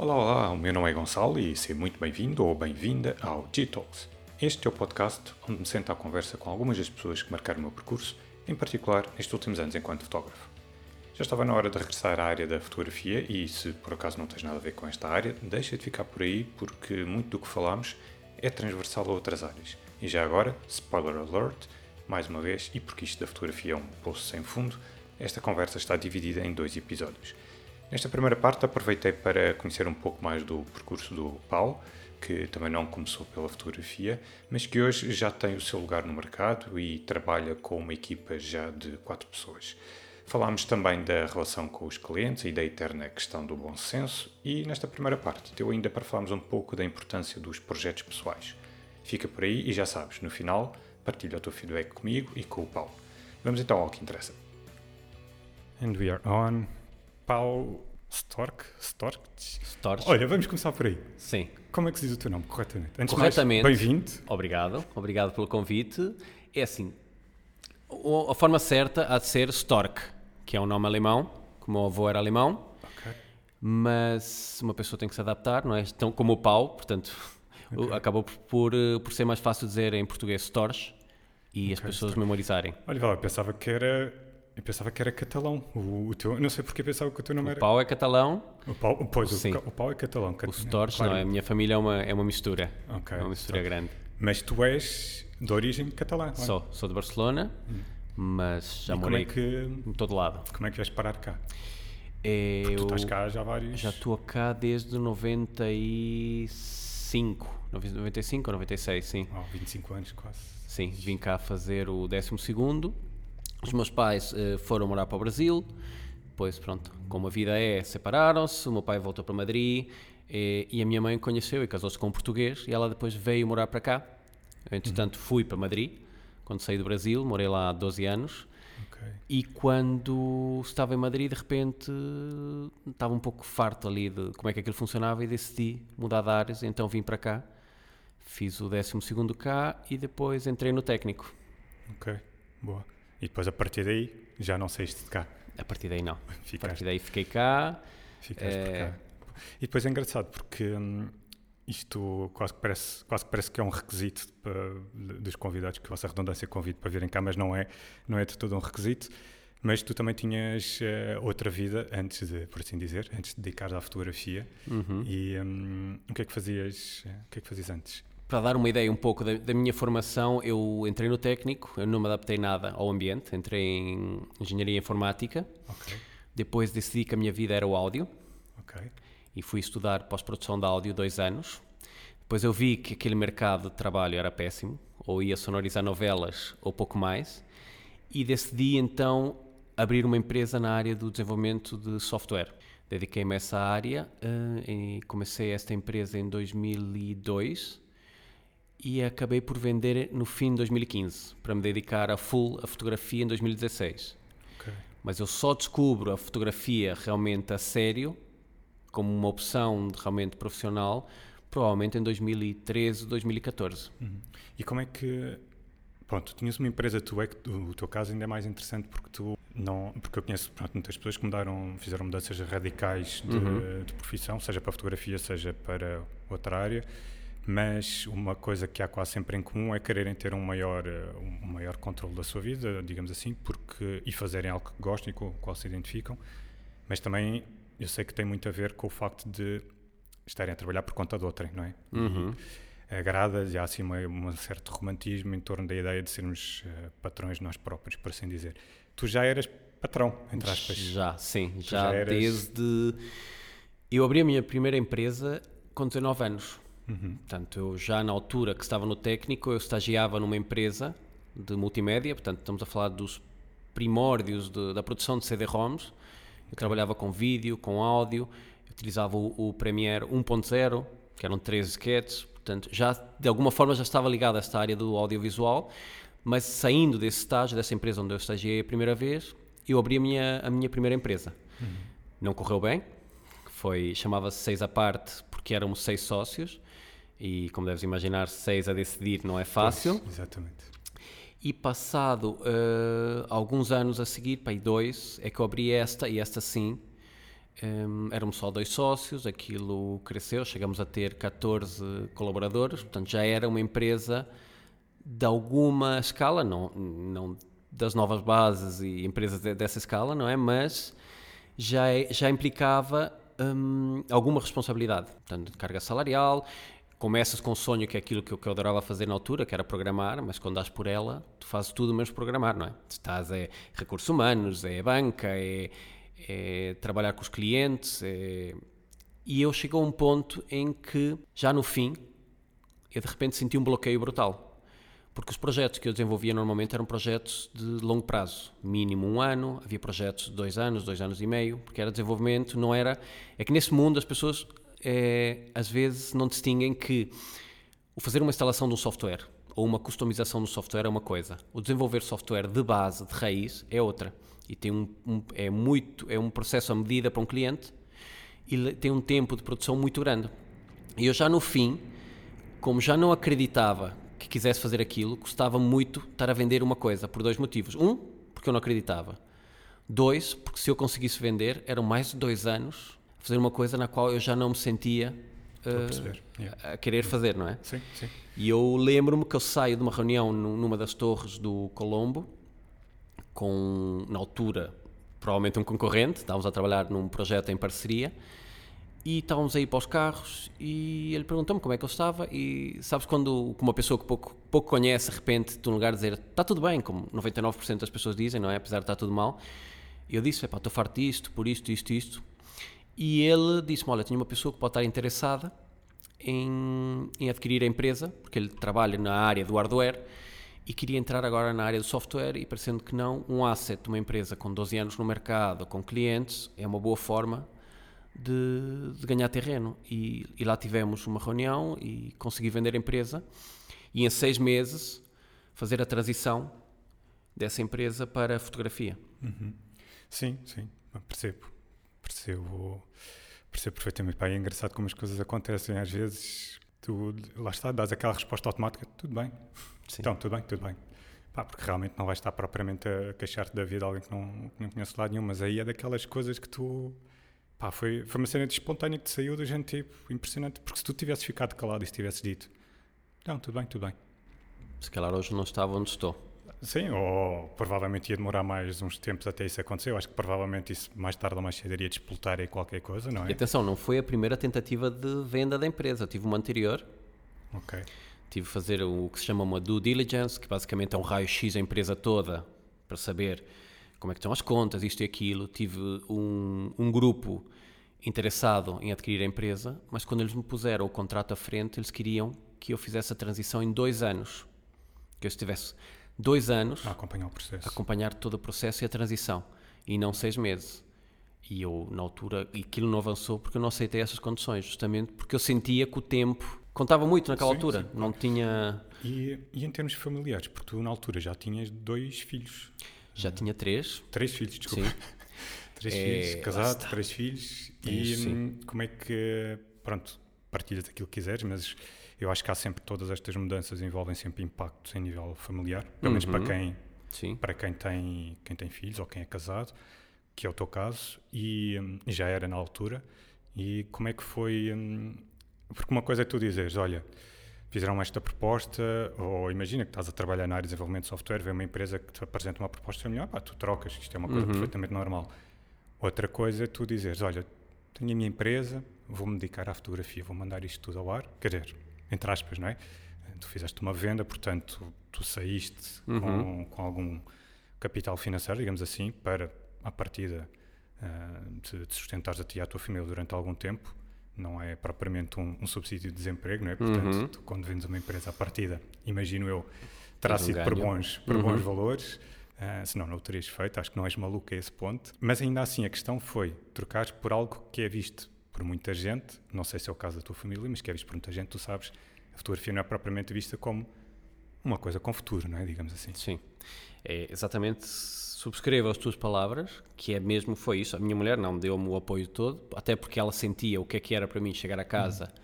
Olá, olá, o meu nome é Gonçalo e seja muito bem-vindo ou bem-vinda ao G-Talks. Este é o podcast onde me sento à conversa com algumas das pessoas que marcaram o meu percurso, em particular nestes últimos anos enquanto fotógrafo. Já estava na hora de regressar à área da fotografia e, se por acaso não tens nada a ver com esta área, deixa de ficar por aí porque muito do que falamos é transversal a outras áreas. E já agora, spoiler alert, mais uma vez, e porque isto da fotografia é um poço sem fundo, esta conversa está dividida em dois episódios. Nesta primeira parte aproveitei para conhecer um pouco mais do percurso do Paulo, que também não começou pela fotografia, mas que hoje já tem o seu lugar no mercado e trabalha com uma equipa já de quatro pessoas. Falámos também da relação com os clientes e da eterna questão do bom senso, e nesta primeira parte deu ainda para falarmos um pouco da importância dos projetos pessoais. Fica por aí e já sabes, no final, partilha o teu feedback comigo e com o Paulo. Vamos então ao que interessa. And we are on. Paulo Stork? Stork? Storch. Olha, vamos começar por aí. Sim. Como é que se diz o teu nome corretamente? Antes Corretamente. bem-vindo. Obrigado. Obrigado pelo convite. É assim, a forma certa há de ser Stork, que é um nome alemão, como o meu avô era alemão, Ok. mas uma pessoa tem que se adaptar, não é? Então, como o pau, portanto, o- acabou por, por, eh, por ser mais fácil dizer em português Storch e as pessoas memorizarem. Olha, eu pensava que era. Eu pensava que era catalão. O, o teu, eu não sei porque pensava que o teu nome O era. pau é catalão, O pau, pois, Sim. o, o pau é catalão. cat- o Storch claro. não, é? a minha família é uma, é uma mistura. Ok, É uma mistura Storch. grande. Mas tu és de origem catalã. é? Sou, sou de Barcelona, mas já E morei é, que, em todo lado. como é que vais parar cá? É, Tu estás cá já há vários. já estou cá desde 95, 95 ou 96, sim. Oh, 25 anos quase. Sim, vim cá fazer o 12º. Os meus pais eh, foram morar para o Brasil. Depois, pronto, como a vida é, separaram-se. O meu pai voltou para Madrid eh, e a minha mãe conheceu e casou-se com um português. E ela depois veio morar para cá. Eu, entretanto, fui para Madrid. Quando saí do Brasil, morei lá há 12 anos. Ok. E quando estava em Madrid, de repente estava um pouco farto ali de como é que aquilo funcionava e decidi mudar de áreas, então vim para cá. Fiz o 12 cá e depois entrei no técnico. Ok. Boa. E depois a partir daí já não saíste de cá. A partir daí não. A Ficaste, partir daí fiquei cá. ficaste por É. cá. E depois é engraçado porque hum, isto quase que, parece, quase que parece que é um requisito para- dos convidados, que a vossa redundância convite para virem cá, mas não é, não é de todo um requisito. Mas tu também tinhas eh, outra vida antes de, por assim dizer, antes de dedicar à fotografia. Uhum. E hum, o que é que fazias? eh, O que é que fazias antes? Para dar uma ideia um pouco da, da minha formação, eu entrei no técnico, eu não me adaptei nada ao ambiente, entrei em engenharia informática, Ok, depois decidi que a minha vida era o áudio, ok. e fui estudar pós-produção de áudio dois anos. Depois eu vi que aquele mercado de trabalho era péssimo, ou ia sonorizar novelas ou pouco mais, e decidi então abrir uma empresa na área do desenvolvimento de software. Dediquei-me a essa área eh, e comecei esta empresa em 2002 e acabei por vender no fim de 2015 para me dedicar a full a fotografia em 2016 ok. mas eu só descubro a fotografia realmente a sério, como uma opção realmente profissional, provavelmente em 2013, 2014. Uhum. E como é que. Pronto, tinhas uma empresa, tu é que o teu caso ainda é mais interessante porque tu não. Porque eu conheço pronto, muitas pessoas que mudaram, fizeram mudanças radicais de, Uhum. de profissão, seja para fotografia, seja para outra área, mas uma coisa que há quase sempre em comum é quererem ter um maior, eh, um maior controle da sua vida, digamos assim, porque, e fazerem algo que gostam e com o qual se identificam, mas também eu sei que tem muito a ver com o facto de estarem a trabalhar por conta de outrem, não é? Uhum. agrada, já há assim uma, um certo romantismo em torno da ideia de sermos eh, patrões nós próprios, por assim dizer. Tu já eras patrão, entre aspas. Já, sim, já, já eras- desde... Eu abri a minha primeira empresa com 19 anos. Uhum. Portanto, eu já na altura que estava no técnico, eu estagiava numa empresa de multimédia, portanto, estamos a falar dos primórdios de- da produção de CD-ROMs. Eu trabalhava com vídeo, com áudio, utilizava o, o Premiere 1.0, que eram 13 sketches, portanto, já de alguma forma já estava ligado a esta área do audiovisual, mas saindo desse estágio, dessa empresa onde eu estagiei a primeira vez, eu abri a minha, a minha primeira empresa. Não correu bem, foi chamava-se Seis à Parte, porque éramos seis sócios, e como deves imaginar, seis a decidir não é fácil. Pois, exatamente. E passado eh, alguns anos a seguir, para aí dois, é que eu abri esta, e esta sim, Um, éramos só dois sócios, aquilo cresceu, chegamos a ter 14 colaboradores, portanto já era uma empresa de alguma escala, não, não das novas bases e empresas dessa escala, não é? Mas já, é, já implicava um, alguma responsabilidade, portanto, de carga salarial. Começas com o sonho que é aquilo que eu, que eu adorava fazer na altura, que era programar, mas quando dás por ela, tu fazes tudo menos programar, não é? Estás é recursos humanos, é banca, é, é trabalhar com os clientes. É... E eu cheguei a um ponto em que, já no fim, eu de repente senti um bloqueio brutal porque os projetos que eu desenvolvia normalmente eram projetos de longo prazo, mínimo um ano, havia projetos de dois anos, dois anos e meio, porque era desenvolvimento, não era. É que nesse mundo as pessoas é, às vezes não distinguem que o fazer uma instalação de um software ou uma customização do software é uma coisa, o desenvolver software de base, de raiz, é outra. E tem um, um é muito, é um processo a medida para um cliente e tem um tempo de produção muito grande. E eu já no fim, como já não acreditava que quisesse fazer aquilo, custava muito estar a vender uma coisa, por dois motivos. Um, porque eu não acreditava. Dois, porque se eu conseguisse vender, eram mais de dois anos fazer uma coisa na qual eu já não me sentia uh, a, a querer fazer, não é? Sim, sim. E eu lembro-me que eu saio de uma reunião numa das torres do Colombo, com, na altura, provavelmente um concorrente, estávamos a trabalhar num projeto em parceria, e estávamos aí para os carros e ele perguntou-me como é que eu estava e sabes quando uma pessoa que pouco, pouco conhece de repente tu no lugar dizer está tudo bem, como 99% das pessoas dizem, não é? Apesar de estar tudo mal e eu disse, estou farto disto, por isto, isto, isto e ele disse-me, olha, tenho uma pessoa que pode estar interessada em, em adquirir a empresa porque ele trabalha na área do hardware e queria entrar agora na área do software e parecendo que não, um asset de uma empresa com 12 anos no mercado, com clientes, é uma boa forma de, de ganhar terreno. E, e, lá tivemos uma reunião e consegui vender a empresa e em seis meses fazer a transição dessa empresa para a fotografia. Uhum. Sim, sim, percebo. Percebo, percebo perfeitamente. Pá, é engraçado como as coisas acontecem. Às vezes, tu, lá está, dás aquela resposta automática: tudo bem, sim. então, tudo bem, tudo bem. Pá, porque realmente não vais estar propriamente a queixar-te da vida de alguém que não, que não conhece lado nenhum, mas aí é daquelas coisas que tu Pá, foi, foi uma cena de espontânea que te saiu da gente, tipo, impressionante. Porque se tu tivesses ficado calado e se tivesses dito, não, tudo bem, tudo bem. Se calhar hoje não estava onde estou. Sim, ou provavelmente ia demorar mais uns tempos até isso acontecer. Eu acho que provavelmente isso mais tarde ou mais cedo iria despoltar em qualquer coisa, não é? E atenção, não foi a primeira tentativa de venda da empresa. Eu tive uma anterior. Ok. Tive a fazer o que se chama uma due diligence, que basicamente é um raio-x da empresa toda para saber como é que estão as contas, isto e aquilo. Tive um, um grupo interessado em adquirir a empresa, mas quando eles me puseram o contrato à frente, eles queriam que eu fizesse a transição em dois anos. Que eu estivesse dois anos a acompanhar o processo. acompanhar todo o processo e a transição, e não seis meses. E eu, na altura, aquilo não avançou porque eu não aceitei essas condições, justamente porque eu sentia que o tempo contava muito naquela sim, altura. Sim, não tinha. E, e em termos familiares, porque tu na altura já tinhas dois filhos. Já tinha três. Três filhos, desculpa. Sim. três é, filhos, casado, três filhos. e hum, como é que, pronto, partilhas aquilo que quiseres, mas eu acho que há sempre todas estas mudanças envolvem sempre impactos em nível familiar, pelo menos para uhum. quem Sim. para quem tem quem tem filhos ou quem é casado, que é o teu caso e hum, já era na altura. E como é que foi? Hum, porque uma coisa é tu dizeres, olha, fizeram esta proposta, ou imagina que estás a trabalhar na área de desenvolvimento de software, vê uma empresa que te apresenta uma proposta melhor, pá, tu trocas, isto é uma coisa uhum. perfeitamente normal. Outra coisa é tu dizeres, olha, tenho a minha empresa, vou-me dedicar à fotografia, vou mandar isto tudo ao ar, quer dizer, entre aspas, não é? Tu fizeste uma venda, portanto, tu saíste uhum. com, com, algum capital financeiro, digamos assim, para, a partida, uh, te, te sustentares a ti e à tua família durante algum tempo, não é propriamente um, um, subsídio de desemprego, não é? Portanto, uhum. tu, quando vendes uma empresa à partida, imagino eu, terá sido por bons, por uhum. bons valores, uh, senão não o terias feito, acho que não és maluco a esse ponto. Mas ainda assim, a questão foi trocar por algo que é visto por muita gente, não sei se é o caso da tua família, mas que é visto por muita gente, tu sabes, a fotografia não é propriamente vista como uma coisa com futuro, não é? Digamos assim. Sim, é exatamente subscrevo as tuas palavras, que é mesmo foi isso. A minha mulher não deu-me o apoio todo, até porque ela sentia o que é que era para mim chegar a casa uhum.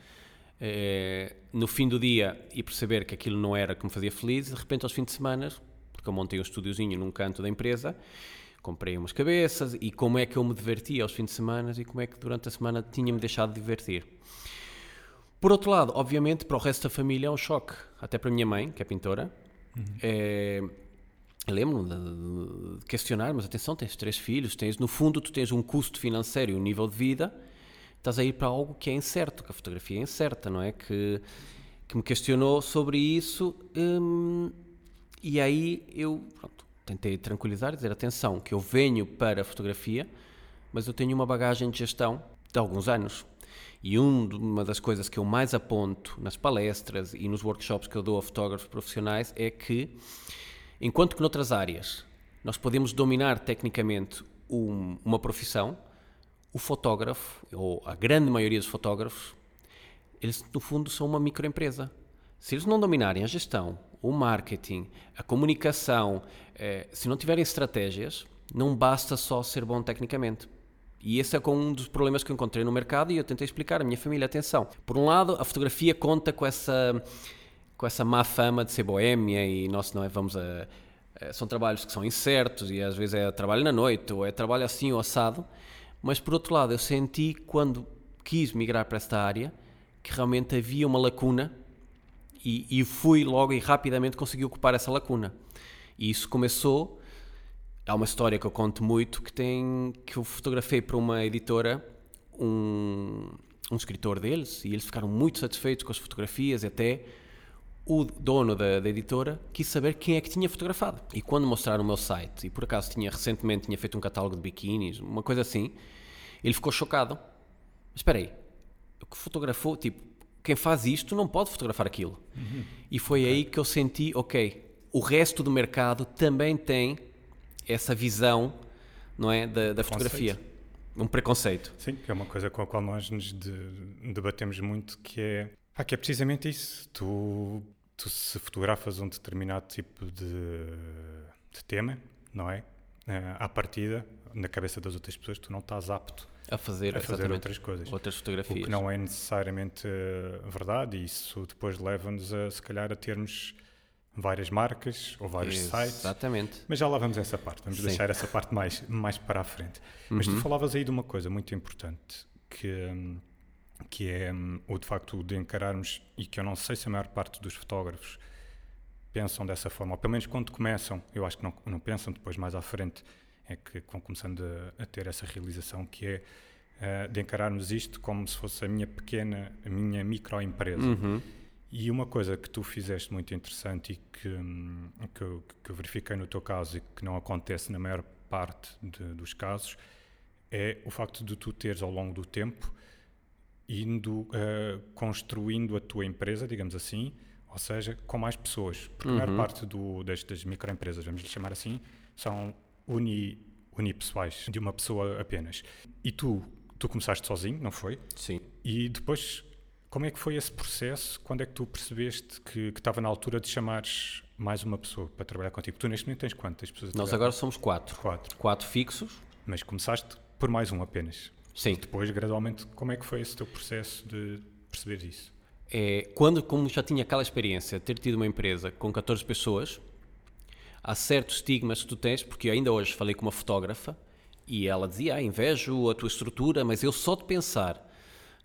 eh, no fim do dia e perceber que aquilo não era que me fazia feliz. De repente, aos fins de semana, porque eu montei um estúdiozinho num canto da empresa, comprei umas cabeças e como é que eu me divertia aos fins de semana e como é que durante a semana tinha-me deixado de divertir. Por outro lado, obviamente, para o resto da família é um choque. Até para a minha mãe, que é pintora. Uhum. É, Lembro-me de, de, questionar, mas atenção, tens três filhos, tens, no fundo tu tens um custo financeiro e um nível de vida, estás a ir para algo que é incerto, que a fotografia é incerta, não é? Que, que me questionou sobre isso hum, e aí eu pronto, tentei tranquilizar dizer, atenção, que eu venho para a fotografia, mas eu tenho uma bagagem de gestão de alguns anos. E um, uma das coisas que eu mais aponto nas palestras e nos workshops que eu dou a fotógrafos profissionais é que Enquanto que noutras áreas nós podemos dominar tecnicamente um, uma profissão, o fotógrafo, ou a grande maioria dos fotógrafos, eles no fundo são uma microempresa. Se eles não dominarem a gestão, o marketing, a comunicação, eh, se não tiverem estratégias, não basta só ser bom tecnicamente. E esse é um dos problemas que eu encontrei no mercado e eu tentei explicar à minha família, atenção. Por um lado, a fotografia conta com essa com essa má fama de ser boémia e nós não é, vamos a, a, são trabalhos que são incertos e às vezes é trabalho na noite ou é trabalho assim ou assado, mas por outro lado eu senti quando quis migrar para esta área que realmente havia uma lacuna e, e fui logo e rapidamente consegui ocupar essa lacuna e isso começou há uma história que eu conto muito que tem que eu fotografei para uma editora um, um escritor deles e eles ficaram muito satisfeitos com as fotografias até o dono da, da, editora quis saber quem é que tinha fotografado. E quando mostraram o meu site, e por acaso tinha recentemente tinha feito um catálogo de biquínis, uma coisa assim, ele ficou chocado. Mas espera aí, o que fotografou, tipo, quem faz isto não pode fotografar aquilo. Uhum. E foi okay. aí que eu senti, ok, o resto do mercado também tem essa visão, não é, da, da fotografia. Um preconceito. Sim, que é uma coisa com a qual nós nos de, debatemos muito, que é ah, que é precisamente isso. Tu, tu se fotografas um determinado tipo de, de tema, não é? Uh, à partida, na cabeça das outras pessoas, tu não estás apto a fazer, a fazer outras coisas. Outras fotografias. O que não é necessariamente uh, verdade, e isso depois leva-nos a, se calhar, a termos várias marcas ou vários Exatamente. sites. Exatamente. Mas já lá vamos a essa parte, vamos Sim. deixar essa parte mais, mais para a frente. Uhum. Mas tu uhum. falavas aí de uma coisa muito importante que. Um, que é hum, o de facto de encararmos, e que eu não sei se a maior parte dos fotógrafos pensam dessa forma, ou pelo menos quando começam, eu acho que não, não pensam, depois mais à frente é que vão começando a, a ter essa realização, que é uh, de encararmos isto como se fosse a minha pequena, a minha microempresa. Uhum. E uma coisa que tu fizeste muito interessante e que, hum, que, eu, que eu verifiquei no teu caso e que não acontece na maior parte de, dos casos, é o facto de tu teres ao longo do tempo indo uh, construindo a tua empresa, digamos assim, ou seja, com mais pessoas. Porque uhum. a maior uhum. parte do, destas microempresas, vamos lhe chamar assim, são uni, unipessoais, de uma pessoa apenas. E tu, tu começaste sozinho, não foi? Sim. E depois, como é que foi esse processo? Quando é que tu percebeste que, que estava na altura de chamares mais uma pessoa para trabalhar contigo? Tu neste momento tens quantas pessoas? Nós agora somos quatro. Quatro. Quatro fixos. Mas começaste por mais um apenas. Sim. Depois, gradualmente, como é que foi esse teu processo de perceber isso? É, quando, como já tinha aquela experiência de ter tido uma empresa com 14 pessoas, há certos estigmas que tu tens, porque ainda hoje falei com uma fotógrafa e ela dizia, ah, invejo a tua estrutura, mas eu só de pensar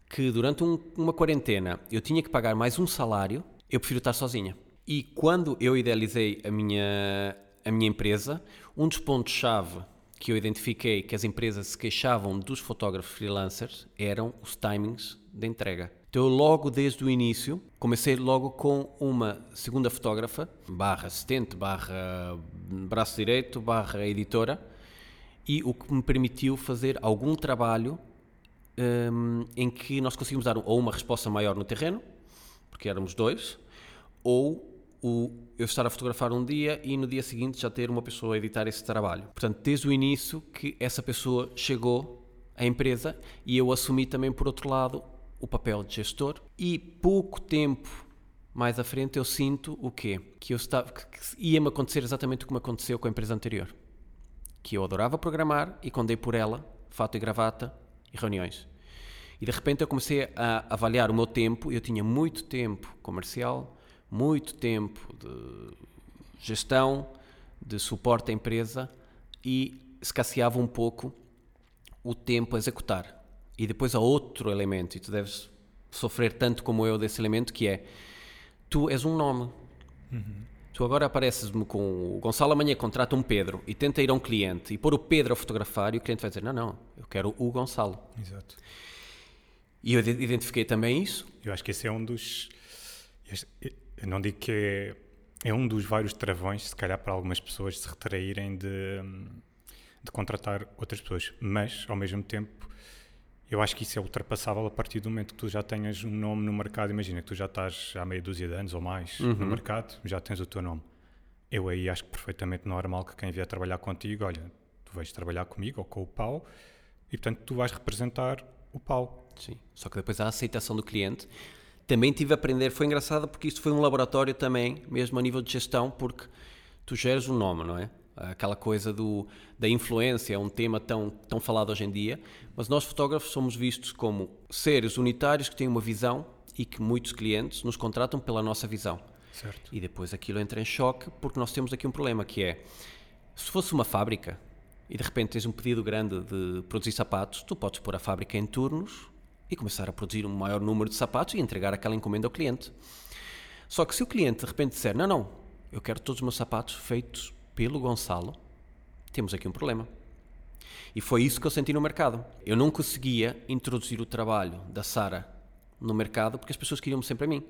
que durante um, uma quarentena eu tinha que pagar mais um salário, eu prefiro estar sozinha. E quando eu idealizei a minha, a minha empresa, um dos pontos-chave que eu identifiquei que as empresas se queixavam dos fotógrafos freelancers eram os timings de entrega. Então, eu logo desde o início, comecei logo com uma segunda fotógrafa, barra assistente, barra braço direito, barra editora, e o que me permitiu fazer algum trabalho um, em que nós conseguimos dar ou uma resposta maior no terreno, porque éramos dois, ou o eu estar a fotografar um dia e no dia seguinte já ter uma pessoa a editar esse trabalho. Portanto, desde o início que essa pessoa chegou à empresa e eu assumi também, por outro lado, o papel de gestor. E pouco tempo mais à frente eu sinto o quê? Que eu estava que ia-me acontecer exatamente o que me aconteceu com a empresa anterior. Que eu adorava programar e condei por ela, fato e gravata e reuniões. E de repente eu comecei a avaliar o meu tempo, eu tinha muito tempo comercial, muito tempo de gestão, de suporte à empresa e escasseava um pouco o tempo a executar. E depois há outro elemento, e tu deves sofrer tanto como eu desse elemento, que é tu és um nome. Uhum. Tu agora apareces-me com o Gonçalo amanhã contrata um Pedro e tenta ir a um cliente e pôr o Pedro a fotografar e o cliente vai dizer, não, não, eu quero o Gonçalo. Exato. E eu identifiquei também isso. Eu acho que esse é um dos... Eu não digo que é, é um dos vários travões, se calhar para algumas pessoas se retraírem de, de contratar outras pessoas, mas ao mesmo tempo eu acho que isso é ultrapassável a partir do momento que tu já tenhas um nome no mercado. Imagina que tu já estás há meia dúzia de anos ou mais uhum. no mercado, já tens o teu nome. Eu aí acho que perfeitamente normal que quem vier trabalhar contigo, olha, tu vais trabalhar comigo ou com o Paulo e portanto tu vais representar o Paulo. Sim, só que depois a aceitação do cliente também tive a aprender, foi engraçado porque isto foi um laboratório também, mesmo a nível de gestão, porque tu geres um nome, não é? Aquela coisa do, da influência, é um tema tão, tão falado hoje em dia, mas nós fotógrafos somos vistos como seres unitários que têm uma visão e que muitos clientes nos contratam pela nossa visão. Certo. E depois aquilo entra em choque porque nós temos aqui um problema que é, se fosse uma fábrica e de repente tens um pedido grande de produzir sapatos, tu podes pôr a fábrica em turnos e começar a produzir um maior número de sapatos e entregar aquela encomenda ao cliente. Só que se o cliente de repente disser, não, não, eu quero todos os meus sapatos feitos pelo Gonçalo, temos aqui um problema. E foi isso que eu senti no mercado. Eu não conseguia introduzir o trabalho da Sara no mercado porque as pessoas queriam-me sempre a mim.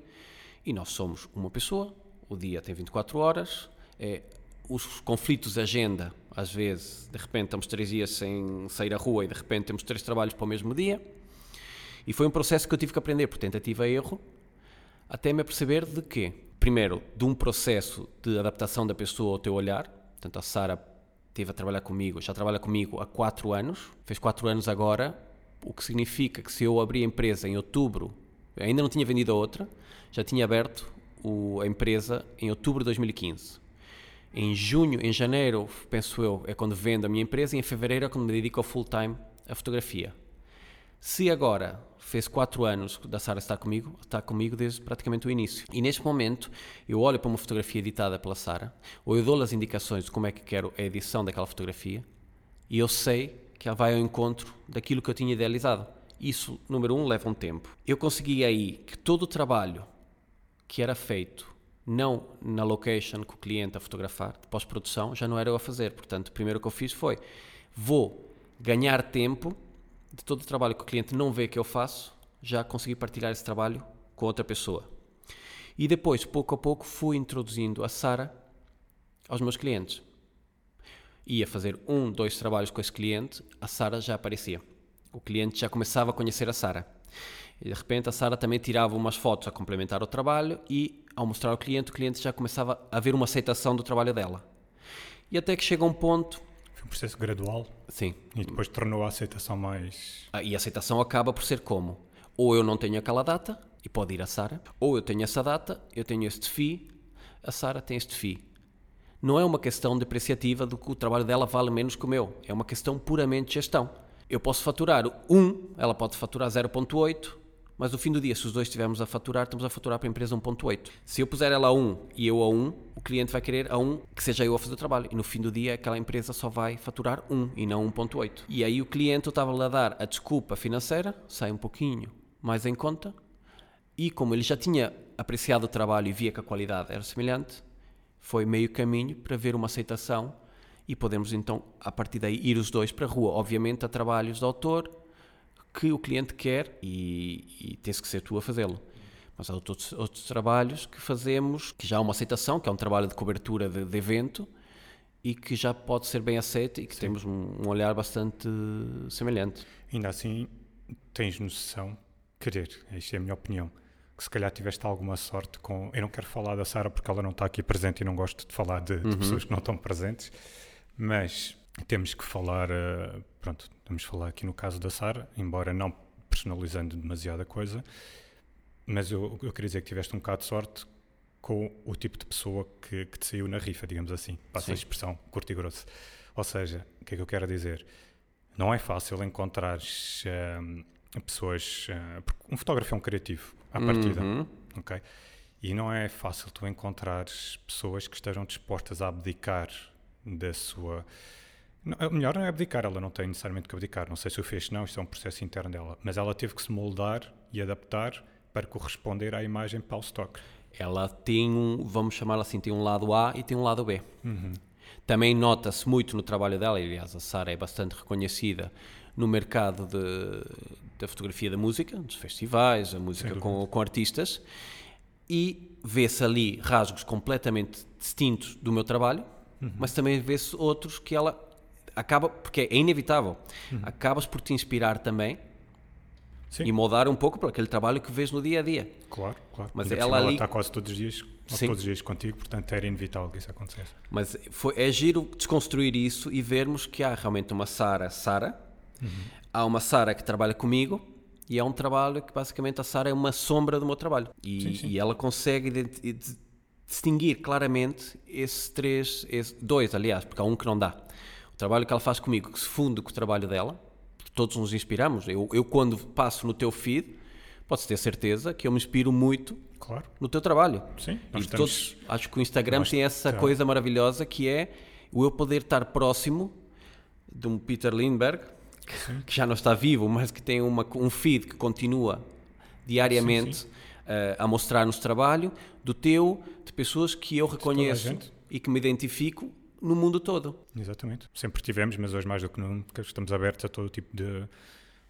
E nós somos uma pessoa, o dia tem 24 horas, é, os conflitos de agenda, às vezes, de repente estamos três dias sem sair à rua e de repente temos três trabalhos para o mesmo dia. E foi um processo que eu tive que aprender por tentativa e erro, até me aperceber de que, primeiro, de um processo de adaptação da pessoa ao teu olhar, Portanto, a Sara esteve a trabalhar comigo, já trabalha comigo há 4 anos, fez 4 anos agora, o que significa que se eu abrir a empresa em outubro, ainda não tinha vendido a outra, já tinha aberto o, a empresa em outubro de 2015. Em junho, em janeiro, penso eu, é quando vendo a minha empresa e em fevereiro é quando me dedico ao full time à fotografia. Se agora fez quatro anos da Sara estar comigo, está comigo desde praticamente o início. E neste momento eu olho para uma fotografia editada pela Sara, ou eu dou-lhe as indicações de como é que quero a edição daquela fotografia, e eu sei que ela vai ao encontro daquilo que eu tinha idealizado. Isso, número um, leva um tempo. Eu consegui aí que todo o trabalho que era feito não na location com o cliente a fotografar, de pós-produção, já não era eu a fazer. Portanto, o primeiro que eu fiz foi: vou ganhar tempo de todo o trabalho que o cliente não vê que eu faço, já consegui partilhar esse trabalho com outra pessoa. E depois, pouco a pouco, fui introduzindo a Sara aos meus clientes. Ia fazer um, dois trabalhos com esse cliente, a Sara já aparecia. O cliente já começava a conhecer a Sara. E de repente a Sara também tirava umas fotos a complementar o trabalho e, ao mostrar ao cliente, o cliente já começava a ver uma aceitação do trabalho dela. E até que chega um ponto foi um processo gradual. Sim. E depois tornou a aceitação mais. Ah, e a aceitação acaba por ser como? Ou eu não tenho aquela data e pode ir a Sara, ou eu tenho essa data, eu tenho este FII, a Sara tem este FII. Não é uma questão depreciativa do que o trabalho dela vale menos que o meu. É uma questão puramente de gestão. Eu posso faturar 1, ela pode faturar 0.8, mas no fim do dia, se os dois estivermos a faturar, estamos a faturar para a empresa 1.8. Se eu puser ela a 1 e eu a 1, o cliente vai querer a 1 que seja eu a fazer o trabalho. E no fim do dia, aquela empresa só vai faturar 1 e não 1.8. E aí o cliente estava a dar a desculpa financeira, sai um pouquinho mais em conta, e como ele já tinha apreciado o trabalho e via que a qualidade era semelhante, foi meio caminho para ver uma aceitação e podemos então, a partir daí, ir os dois para a rua. Obviamente, a trabalhos de autor, que o cliente quer e, e tens que ser tu a fazê-lo. Mas há outros, outros, trabalhos que fazemos, que já há uma aceitação, que é um trabalho de cobertura de, de evento e que já pode ser bem aceito e que Sim. temos um, um, olhar bastante semelhante. Ainda assim, tens noção, querer, esta é a minha opinião, que se calhar tiveste alguma sorte com. Eu não quero falar da Sara porque ela não está aqui presente e não gosto de falar de, de uhum. pessoas que não estão presentes, mas temos que falar, uh, pronto, vamos falar aqui no caso da Sara, embora não personalizando demasiada coisa, mas eu, eu queria dizer que tiveste um bocado de sorte com o tipo de pessoa que, que te saiu na rifa, digamos assim, passa Sim. a expressão curto e grosso. Ou seja, o que é que eu quero dizer? Não é fácil encontrar uh, pessoas. Uh, um fotógrafo é um criativo, à partida, uhum. ok? E não é fácil tu encontrares pessoas que estejam dispostas a abdicar da sua Não, melhor não é abdicar, ela não tem necessariamente que abdicar. Não sei se o fez, não, isto é um processo interno dela. Mas ela teve que se moldar e adaptar para corresponder à imagem para o stock. Ela tem um, vamos chamá-la assim, tem um lado A e tem um lado B. Também nota-se muito no trabalho dela, e, aliás, a Sara é bastante reconhecida no mercado de, da fotografia da música, dos festivais, a música com, com artistas, e vê-se ali rasgos completamente distintos do meu trabalho, mas também vê-se outros que ela acaba, porque é inevitável, acabas por te inspirar também Sim. e moldar um pouco para aquele trabalho que vês no dia a dia. Claro, claro. Mas ela ali- está quase todos os dias, Sim. todos os dias contigo, portanto era inevitável que isso acontecesse. Mas foi, é giro desconstruir isso e vermos que há realmente uma Sara Sara, há uma Sara que trabalha comigo e é um trabalho que basicamente a Sara é uma sombra do meu trabalho. E, Sim, e ela consegue distinguir claramente esses três, esse- dois aliás, porque há um que não dá. Trabalho que ela faz comigo, que se funde com o trabalho dela, todos nos inspiramos. Eu, eu quando passo no teu feed, podes ter certeza que eu me inspiro muito Claro, no teu trabalho. sim. E Nós todos, estamos, acho que o Instagram tem essa coisa maravilhosa que é o eu poder estar próximo de um Peter Lindbergh, que, que já não está vivo, mas que tem uma, um feed que continua diariamente Sim, eh, a mostrar-nos trabalho, do teu, de pessoas que eu reconheço e que me identifico no mundo todo. Exatamente. Sempre tivemos, mas hoje mais do que nunca estamos abertos a todo tipo de,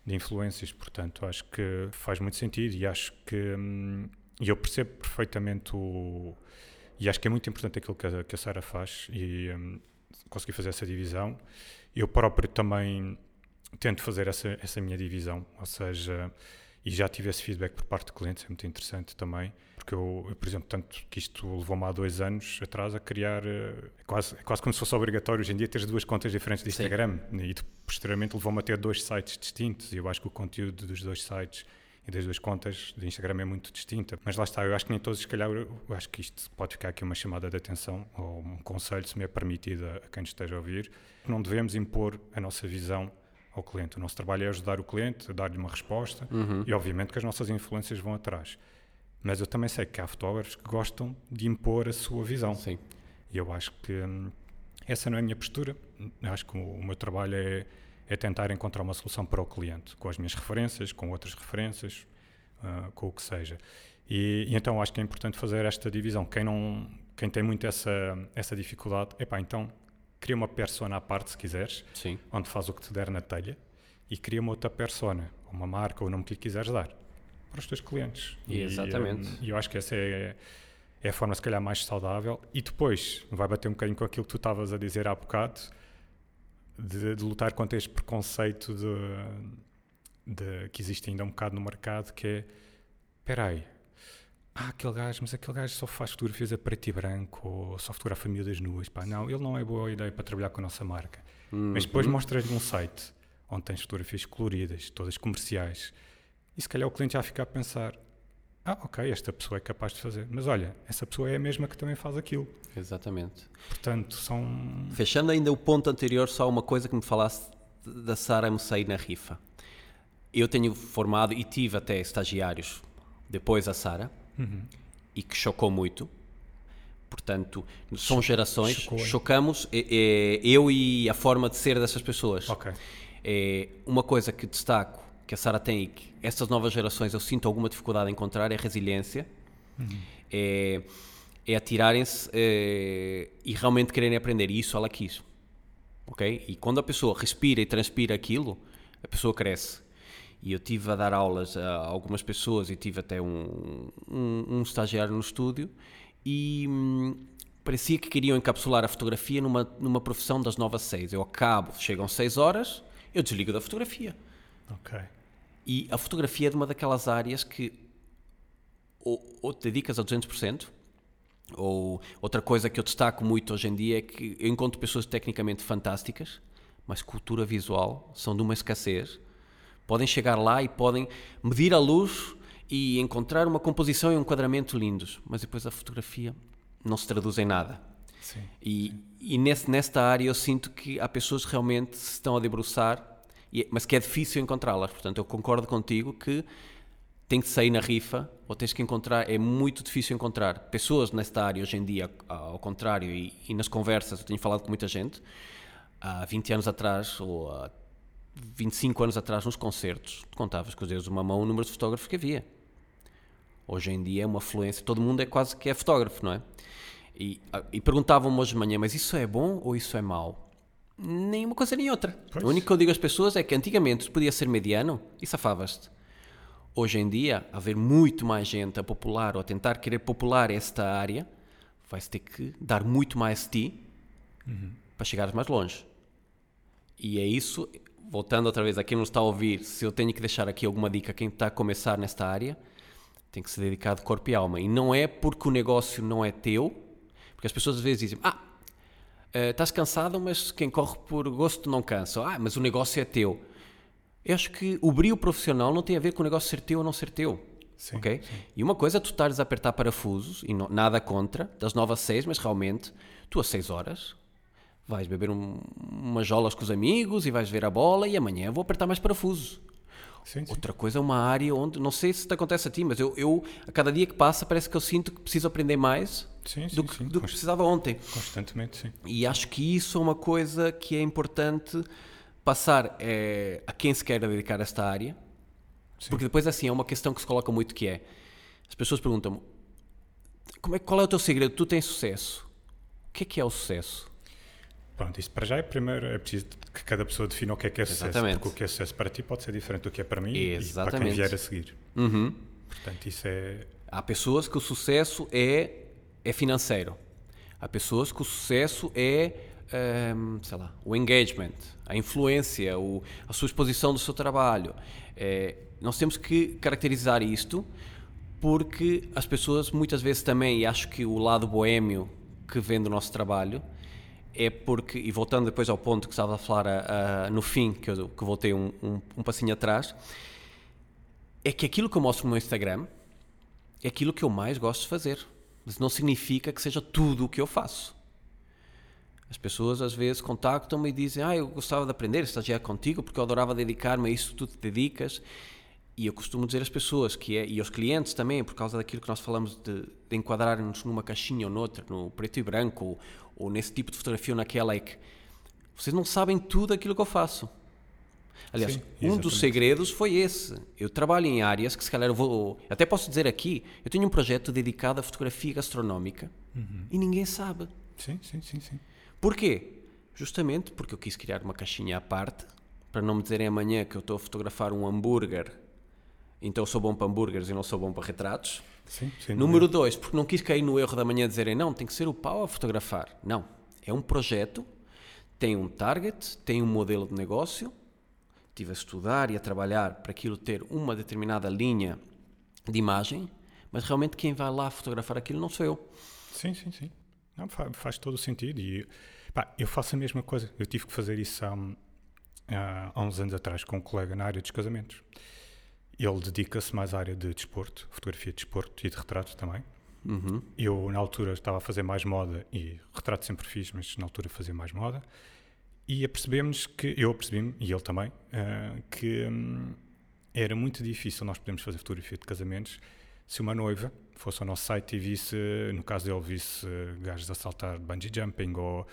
de influências, portanto acho que faz muito sentido e acho que hum, e eu percebo perfeitamente o e acho que é muito importante aquilo que a, que a Sara faz e hum, consegui fazer essa divisão. Eu próprio também tento fazer essa, essa minha divisão, ou seja, e já tive esse feedback por parte de clientes, é muito interessante também, porque eu, eu, por exemplo, tanto que isto levou-me há dois anos atrás a criar, é quase, é quase como se fosse obrigatório hoje em dia ter duas contas diferentes de Sim. Instagram, e posteriormente levou-me a ter dois sites distintos, e eu acho que o conteúdo dos dois sites e das duas contas de Instagram é muito distinta, mas lá está, eu acho que nem todos, se calhar, eu acho que isto pode ficar aqui uma chamada de atenção, ou um conselho, se me é permitido a, a quem nos esteja a ouvir, não devemos impor a nossa visão ao cliente. O nosso trabalho é ajudar o cliente, a dar-lhe uma resposta e, obviamente, que as nossas influências vão atrás. Mas eu também sei que há fotógrafos que gostam de impor a sua visão. Sim. E eu acho que hum, essa não é a minha postura. Eu acho que o, o meu trabalho é, é tentar encontrar uma solução para o cliente, com as minhas referências, com outras referências, ah, com o que seja. E, e então acho que é importante fazer esta divisão. Quem, não, quem tem muito essa, essa dificuldade, epá, então cria uma persona à parte, se quiseres, Sim. onde faz o que te der na telha e cria uma outra persona, uma marca ou o nome que lhe quiseres dar para os teus clientes. E, Exatamente. hum, E eu acho que essa é, é a forma, se calhar, mais saudável. E depois vai bater um bocadinho com aquilo que tu estavas a dizer há bocado, de, de lutar contra este preconceito de, de- que existe ainda um bocado no mercado, que é, espera aí, ah, aquele gajo, mas aquele gajo só faz fotografias a preto e branco, ou só fotografa miúdas nuas. Pá, não, ele não é boa ideia para trabalhar com a nossa marca. Mas depois mostras-lhe um site onde tens fotografias coloridas, todas comerciais, e se calhar o cliente já fica a pensar: ah, ok, esta pessoa é capaz de fazer, mas olha, essa pessoa é a mesma que também faz aquilo. Exatamente. Portanto, são. Fechando ainda o ponto anterior, só uma coisa que me falasse da Sara sair na rifa. Eu tenho formado e tive até estagiários depois a Sara Uhum. e que chocou muito. Portanto, são gerações, chocou, chocamos é, é, eu e a forma de ser dessas pessoas. Ok. É, uma coisa que destaco que a Sara tem e que estas novas gerações eu sinto alguma dificuldade em encontrar é resiliência. É, é atirarem-se é, e realmente quererem aprender. E isso ela quis. Ok? E quando a pessoa respira e transpira aquilo, a pessoa cresce. E eu tive a dar aulas a algumas pessoas e tive até um, um, um estagiário no estúdio e hum, parecia que queriam encapsular a fotografia numa, numa profissão das novas seis. Eu acabo, chegam seis horas, eu desligo da fotografia. Ok. E a fotografia é de uma daquelas áreas que ou, ou te dedicas a 200%, ou outra coisa que eu destaco muito hoje em dia é que eu encontro pessoas tecnicamente fantásticas, mas cultura visual são de uma escassez. Podem chegar lá e podem medir a luz e encontrar uma composição e um enquadramento lindos, mas depois a fotografia não se traduz em nada. Sim. E, e nesse, nesta área eu sinto que há pessoas que realmente se estão a debruçar, mas que é difícil encontrá-las. Portanto, eu concordo contigo que tem que sair na rifa ou tens que encontrar, é muito difícil encontrar pessoas nesta área hoje em dia, ao contrário, e, e nas conversas, eu tenho falado com muita gente, há 20 anos atrás ou há 25 anos atrás nos concertos, contavas com os dedos de uma mão o número de fotógrafos que havia. Hoje em dia é uma fluência, todo mundo é quase que é fotógrafo, não é? E, e perguntavam-me hoje de manhã, mas isso é bom ou isso é mau? Nem uma coisa nem outra. Pois. O único que eu digo às pessoas é que antigamente tu podia ser mediano e safavas-te. Hoje em dia, haver muito mais gente a popular ou a tentar querer popular esta área, vais ter que dar muito mais de ti para chegares mais longe. E é isso, voltando outra vez a quem nos está a ouvir, se eu tenho que deixar aqui alguma dica a quem está a começar nesta área, tem que se dedicar de corpo e alma. E não é porque o negócio não é teu, porque as pessoas às vezes dizem, ah, eh, estás cansado, mas quem corre por gosto não cansa. Ah, mas o negócio é teu. Eu acho que o brilho profissional não tem a ver com o negócio ser teu ou não ser teu. Sim, ok? E uma coisa é tu estares a apertar parafusos, e não- nada contra, das 9 às 6, mas realmente, tu às 6 horas vais beber um, umas jolas com os amigos e vais ver a bola e amanhã vou apertar mais parafusos. Sim, sim. Outra coisa é uma área onde, não sei se te acontece a ti, mas eu, eu a cada dia que passa parece que eu sinto que preciso aprender mais Sim, do que, do que precisava ontem. Constantemente, sim. E acho que isso é uma coisa que é importante passar eh, a quem se quer dedicar a esta área, porque depois assim é uma questão que se coloca muito que é, as pessoas perguntam-me, como é, qual é o teu segredo? Tu tens sucesso. O que é que é o sucesso? Pronto, isso para já é primeiro, é preciso que cada pessoa defina o que é que é sucesso. Exatamente. Porque o que é sucesso para ti pode ser diferente do que é para mim e para quem Exatamente. vier a seguir. Uhum. Portanto, isso é. Há pessoas que o sucesso é, é financeiro. Há pessoas que o sucesso é, ehm, sei lá, o engagement, a influência, o- a sua exposição do seu trabalho. É, nós temos que caracterizar isto porque as pessoas muitas vezes também, e acho que o lado boêmio que vem do nosso trabalho, é porque, e voltando depois ao ponto que estava a falar a- a- no fim, que eu que voltei um, um, um passinho atrás, é que aquilo que eu mostro no meu Instagram é aquilo que eu mais gosto de fazer. Mas não significa que seja tudo o que eu faço. As pessoas às vezes contactam-me e dizem: Ah, eu gostava de aprender, estagiar contigo, porque eu adorava dedicar-me a isso que tu te dedicas. E eu costumo dizer às pessoas que é, e aos clientes também, por causa daquilo que nós falamos de, de enquadrarem-nos numa caixinha ou noutra, no preto e branco, ou, ou nesse tipo de fotografia ou naquela, é que vocês não sabem tudo aquilo que eu faço. Aliás, Sim, um dos segredos foi esse. Eu trabalho em áreas que, se calhar, eu vou. Até posso dizer aqui: eu tenho um projeto dedicado à fotografia gastronómica e ninguém sabe. Sim, sim, sim, sim. Porquê? Justamente porque eu quis criar uma caixinha à parte para não me dizerem amanhã que eu estou a fotografar um hambúrguer, então sou bom para hambúrgueres e não sou bom para retratos. sim, sem Número dois, porque não quis cair no erro da manhã de dizerem não, tem que ser o pau a fotografar. Não. É um projeto, tem um target, tem um modelo de negócio. Estive a estudar e a trabalhar para aquilo ter uma determinada linha de imagem, mas realmente quem vai lá fotografar aquilo não sou eu. Sim, sim, sim. Não, fa- faz todo o sentido. E pá, eu faço a mesma coisa. Eu tive que fazer isso há- há uns anos atrás com um colega na área dos casamentos. Ele dedica-se mais à área de desporto, fotografia de desporto e de retratos também. Uhum. Eu, na altura, estava a fazer mais moda e retrato sempre fiz, mas na altura fazia mais moda. E apercebemos que, eu apercebi-me, e ele também, ah, que hum, era muito difícil nós podermos fazer fotografia de casamentos se uma noiva fosse ao nosso site e visse, no caso dele, visse gajos a saltar de bungee jumping ou,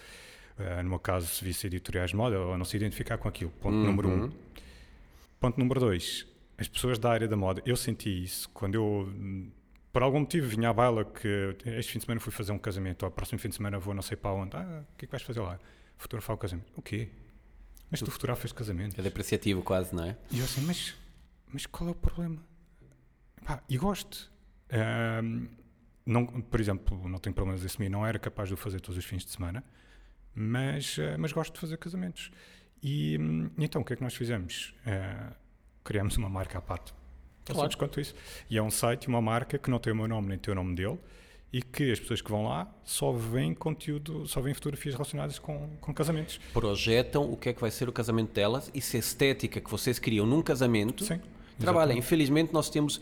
eh, no meu caso, se visse editoriais de moda, ou não se identificar com aquilo. Ponto número um. Ponto número dois, as pessoas da área da moda, eu senti isso quando eu, por algum motivo, vinha à baila que este fim de semana fui fazer um casamento, ou próximo fim de semana vou não sei para onde. Ah, o que é que vais fazer lá? Fotografar o casamento. O quê? Mas tu fotografas casamento? É depreciativo quase, não é? E eu assim, mas, mas qual é o problema? Pá, e gosto. Ahm, não, por exemplo, não tenho problemas de assumir, não era capaz de o fazer todos os fins de semana, mas, ah, mas gosto de fazer casamentos. E hum, então, o que é que nós fizemos? Ah, criamos uma marca à parte. Tão Claro. simples quanto isso. E é um site, uma marca que não tem o meu nome nem tem o nome dele e que as pessoas que vão lá só veem conteúdo, só veem fotografias relacionadas com, com casamentos. Projetam o que é que vai ser o casamento delas e se a estética que vocês criam num casamento Sim, trabalha. Infelizmente nós temos,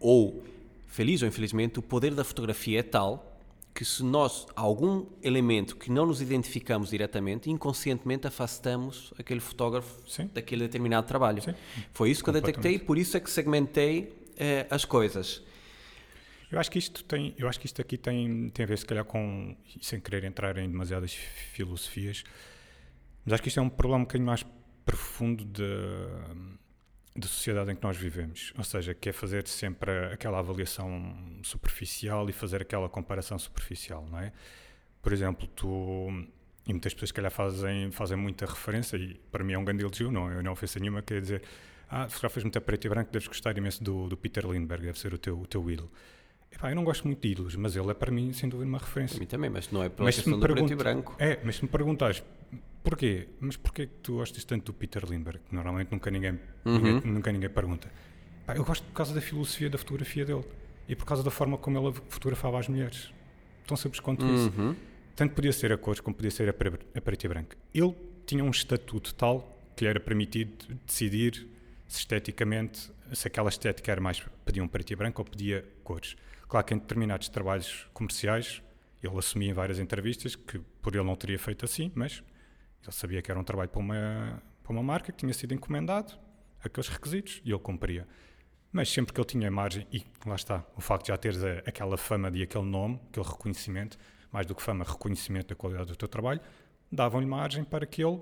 ou feliz ou infelizmente, o poder da fotografia é tal que se nós, algum elemento que não nos identificamos diretamente, inconscientemente afastamos aquele fotógrafo Sim. daquele determinado trabalho. Sim. Foi isso que eu detectei, por isso é que segmentei eh, as coisas. Eu acho que isto tem, eu acho que isto aqui tem, tem a ver se calhar com, sem querer entrar em demasiadas filosofias, Mas acho que isto é um problema um bocadinho mais profundo de, da sociedade em que nós vivemos. Ou seja, que é fazer sempre aquela avaliação superficial e fazer aquela comparação superficial, não é? Por exemplo, tu. E muitas pessoas, se calhar, fazem, fazem muita referência, e para mim é um grande elogio, não, eu não ofensa nenhuma, quer dizer, ah, fotografas muito a preto e branco, deves gostar imenso do, do Peter Lindbergh, deve ser o teu, o teu ídolo. Epá, eu não gosto muito de ídolos, mas ele é para mim, sem dúvida, uma referência. Para mim também, mas não é pela questão do preto e branco. É, mas se me perguntares porquê, mas porquê que tu gostas tanto do Peter Lindbergh? Normalmente nunca ninguém, Uhum. ninguém, nunca ninguém pergunta. Epá, eu gosto por causa da filosofia da fotografia dele e por causa da forma como ele fotografava as mulheres. Tão simples quanto isso. Uhum. Tanto podia ser a cores como podia ser a, pre- a preto e branco. Ele tinha um estatuto tal que lhe era permitido decidir se esteticamente, se aquela estética era mais pedia um preto e branco ou pedia cores. Claro que em determinados trabalhos comerciais ele assumia em várias entrevistas que por ele não teria feito assim, mas ele sabia que era um trabalho para uma, para uma marca que tinha sido encomendado, aqueles requisitos, e ele cumpria. Mas sempre que ele tinha margem, e lá está, o facto de já teres a- aquela fama de aquele nome, aquele reconhecimento, mais do que fama, reconhecimento da qualidade do teu trabalho, davam-lhe margem para que ele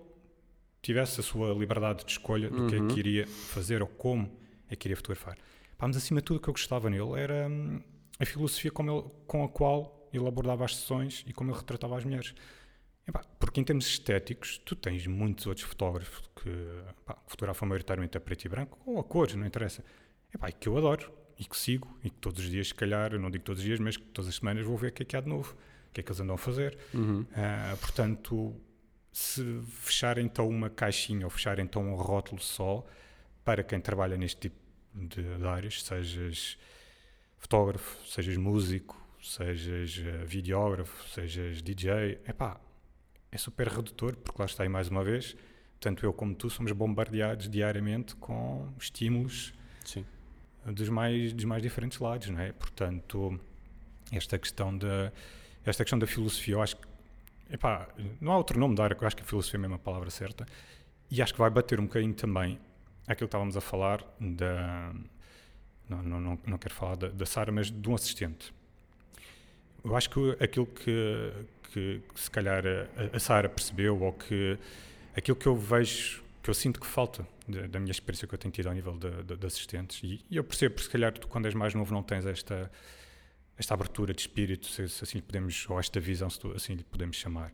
tivesse a sua liberdade de escolha do que é que iria fazer ou como é que iria fotografar. Pá, mas acima de tudo o que eu gostava nele era hum, a filosofia ele- com a qual ele abordava as sessões e como ele retratava as mulheres. Epá, porque em termos estéticos, tu tens muitos outros fotógrafos que, pá, que fotografam maioritariamente a preto e branco, ou a cores, não interessa. Epá, e que eu adoro, e que sigo, e que todos os dias, se calhar, eu não digo todos os dias, mas que todas as semanas vou ver o que é que há de novo, o que é que eles andam a fazer. Uhum. Ah, portanto, se fechar então uma caixinha ou fechar então um rótulo só para quem trabalha neste tipo de, de áreas, sejas fotógrafo, sejas músico, sejas eh, videógrafo, sejas DJ, epá, é super redutor, porque lá está aí mais uma vez, tanto eu como tu somos bombardeados diariamente com estímulos Sim. dos mais, dos mais diferentes lados, não é? Portanto, esta questão da, esta questão da filosofia, eu acho que, epá, não há outro nome de área, eu acho que a filosofia é mesmo a palavra certa, e acho que vai bater um bocadinho também aquilo que estávamos a falar da, não, não, não, não quero falar da, da Sara, mas de um assistente. Eu acho que aquilo que, que, que se calhar a, a Sara percebeu, ou que aquilo que eu vejo, que eu sinto que falta da, da minha experiência que eu tenho tido ao nível de, de- de assistentes, e, e eu percebo, se calhar tu quando és mais novo não tens esta, esta abertura de espírito, se, se assim lhe podemos, ou esta visão, se assim lhe podemos chamar.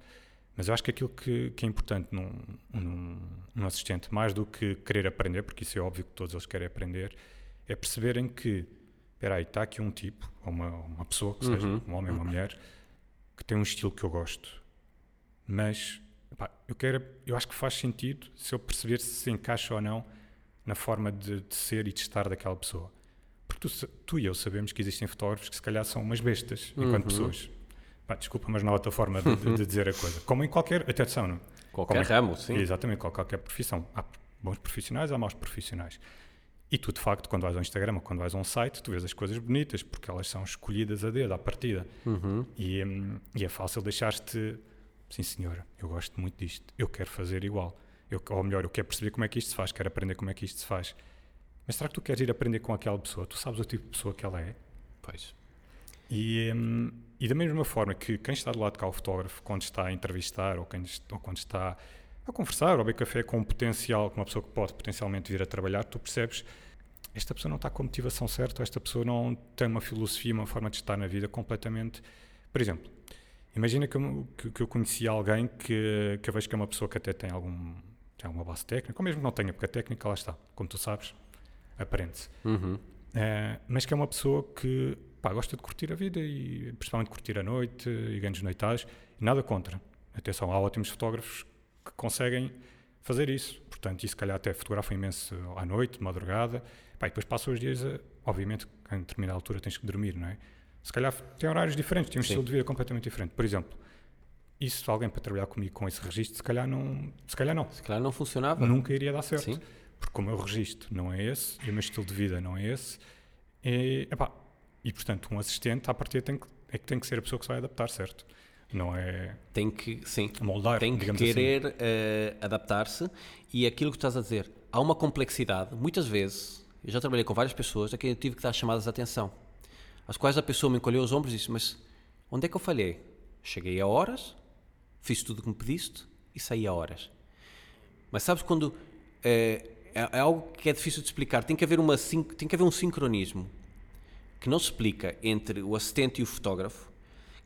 Mas eu acho que aquilo que, que é importante num, num, num assistente, mais do que querer aprender, porque isso é óbvio que todos eles querem aprender, é perceberem que, espera aí, está aqui um tipo, ou uma, uma pessoa, que seja, Uhum. um homem ou uma mulher, que tem um estilo que eu gosto, mas epá, eu, quero, eu acho que faz sentido se eu perceber se se encaixa ou não na forma de, de ser e de estar daquela pessoa. Porque tu, tu e eu sabemos que existem fotógrafos que se calhar são umas bestas enquanto Uhum. pessoas. Pá, desculpa, mas não há outra forma de, de- de dizer a coisa. Como em qualquer. Atenção, não? Qualquer Como ramo, sim. Exatamente, qual- qualquer profissão. Há bons profissionais, há maus profissionais. E tu, de facto, quando vais ao Instagram ou quando vais a um site, tu vês as coisas bonitas, porque elas são escolhidas a dedo, à partida. Uhum. E, hum, e é fácil deixar-te, sim senhora, eu gosto muito disto, eu quero fazer igual. Eu, ou melhor, eu quero perceber como é que isto se faz, quero aprender como é que isto se faz. Mas será que tu queres ir aprender com aquela pessoa? Tu sabes o tipo de pessoa que ela é? Pois. E, hum, e da mesma forma que quem está do lado de cá, o fotógrafo, quando está a entrevistar ou, quem, ou quando está a conversar ou a beber café com um potencial, com uma pessoa que pode potencialmente vir a trabalhar, tu percebes esta pessoa não está com a motivação certa, esta pessoa não tem uma filosofia, uma forma de estar na vida completamente. Por exemplo, imagina que eu, que, que eu conheci alguém que, que eu vejo que é uma pessoa que até tem, algum, tem alguma base técnica, ou mesmo que não tenha, porque a técnica lá está, como tu sabes, aprende-se. Uhum. Eh, mas que é uma pessoa que pá, gosta de curtir a vida e principalmente curtir a noite e grandes noitadas, e nada contra. Atenção, há ótimos fotógrafos que conseguem fazer isso. Portanto, e se calhar até fotografam imenso à noite, de madrugada, pá, e depois passam os dias, a, obviamente, em determinada altura tens que dormir, não é? Se calhar têm horários diferentes, têm um Sim. estilo de vida completamente diferente. Por exemplo, isso alguém para trabalhar comigo com esse registro, se calhar não, se calhar não Se calhar não funcionava. nunca iria dar certo. Sim. Porque o meu registro não é esse e o meu estilo de vida não é esse. E, epá, e portanto, um assistente, à partida, tem que, é que tem que ser a pessoa que se vai adaptar, certo? Não é Tem que, sim. moldar, tem que assim. querer eh, adaptar-se e aquilo que estás a dizer, há uma complexidade, muitas vezes, eu já trabalhei com várias pessoas, a quem eu tive que dar chamadas de atenção, às quais a pessoa me encolheu os ombros e disse, mas onde é que eu falhei? Cheguei a horas, fiz tudo o que me pediste e saí a horas. Mas sabes quando é, é, algo que é difícil de explicar, tem que haver uma tem que haver um sincronismo que não se explica entre o assistente e o fotógrafo,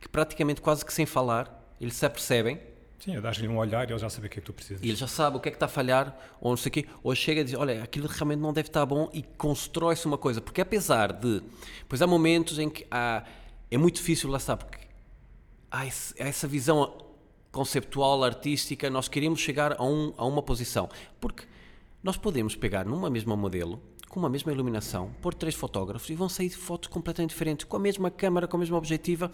que praticamente quase que sem falar, eles se apercebem Sim, dar-lhe um olhar e ele já sabe o que é que tu precisas. e ele já sabe o que é que está a falhar, ou não sei o quê, ou chega a dizer, olha, aquilo realmente não deve estar bom e constrói-se uma coisa. Porque apesar de. Pois há momentos em que há, é muito difícil, lá está, porque há, esse- há essa visão conceptual, artística, nós queremos chegar a, um, a uma posição. Porque nós podemos pegar numa mesma modelo, com uma mesma iluminação, pôr três fotógrafos e vão sair fotos completamente diferentes, com a mesma câmera, com a mesma objetiva,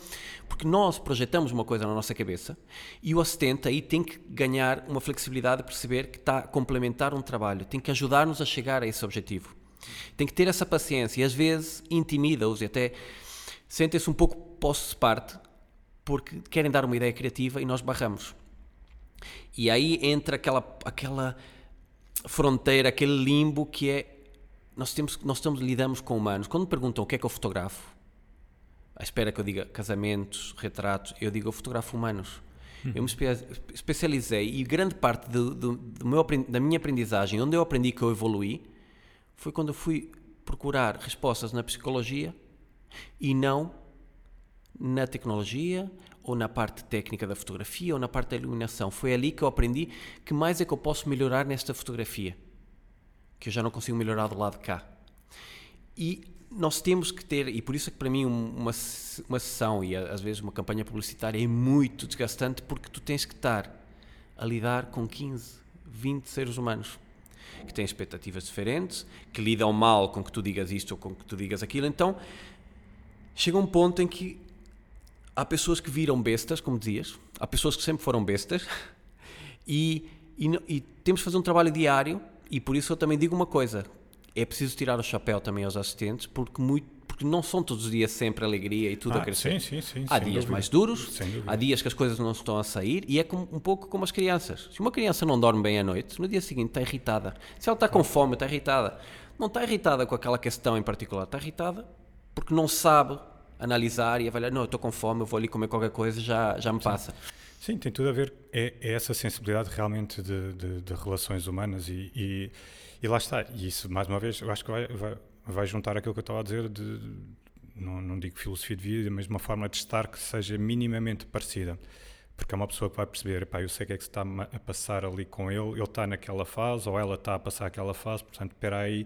porque nós projetamos uma coisa na nossa cabeça e o assistente aí tem que ganhar uma flexibilidade de perceber que está a complementar um trabalho, tem que ajudar-nos a chegar a esse objetivo. Tem que ter essa paciência e às vezes intimida-os e até sentem-se um pouco postos de parte porque querem dar uma ideia criativa e nós barramos. E aí entra aquela, aquela fronteira, aquele limbo que é nós temos nós estamos lidamos com humanos. Quando me perguntam o que é que eu fotografo, à espera que eu diga casamentos, retratos, eu digo eu fotografo humanos. Eu me espe- especializei e grande parte do, do, do meu, da minha aprendizagem, onde eu aprendi que eu evoluí, foi quando eu fui procurar respostas na psicologia e não na tecnologia ou na parte técnica da fotografia ou na parte da iluminação. Foi ali que eu aprendi que mais é que eu posso melhorar nesta fotografia, que eu já não consigo melhorar do lado de cá. E nós temos que ter, e por isso é que para mim um- uma, uma sessão e às vezes uma campanha publicitária é muito desgastante porque tu tens que estar a lidar com 15, 20 seres humanos que têm expectativas diferentes, que lidam mal com que tu digas isto ou com que tu digas aquilo. Então chega um ponto em que há pessoas que viram bestas, como dizias, há pessoas que sempre foram bestas e, e, e temos que fazer um trabalho diário e por isso eu também digo uma coisa, é preciso tirar o chapéu também aos assistentes porque, muito, porque não são todos os dias sempre alegria e tudo a Ah, crescer. sim, sim, sim. Há dias dúvida. mais duros, há dias que as coisas não estão a sair e é como- um pouco como as crianças. Se uma criança não dorme bem à noite, no dia seguinte está irritada. Se ela está com fome, está irritada. Não está irritada com aquela questão em particular, está irritada porque não sabe analisar e avaliar. Não, eu estou com fome, eu vou ali comer qualquer coisa, já, já me passa. Sim, tem tudo a ver. É, é essa sensibilidade realmente de, de- de relações humanas e, e, e lá está. E isso, mais uma vez, eu acho que vai, vai, vai juntar aquilo que eu estava a dizer de, não, não digo filosofia de vida, mas uma forma de estar que seja minimamente parecida. Porque é uma pessoa que vai perceber, pá, eu sei o que é que se está a passar ali com ele, ele está naquela fase ou ela está a passar aquela fase, portanto, espera aí,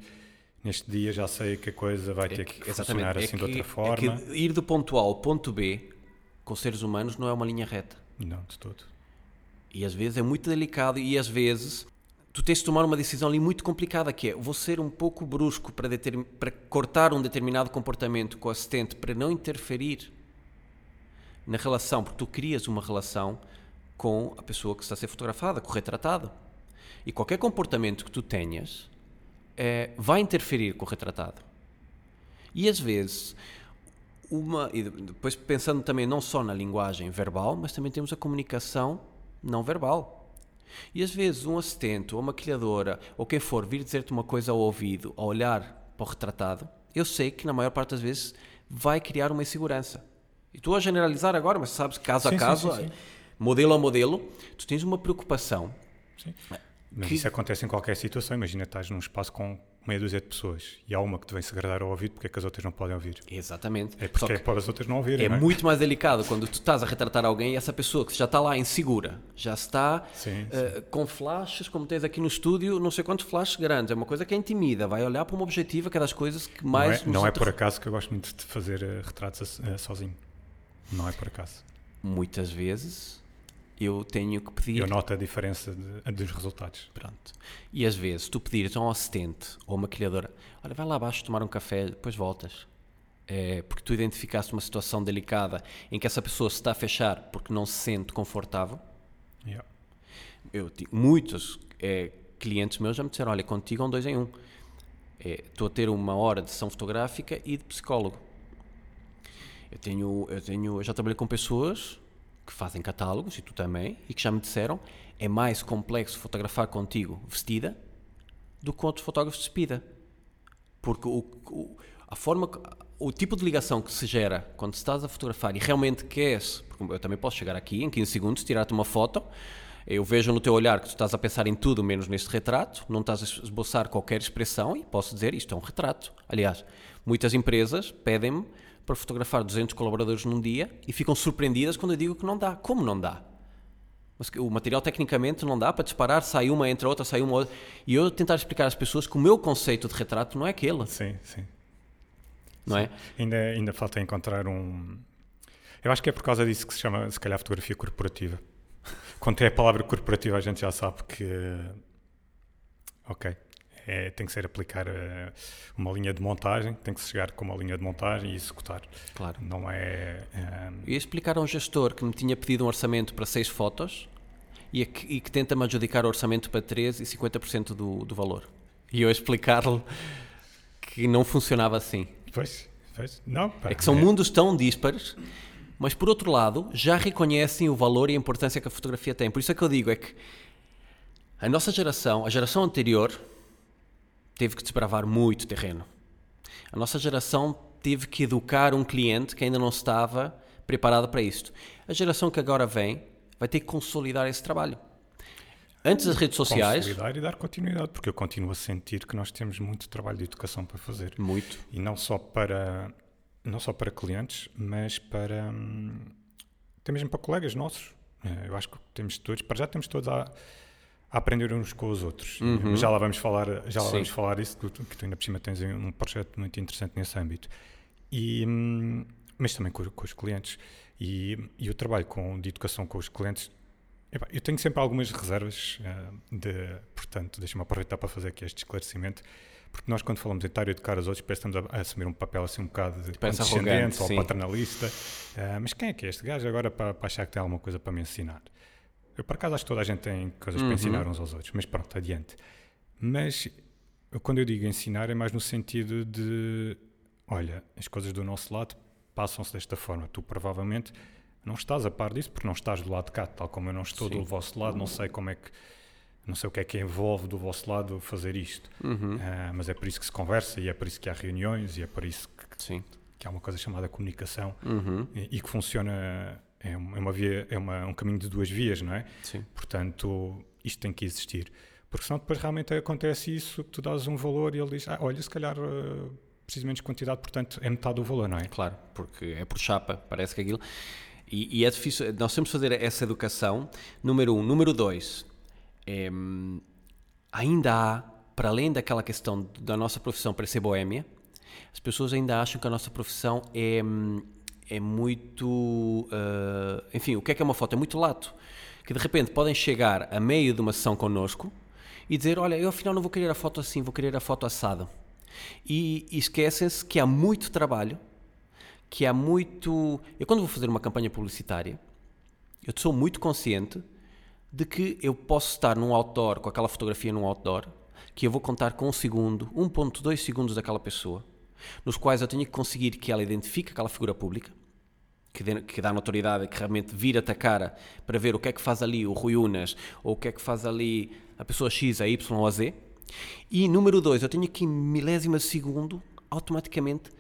neste dia já sei que a coisa vai ter que, funcionar assim de outra é forma. que ir do ponto A ao ponto B com seres humanos não é uma linha reta. Não, de todo. E às vezes é muito delicado e às vezes tu tens de tomar uma decisão ali muito complicada que é vou ser um pouco brusco para, para cortar um determinado comportamento com o assistente para não interferir na relação, porque tu crias uma relação com a pessoa que está a ser fotografada, com o retratado. E qualquer comportamento que tu tenhas eh, vai interferir com o retratado. E às vezes uma e depois pensando também não só na linguagem verbal, mas também temos a comunicação não verbal. E às vezes um assistente ou uma maquilhadora ou quem for vir dizer-te uma coisa ao ouvido, ao olhar para o retratado, eu sei que na maior parte das vezes vai criar uma insegurança. E estou a generalizar agora, mas sabes, caso Sim, a caso, sim, sim. modelo a modelo, tu tens uma preocupação. Sim. Mas Que- isso acontece em qualquer situação. Imagina, estás num espaço com meia dúzia de pessoas e há uma que te vem se agradar ao ouvido porque é que as outras não podem ouvir. Exatamente. É porque é que para as outras não ouvirem. É não muito mais delicado quando tu estás a retratar alguém e essa pessoa que já está lá insegura, já está Sim, eh, com flashes, como tens aqui no estúdio, não sei quantos flashes grandes. É uma coisa que é intimida, vai olhar para uma objetiva que é das coisas que Não mais. é, nos não é por acaso que eu gosto muito de fazer eh, retratos eh, sozinho. Não é por acaso. Muitas vezes eu tenho que pedir. Eu noto a diferença de- dos resultados. Pronto. E às vezes tu pedires a um assistente ou uma maquilhadora: olha, vai lá abaixo tomar um café, depois voltas. É, porque tu identificaste uma situação delicada em que essa pessoa se está a fechar porque não se sente confortável. Yeah. eu muitos eh, clientes meus já me disseram, olha, contigo é um dois em um. Eh, Estou a ter uma hora de sessão fotográfica e de psicólogo. Eu tenho, eu tenho, eu já trabalhei com pessoas que fazem catálogos, e tu também, e que já me disseram, é mais complexo fotografar contigo vestida do que outros fotógrafos de despida. Porque o, o- a forma, o tipo de ligação que se gera quando estás a fotografar e realmente queres, porque eu também posso chegar aqui em 15 segundos, tirar-te uma foto Eu vejo no teu olhar que tu estás a pensar em tudo menos neste retrato, não estás a esboçar qualquer expressão e posso dizer isto é um retrato. Aliás, muitas empresas pedem-me para fotografar 200 colaboradores num dia e ficam surpreendidas quando eu digo que não dá. Como não dá? Mas o material tecnicamente não dá para disparar, sai uma, entra outra, sai uma outra. E eu tentar explicar às pessoas que o meu conceito de retrato não é aquele. Sim, sim. Não sim. é? Ainda, ainda falta encontrar um. Eu acho que é por causa disso que se chama, se calhar, fotografia corporativa. Quando é a palavra corporativa, a gente já sabe que. Ok. É, tem que ser aplicar uh, uma linha de montagem, tem que se chegar com uma linha de montagem e executar. Claro. Não é. Um... E explicar a um gestor que me tinha pedido um orçamento para seis fotos e que, e que tenta-me adjudicar o orçamento para três e 50% do, do valor. E eu explicar-lhe que não funcionava assim. Pois, pois. Não, pá, é que são é... mundos tão díspares mas por outro lado já reconhecem o valor e a importância que a fotografia tem. Por isso é que eu digo é que a nossa geração, a geração anterior, teve que desbravar muito terreno. A nossa geração teve que educar um cliente que ainda não estava preparado para isto. A geração que agora vem vai ter que consolidar esse trabalho. Antes das redes sociais. Consolidar e dar continuidade, porque eu continuo a sentir que nós temos muito trabalho de educação para fazer. Muito. E não só para não só para clientes, mas para hum, até mesmo para colegas nossos. Eh, eu acho que temos todos, para já temos todos a, a aprender uns com os outros. Uhum. Já lá vamos falar, já lá vamos falar isso, que tu, que tu ainda por cima tens um projeto muito interessante nesse âmbito. E, hum, mas também com, com os clientes. E, e, o trabalho com, de educação com os clientes, eu tenho sempre algumas reservas, uh, de, portanto, deixa-me aproveitar para fazer aqui este esclarecimento porque nós, quando falamos em estar a educar os outros, parece que estamos a, a, assumir um papel assim um bocado de condescendente ou sim. paternalista. Uh, mas quem é que é este gajo agora para, para, achar que tem alguma coisa para me ensinar? Eu, por acaso, acho que toda a gente tem coisas uhum. para ensinar uns aos outros, mas pronto, adiante. Mas quando eu digo ensinar, é mais no sentido de: olha, as coisas do nosso lado passam-se desta forma. Tu provavelmente não estás a par disso porque não estás do lado de cá, tal como eu não estou sim. do vosso lado, não sei como é que não sei o que é que envolve do vosso lado fazer isto, uhum. uh, mas é por isso que se conversa e é por isso que há reuniões e é por isso que, Sim. que há uma coisa chamada comunicação uhum. e, e, que funciona, é uma via, é uma, um caminho de duas vias, não é? Sim. Portanto, isto tem que existir. Porque senão depois realmente acontece isso, que tu dás um valor e ele diz, ah, olha, se calhar uh, preciso menos quantidade, portanto é metade do valor, não é? Claro, porque é por chapa, parece que aquilo... E, e é difícil, nós temos que fazer essa educação, número um. Número dois, é, ainda há, para além daquela questão da nossa profissão parecer boêmia, as pessoas ainda acham que a nossa profissão é, é muito. Uh, enfim, o que é que é uma foto? É muito lato. Que de repente podem chegar a meio de uma sessão connosco e dizer: Olha, eu afinal não vou querer a foto assim, vou querer a foto assada. E, e esquecem-se que há muito trabalho, que há muito. Eu, quando vou fazer uma campanha publicitária, eu sou muito consciente de que eu posso estar num outdoor, com aquela fotografia num outdoor, que eu vou contar com um segundo, 1.2 segundos daquela pessoa, nos quais eu tenho que conseguir que ela identifique aquela figura pública, que, que dá notoriedade, que realmente vira-te a cara para ver o que é que faz ali o Rui Unas, ou o que é que faz ali a pessoa X, a Y ou a Z. E número dois, eu tenho que em milésimas de segundo, automaticamente,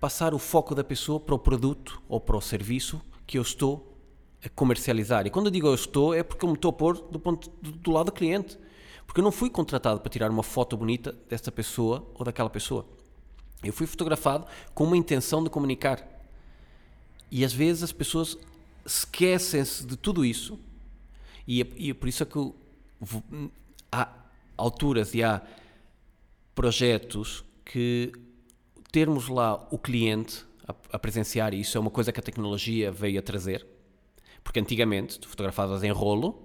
passar o foco da pessoa para o produto ou para o serviço que eu estou a comercializar. E quando eu digo eu estou, é porque eu me estou a pôr do, ponto, do, do lado do cliente. Porque eu não fui contratado para tirar uma foto bonita dessa pessoa ou daquela pessoa. Eu fui fotografado com uma intenção de comunicar. E às vezes as pessoas esquecem-se de tudo isso. E é, e é por isso é que há alturas e há projetos que termos lá o cliente a, a presenciar isso é uma coisa que a tecnologia veio a trazer porque antigamente tu fotografavas em rolo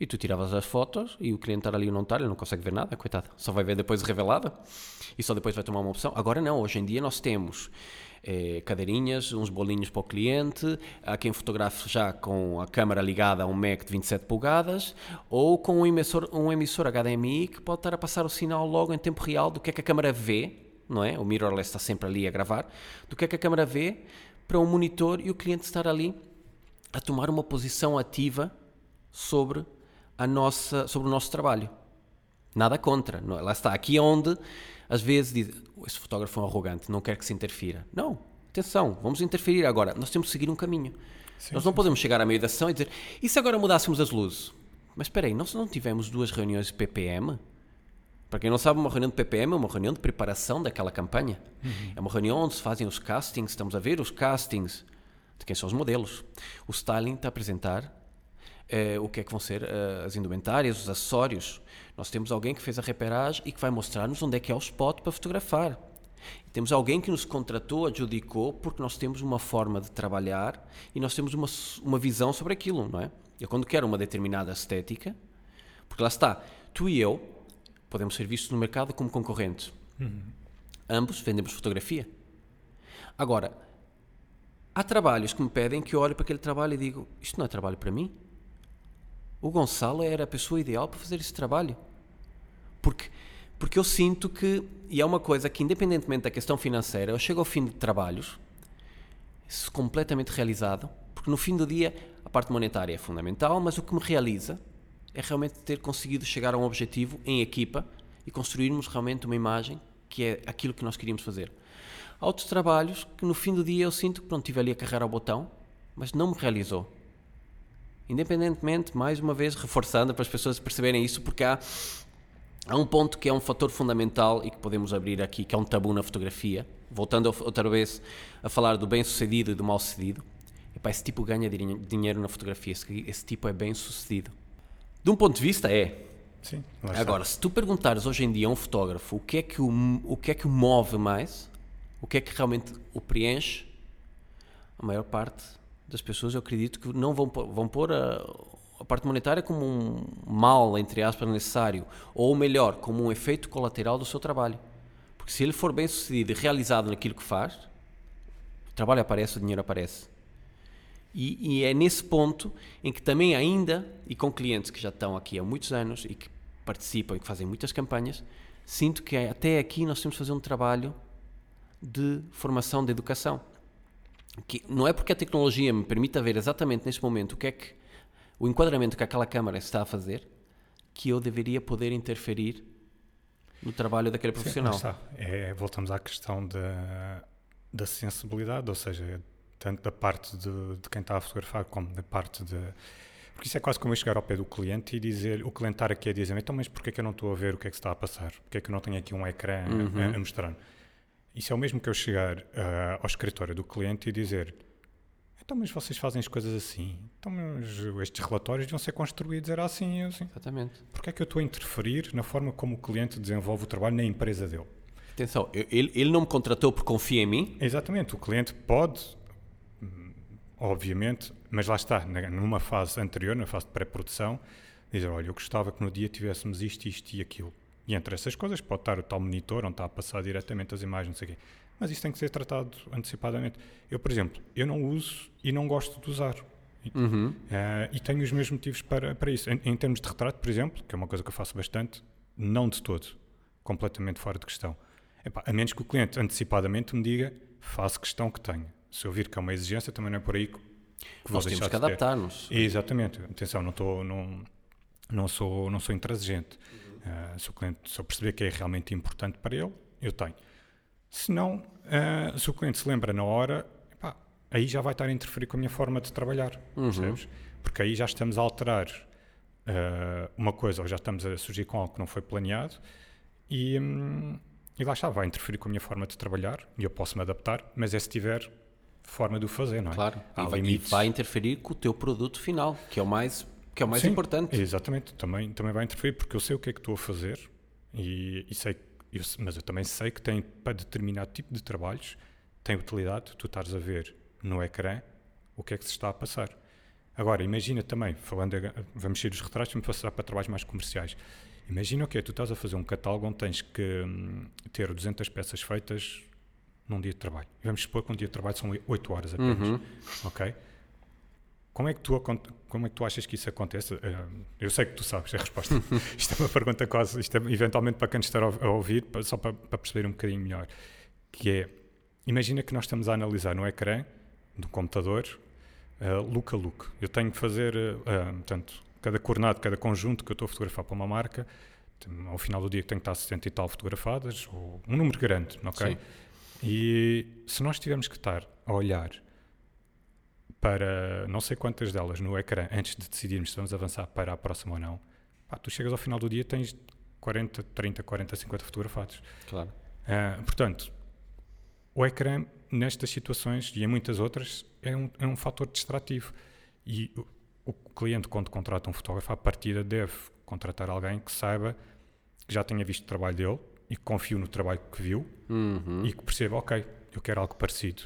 e tu tiravas as fotos e o cliente estar ali ou não estar, ele não consegue ver nada, coitado. Só vai ver depois revelada e só depois vai tomar uma opção. Agora não, hoje em dia nós temos eh, cadeirinhas, uns bolinhos para o cliente, há quem fotografe já com a câmera ligada a um Mac de 27 polegadas ou com um emissor, um emissor HDMI que pode estar a passar o sinal logo em tempo real do que é que a câmera vê, não é? O mirrorless está sempre ali a gravar, do que é que a câmera vê para um monitor e o cliente estar ali a tomar uma posição ativa sobre, a nossa, sobre o nosso trabalho. Nada contra. Não, é? lá está. Aqui é onde, às vezes, diz: esse fotógrafo é um arrogante, não quer que se interfira. Não. Atenção, vamos interferir agora. Nós temos que seguir um caminho. Sim, Nós não sim, podemos sim. chegar à meio da sessão e dizer: e se agora mudássemos as luzes? Mas espera aí, nós não tivemos duas reuniões de PPM? Para quem não sabe, uma reunião de PPM é uma reunião de preparação daquela campanha. Uhum. É uma reunião onde se fazem os castings, estamos a ver os castings de quem são os modelos. O styling está a apresentar o que é que vão ser uh, as indumentárias, os acessórios. Nós temos alguém que fez a reperagem e que vai mostrar-nos onde é que é o spot para fotografar. Temos alguém que nos contratou, adjudicou, porque nós temos uma forma de trabalhar e nós temos uma, uma visão sobre aquilo, não é? Eu quando quero uma determinada estética, porque lá está, tu e eu podemos ser vistos no mercado como concorrentes. Uhum. Ambos vendemos fotografia. Agora, há trabalhos que me pedem que eu olho para aquele trabalho e digo: isto não é trabalho para mim. O Gonçalo era a pessoa ideal para fazer esse trabalho. Porque, porque eu sinto que, e é uma coisa que, independentemente da questão financeira, eu chego ao fim de trabalhos completamente realizado, porque no fim do dia a parte monetária é fundamental, mas o que me realiza é realmente ter conseguido chegar a um objetivo em equipa e construirmos realmente uma imagem que é aquilo que nós queríamos fazer. Há outros trabalhos que no fim do dia eu sinto que pronto, estive ali a carregar ao botão, mas não me realizou. Independentemente, mais uma vez, reforçando para as pessoas perceberem isso, porque há, há um ponto que é um fator fundamental e que podemos abrir aqui, que é um tabu na fotografia. Voltando outra vez a falar do bem-sucedido e do mal-sucedido. Esse tipo ganha dinheiro na fotografia, esse, tipo é bem-sucedido. De um ponto de vista, é. Sim, Agora, se tu perguntares hoje em dia a um fotógrafo o que, é que o, o que é que o move mais, o que é que realmente o preenche, a maior parte das pessoas eu acredito que não vão pôr, vão pôr a, a parte monetária como um mal, entre aspas, necessário, ou melhor, como um efeito colateral do seu trabalho. Porque se ele for bem sucedido e realizado naquilo que faz, o trabalho aparece, o dinheiro aparece. E, e, é nesse ponto em que também ainda, e com clientes que já estão aqui há muitos anos e que participam e que fazem muitas campanhas, sinto que até aqui nós temos que fazer um trabalho de formação, de educação. Que não é porque a tecnologia me permita ver exatamente neste momento o que é que o enquadramento que aquela câmara está a fazer, que eu deveria poder interferir no trabalho daquele profissional. Sim, é, voltamos à questão da, da sensibilidade, ou seja, tanto da parte de, de, quem está a fotografar como da parte de. Porque isso é quase como eu chegar ao pé do cliente e dizer, o cliente estar aqui a dizer, então, mas porquê é que eu não estou a ver o que é que está a passar? Porquê é que eu não tenho aqui um ecrã uhum. a, a, mostrar? Isso é o mesmo que eu chegar uh, ao escritório do cliente e dizer, então, mas vocês fazem as coisas assim? Então, estes relatórios deviam ser construídos, era assim, assim. Exatamente. Porquê é que eu estou a interferir na forma como o cliente desenvolve o trabalho na empresa dele? Atenção, ele, ele não me contratou porque confia em mim? Exatamente, o cliente pode obviamente, mas lá está, numa fase anterior, na fase de pré-produção, dizer, olha, eu gostava que no dia tivéssemos isto, isto e aquilo. E entre essas coisas pode estar o tal monitor onde está a passar diretamente as imagens, não sei o quê. Mas isso tem que ser tratado antecipadamente. Eu, por exemplo, eu não uso e não gosto de usar. Uhum. Uh, e tenho os meus motivos para, para isso. Em, em, termos de retrato, por exemplo, que é uma coisa que eu faço bastante, não de todo. Completamente fora de questão. Epá, a menos que o cliente antecipadamente me diga, faço questão que tenha se eu vir que é uma exigência, também não é por aí que, que Nós temos que adaptar-nos. Exatamente. Atenção, não, estou, não, não, sou, não sou intransigente. Uhum. Uh, se, o cliente, eu perceber que é realmente importante para ele, eu tenho. Se não, uh, se o cliente se lembra na hora, epá, aí já vai estar a interferir com a minha forma de trabalhar, uhum. percebes? Porque aí já estamos a alterar uh, uma coisa, ou já estamos a surgir com algo que não foi planeado, e, um, e lá está, vai interferir com a minha forma de trabalhar, e eu posso me adaptar, mas é se tiver forma de o fazer, não é? Claro, Há e, vai, e vai interferir com o teu produto final, que é o mais, que é o mais Sim, importante. Exatamente, também, também vai interferir, porque eu sei o que é que estou a fazer, e, e sei, eu, mas eu também sei que tem, para determinado tipo de trabalhos, tem utilidade tu estares a ver no ecrã o que é que se está a passar. Agora, imagina também, falando, vamos sair dos retratos, vamos passar para trabalhos mais comerciais. Imagina o que é, tu estás a fazer um catálogo onde tens que hum, ter 200 peças feitas num dia de trabalho. Vamos supor que um dia de trabalho são 8 horas apenas. Uhum. Ok? Como é, que tu, como é que tu achas que isso acontece? Eh, eu sei que tu sabes a resposta. isto é uma pergunta quase, isto é eventualmente para quem está a ouvir, só para, para perceber um bocadinho melhor. Que é, imagina que nós estamos a analisar no ecrã do computador uh, look a look. Eu tenho que fazer, uh, portanto, cada coordenado, cada conjunto que eu estou a fotografar para uma marca, ao final do dia tem que estar 60 e tal fotografadas, ou um número grande, ok? Sim. E se nós tivermos que estar a olhar para não sei quantas delas no ecrã antes de decidirmos se vamos avançar para a próxima ou não, pá, tu chegas ao final do dia tens 40, 30, 40, 50 fotografados. Claro. Uh, portanto, o ecrã nestas situações e em muitas outras é um, é um fator distrativo. E o, o cliente, quando contrata um fotógrafo, à partida deve contratar alguém que saiba que já tenha visto o trabalho dele e que confie no trabalho que viu Uhum. e que perceba, ok, eu quero algo parecido.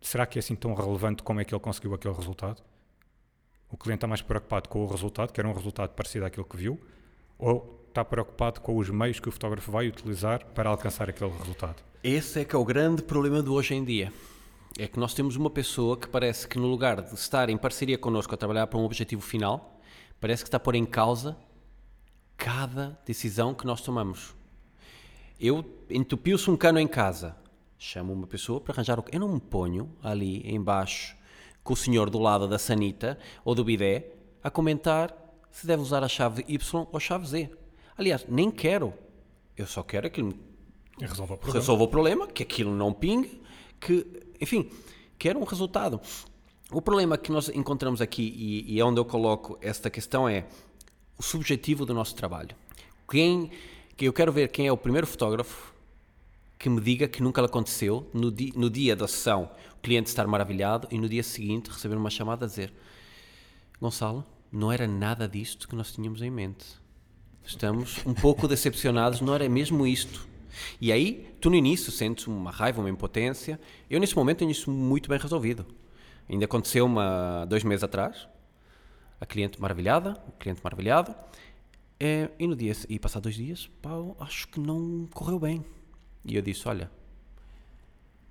Será que é assim tão relevante como é que ele conseguiu aquele resultado? O cliente está mais preocupado com o resultado, quer um resultado parecido àquilo que viu, ou está preocupado com os meios que o fotógrafo vai utilizar para alcançar aquele resultado? Esse é que é o grande problema de hoje em dia. É que nós temos uma pessoa que parece que no lugar de estar em parceria connosco a trabalhar para um objetivo final, parece que está a pôr em causa cada decisão que nós tomamos. Eu entupiu-se um cano em casa, chamo uma pessoa para arranjar o Eu não me ponho ali embaixo com o senhor do lado da sanita ou do bidé a comentar se deve usar a chave Y ou a chave Z. Aliás, nem quero. Eu só quero que ele me resolve o problema. resolva o problema, que aquilo não pingue, que, enfim, quero um resultado. O problema que nós encontramos aqui, e, e é onde eu coloco esta questão, é o subjetivo do nosso trabalho. Quem, que eu quero ver quem é o primeiro fotógrafo que me diga que nunca lhe aconteceu no, di, no dia da sessão o cliente estar maravilhado e no dia seguinte receber uma chamada a dizer Gonçalo, não era nada disto que nós tínhamos em mente. Estamos um pouco decepcionados, não era mesmo isto. E aí, tu no início sentes uma raiva, uma impotência. Eu, nesse momento, tenho isso muito bem resolvido. Ainda aconteceu uma, dois meses atrás. A cliente maravilhada, o cliente maravilhado. É, e no dia, e passar dois dias, pá, acho que não correu bem. E eu disse, olha,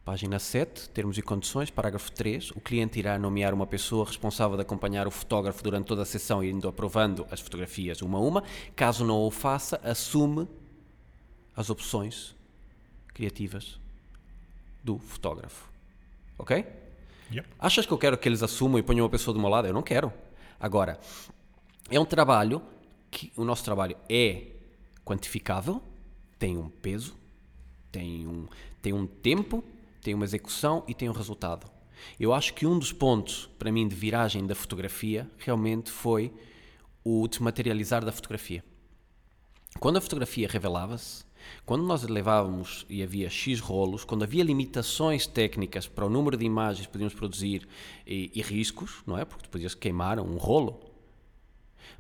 Página 7, termos e condições, parágrafo 3. O cliente irá nomear uma pessoa responsável de acompanhar o fotógrafo durante toda a sessão, indo aprovando as fotografias uma a uma. Caso não o faça, assume as opções criativas do fotógrafo. Ok? Yep. Achas que eu quero que eles assumam e ponham uma pessoa do meu lado? Eu não quero. Agora, é um trabalho que o nosso trabalho é quantificável, tem um peso, tem um, tem um tempo, tem uma execução e tem um resultado. Eu acho que um dos pontos, para mim, de viragem da fotografia realmente foi o desmaterializar da fotografia. Quando a fotografia revelava-se, quando nós levávamos e havia X rolos, quando havia limitações técnicas para o número de imagens que podíamos produzir e, e riscos, não é? Porque tu podias queimar um rolo.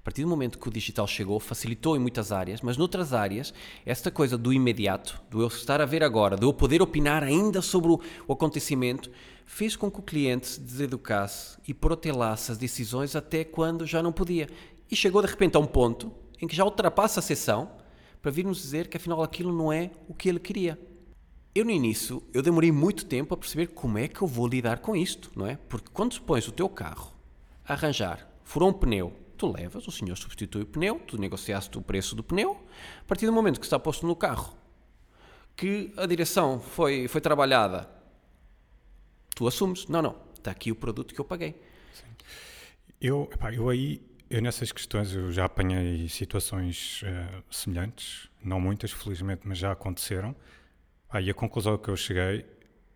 Partir do momento que o digital chegou, facilitou em muitas áreas, mas noutras áreas, esta coisa do imediato, do eu estar a ver agora, do eu poder opinar ainda sobre o, o acontecimento, fez com que o cliente se deseducasse e protelasse as decisões até quando já não podia. E chegou de repente a um ponto em que já ultrapassa a sessão para vir-nos dizer que afinal aquilo não é o que ele queria. Eu no início, eu demorei muito tempo a perceber como é que eu vou lidar com isto, não é? Porque quando pões o teu carro a arranjar, furou um pneu, tu levas, o senhor substitui o pneu, tu negociaste o preço do pneu, a partir do momento que está posto no carro, que a direção foi, foi trabalhada, tu assumes, não, não, está aqui o produto que eu paguei. Eu, epá, eu aí, eu nessas questões, eu já apanhei situações eh, semelhantes, não muitas, felizmente, mas já aconteceram. E a conclusão que eu cheguei,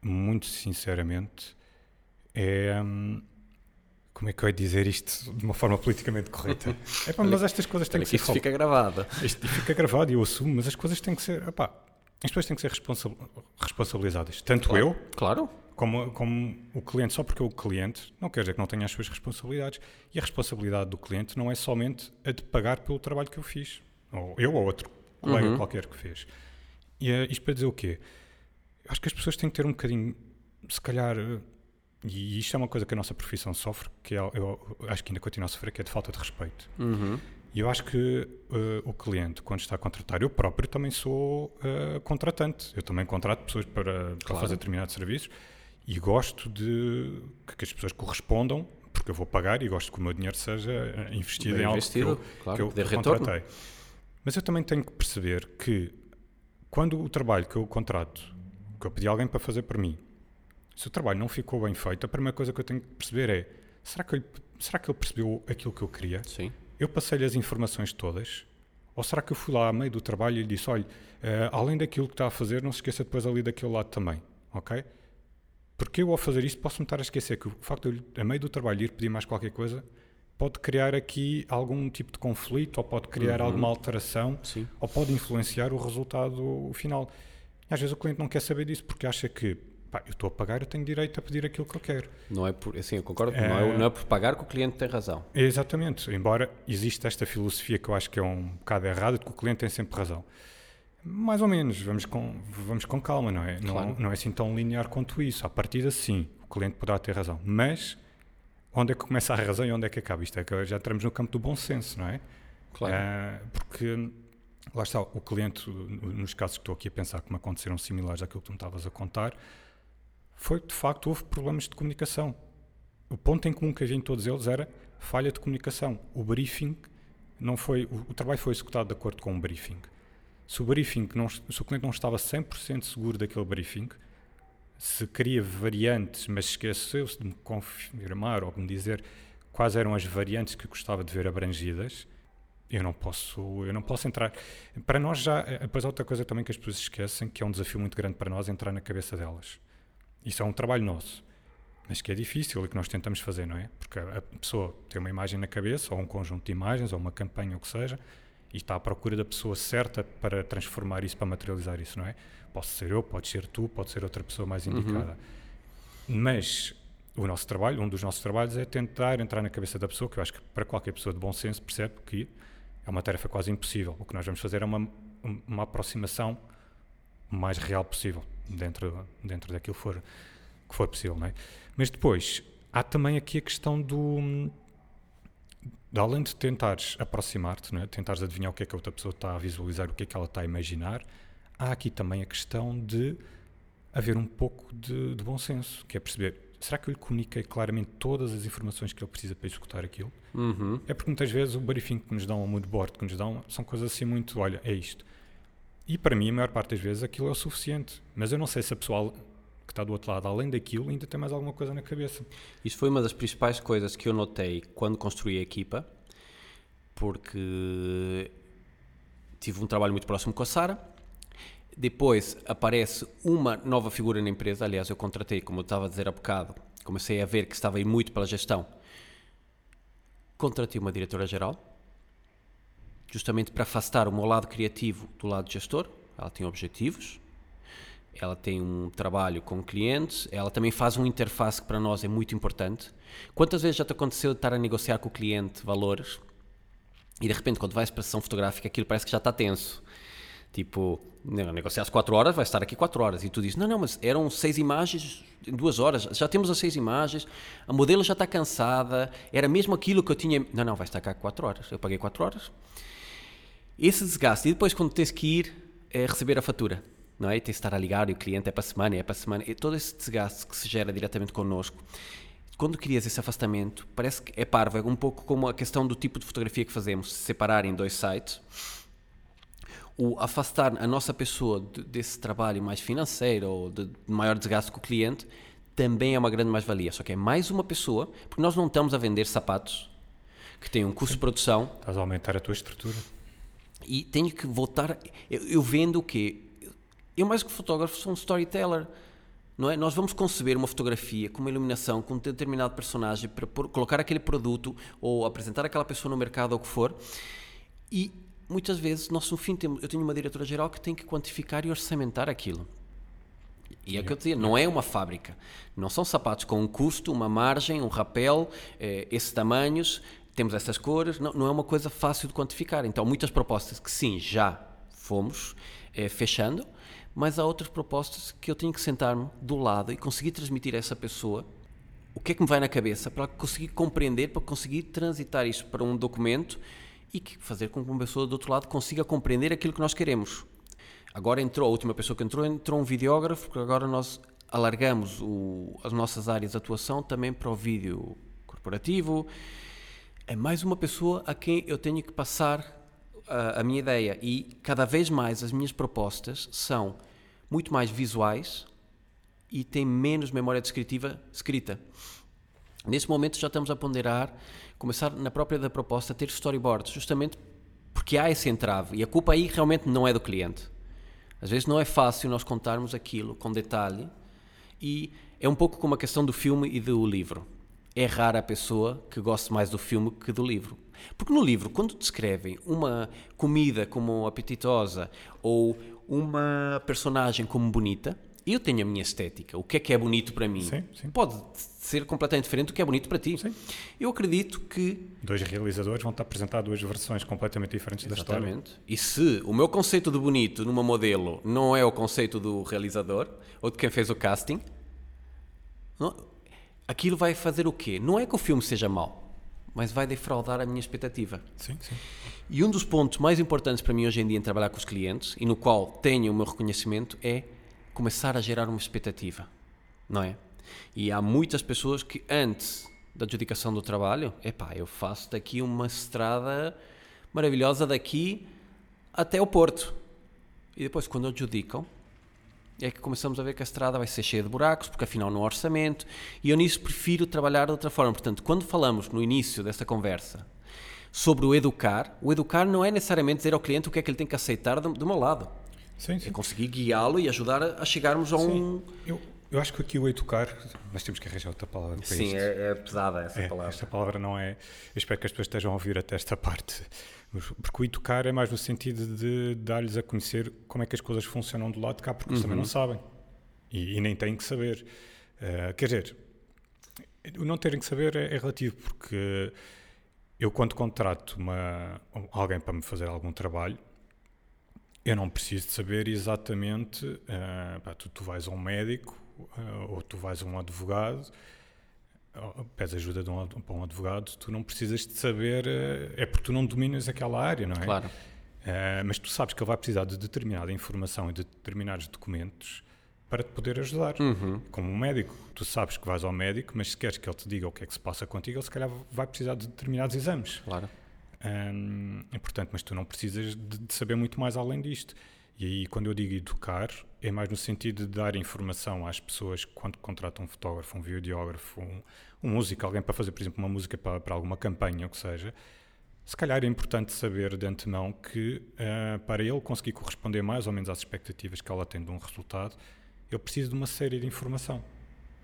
muito sinceramente, é. hum, como é que eu ia dizer isto de uma forma politicamente correta? Epá, mas estas coisas têm que que ser isto fica gravado. isto fica gravado e eu assumo, mas as coisas têm que ser. Epá, as pessoas têm que ser responsa- responsabilizadas. Tanto eu Claro. como, como o cliente, só porque é o cliente, não quer dizer que não tenha as suas responsabilidades. E a responsabilidade do cliente não é somente a de pagar pelo trabalho que eu fiz, ou eu ou outro colega qualquer que fez. E é isto para dizer o quê? Eu Acho que as pessoas têm que ter um bocadinho, se calhar, eh, e isto é uma coisa que a nossa profissão sofre, que é, eu acho que ainda continua a sofrer, que é de falta de respeito. Uhum. E eu acho que eh, o cliente, quando está a contratar, eu próprio também sou eh, contratante. Eu também contrato pessoas para, para Claro. fazer determinados serviços e gosto de que, as pessoas correspondam, porque eu vou pagar e gosto que o meu dinheiro seja eh, investido Bem em algo investido, que eu, claro, que eu, eu retorno. contratei. Mas eu também tenho que perceber que quando o trabalho que eu contrato, que eu pedi a alguém para fazer por mim, se o trabalho não ficou bem feito, a primeira coisa que eu tenho que perceber é será que ele, será que ele percebeu aquilo que eu queria? Sim. Eu passei-lhe as informações todas? Ou será que eu fui lá a meio do trabalho e lhe disse: olha, eh, além daquilo que está a fazer, não se esqueça depois ali daquele lado também, ok? Porque eu, ao fazer isto, posso-me estar a esquecer que o facto de eu, a meio do trabalho, ir pedir mais qualquer coisa pode criar aqui algum tipo de conflito ou pode criar alguma alteração Sim. ou pode influenciar o resultado final. Às vezes o cliente não quer saber disso porque acha que pá, eu estou a pagar, eu tenho direito a pedir aquilo que eu quero. Não é por, assim, eu concordo, Não, é, não é por pagar que o cliente tem razão. Exatamente, embora exista esta filosofia que eu acho que é um bocado errada, de que o cliente tem sempre razão. Mais ou menos, vamos com, vamos com calma, não é? Claro. Não, não é assim tão linear quanto isso. À partida, sim, o cliente poderá ter razão. Mas onde é que começa a razão e onde é que acaba? Isto é que já entramos no campo do bom senso, não é? Claro. Ah, porque lá está, o cliente, nos casos que estou aqui a pensar me aconteceram similares àquilo que tu me estavas a contar, foi que de facto houve problemas de comunicação. O ponto em comum que havia em todos eles era falha de comunicação. O briefing não foi, o, o trabalho foi executado de acordo com o briefing. Se o briefing, não, se o cliente não estava 100% seguro daquele briefing, se queria variantes, mas esqueceu-se de me confirmar ou de me dizer quais eram as variantes que gostava de ver abrangidas, eu não posso, eu não posso entrar. Para nós já, eh, depois há outra coisa também que as pessoas esquecem, que é um desafio muito grande para nós entrar na cabeça delas. Isso é um trabalho nosso, mas que é difícil e que nós tentamos fazer, não é? Porque a pessoa tem uma imagem na cabeça, ou um conjunto de imagens, ou uma campanha, ou o que seja, e está à procura da pessoa certa para transformar isso, para materializar isso, não é? Posso ser eu, pode ser tu, pode ser outra pessoa mais indicada. Mas o nosso trabalho, um dos nossos trabalhos é tentar entrar na cabeça da pessoa, que eu acho que para qualquer pessoa de bom senso percebe que é uma tarefa quase impossível. O que nós vamos fazer é uma, uma aproximação o mais real possível dentro, dentro daquilo que for, que for possível, não é? Mas depois, há também aqui a questão do de além de tentares aproximar-te, é? tentares adivinhar o que é que a outra pessoa está a visualizar, o que é que ela está a imaginar, há aqui também a questão de haver um pouco de, de bom senso, que é perceber, será que eu lhe comuniquei claramente todas as informações que ele precisa para executar aquilo? Uhum. É porque muitas vezes o briefing que nos dão, o mood board que nos dão, são coisas assim muito, olha, é isto. E para mim, a maior parte das vezes, aquilo é o suficiente. Mas eu não sei se a pessoa que está do outro lado, além daquilo, ainda tem mais alguma coisa na cabeça. Isso foi uma das principais coisas que eu notei quando construí a equipa, porque tive um trabalho muito próximo com a Sara. Depois aparece uma nova figura na empresa. Aliás, eu contratei, como eu estava a dizer há bocado, comecei a ver que estava a ir muito pela gestão. Contratei uma diretora-geral, justamente para afastar o meu lado criativo do lado gestor. Ela tem objetivos, ela tem um trabalho com clientes, ela também faz uma interface que para nós é muito importante. Quantas vezes já te aconteceu estar a negociar com o cliente valores e de repente quando vais para a sessão fotográfica aquilo parece que já está tenso? Tipo, não, negociaste 4 horas, vai estar aqui 4 horas. E tu dizes, não, não, mas eram 6 imagens em 2 horas, já temos as 6 imagens, a modelo já está cansada, era mesmo aquilo que eu tinha. Não, não, vai estar cá 4 horas. Eu paguei 4 horas. Esse desgaste, e depois quando tens que ir é, receber a fatura, não é? Tens de estar a ligar e o cliente é para a semana, é para a semana, e todo esse desgaste que se gera diretamente connosco. Quando crias esse afastamento, parece que é parvo, é um pouco como a questão do tipo de fotografia que fazemos, se separar em dois sites o afastar a nossa pessoa de, desse trabalho mais financeiro ou de maior desgaste com o cliente também é uma grande mais-valia. Só que é mais uma pessoa, porque nós não estamos a vender sapatos que têm um custo de produção Estás a aumentar a tua estrutura. E tenho que voltar. Eu, eu vendo o quê? Eu, mais que fotógrafo, sou um storyteller. Não é? Nós vamos conceber uma fotografia com uma iluminação, com um determinado personagem, para pôr- colocar aquele produto ou apresentar aquela pessoa no mercado ou o que for. E muitas vezes, nós no fim, eu tenho uma diretora geral que tem que quantificar e orçamentar aquilo. E é o que eu dizia, não é uma fábrica. Não são sapatos com um custo, uma margem, um rapel, eh, esses tamanhos, temos essas cores. Não, não é uma coisa fácil de quantificar. Então, muitas propostas que sim, já fomos eh, fechando, mas há outras propostas que eu tenho que sentar-me do lado e conseguir transmitir a essa pessoa o que é que me vai na cabeça para conseguir compreender, para conseguir transitar isso para um documento e fazer com que uma pessoa do outro lado consiga compreender aquilo que nós queremos. Agora entrou, a última pessoa que entrou, entrou um videógrafo, porque agora nós alargamos o- as nossas áreas de atuação também para o vídeo corporativo. É mais uma pessoa a quem eu tenho que passar a, a minha ideia e cada vez mais as minhas propostas são muito mais visuais e têm menos memória descritiva escrita. Nesse momento já estamos a ponderar, começar na própria da proposta ter storyboards, justamente porque há esse entrave e a culpa aí realmente não é do cliente. Às vezes não é fácil nós contarmos aquilo com detalhe e é um pouco como a questão do filme e do livro. É rara a pessoa que goste mais do filme que do livro. Porque no livro, quando descrevem uma comida como apetitosa ou uma personagem como bonita, eu tenho a minha estética. O que é que é bonito para mim? Sim, sim. Pode ser completamente diferente do que é bonito para ti. Sim. Eu acredito que Dois realizadores vão-te apresentar duas versões completamente diferentes da história. Exatamente. E se o meu conceito de bonito numa modelo não é o conceito do realizador ou de quem fez o casting, não- aquilo vai fazer o quê? Não é que o filme seja mau, mas vai defraudar a minha expectativa. Sim, sim. E um dos pontos mais importantes para mim hoje em dia em trabalhar com os clientes e no qual tenho o meu reconhecimento é começar a gerar uma expectativa, não é? E há muitas pessoas que antes da adjudicação do trabalho, epá, eu faço daqui uma estrada maravilhosa daqui até o Porto. E depois quando adjudicam, é que começamos a ver que a estrada vai ser cheia de buracos, porque afinal não há orçamento, e eu nisso prefiro trabalhar de outra forma. Portanto, quando falamos no início desta conversa sobre o educar, o educar não é necessariamente dizer ao cliente o que é que ele tem que aceitar do, do meu lado. Sim, sim. É conseguir guiá-lo e ajudar a, chegarmos a um... Eu, eu acho que aqui o educar, nós temos que arranjar outra palavra para Sim, isto. é, é pesada essa É, palavra. Esta palavra não é. Eu espero que as pessoas estejam a ouvir até esta parte. Porque o educar é mais no sentido de dar-lhes a conhecer como é que as coisas funcionam do lado de cá, porque eles também Uhum. não sabem. E, e nem têm que saber. Eh, quer dizer, o não terem que saber é, é relativo, porque eu, quando contrato uma, alguém para me fazer algum trabalho, eu não preciso de saber exatamente. eh, pá, tu, tu vais a um médico eh, ou tu vais a um advogado pedes ajuda de um, para um advogado, tu não precisas de saber, eh, é porque tu não dominas aquela área, não é? Claro. Eh, mas tu sabes que ele vai precisar de determinada informação e de determinados documentos para te poder ajudar. Uhum. Como um médico, tu sabes que vais ao médico, mas se queres que ele te diga o que é que se passa contigo, ele se calhar vai precisar de determinados exames. Claro. É importante, mas tu não precisas de, de saber muito mais além disto. E aí, quando eu digo educar, é mais no sentido de dar informação às pessoas quando contratam um fotógrafo, um videógrafo, um, um músico, alguém para fazer, por exemplo, uma música para, para alguma campanha, ou que seja. Se calhar é importante saber de antemão que ah, para ele conseguir corresponder mais ou menos às expectativas que ela tem de um resultado, ele precisa de uma série de informação.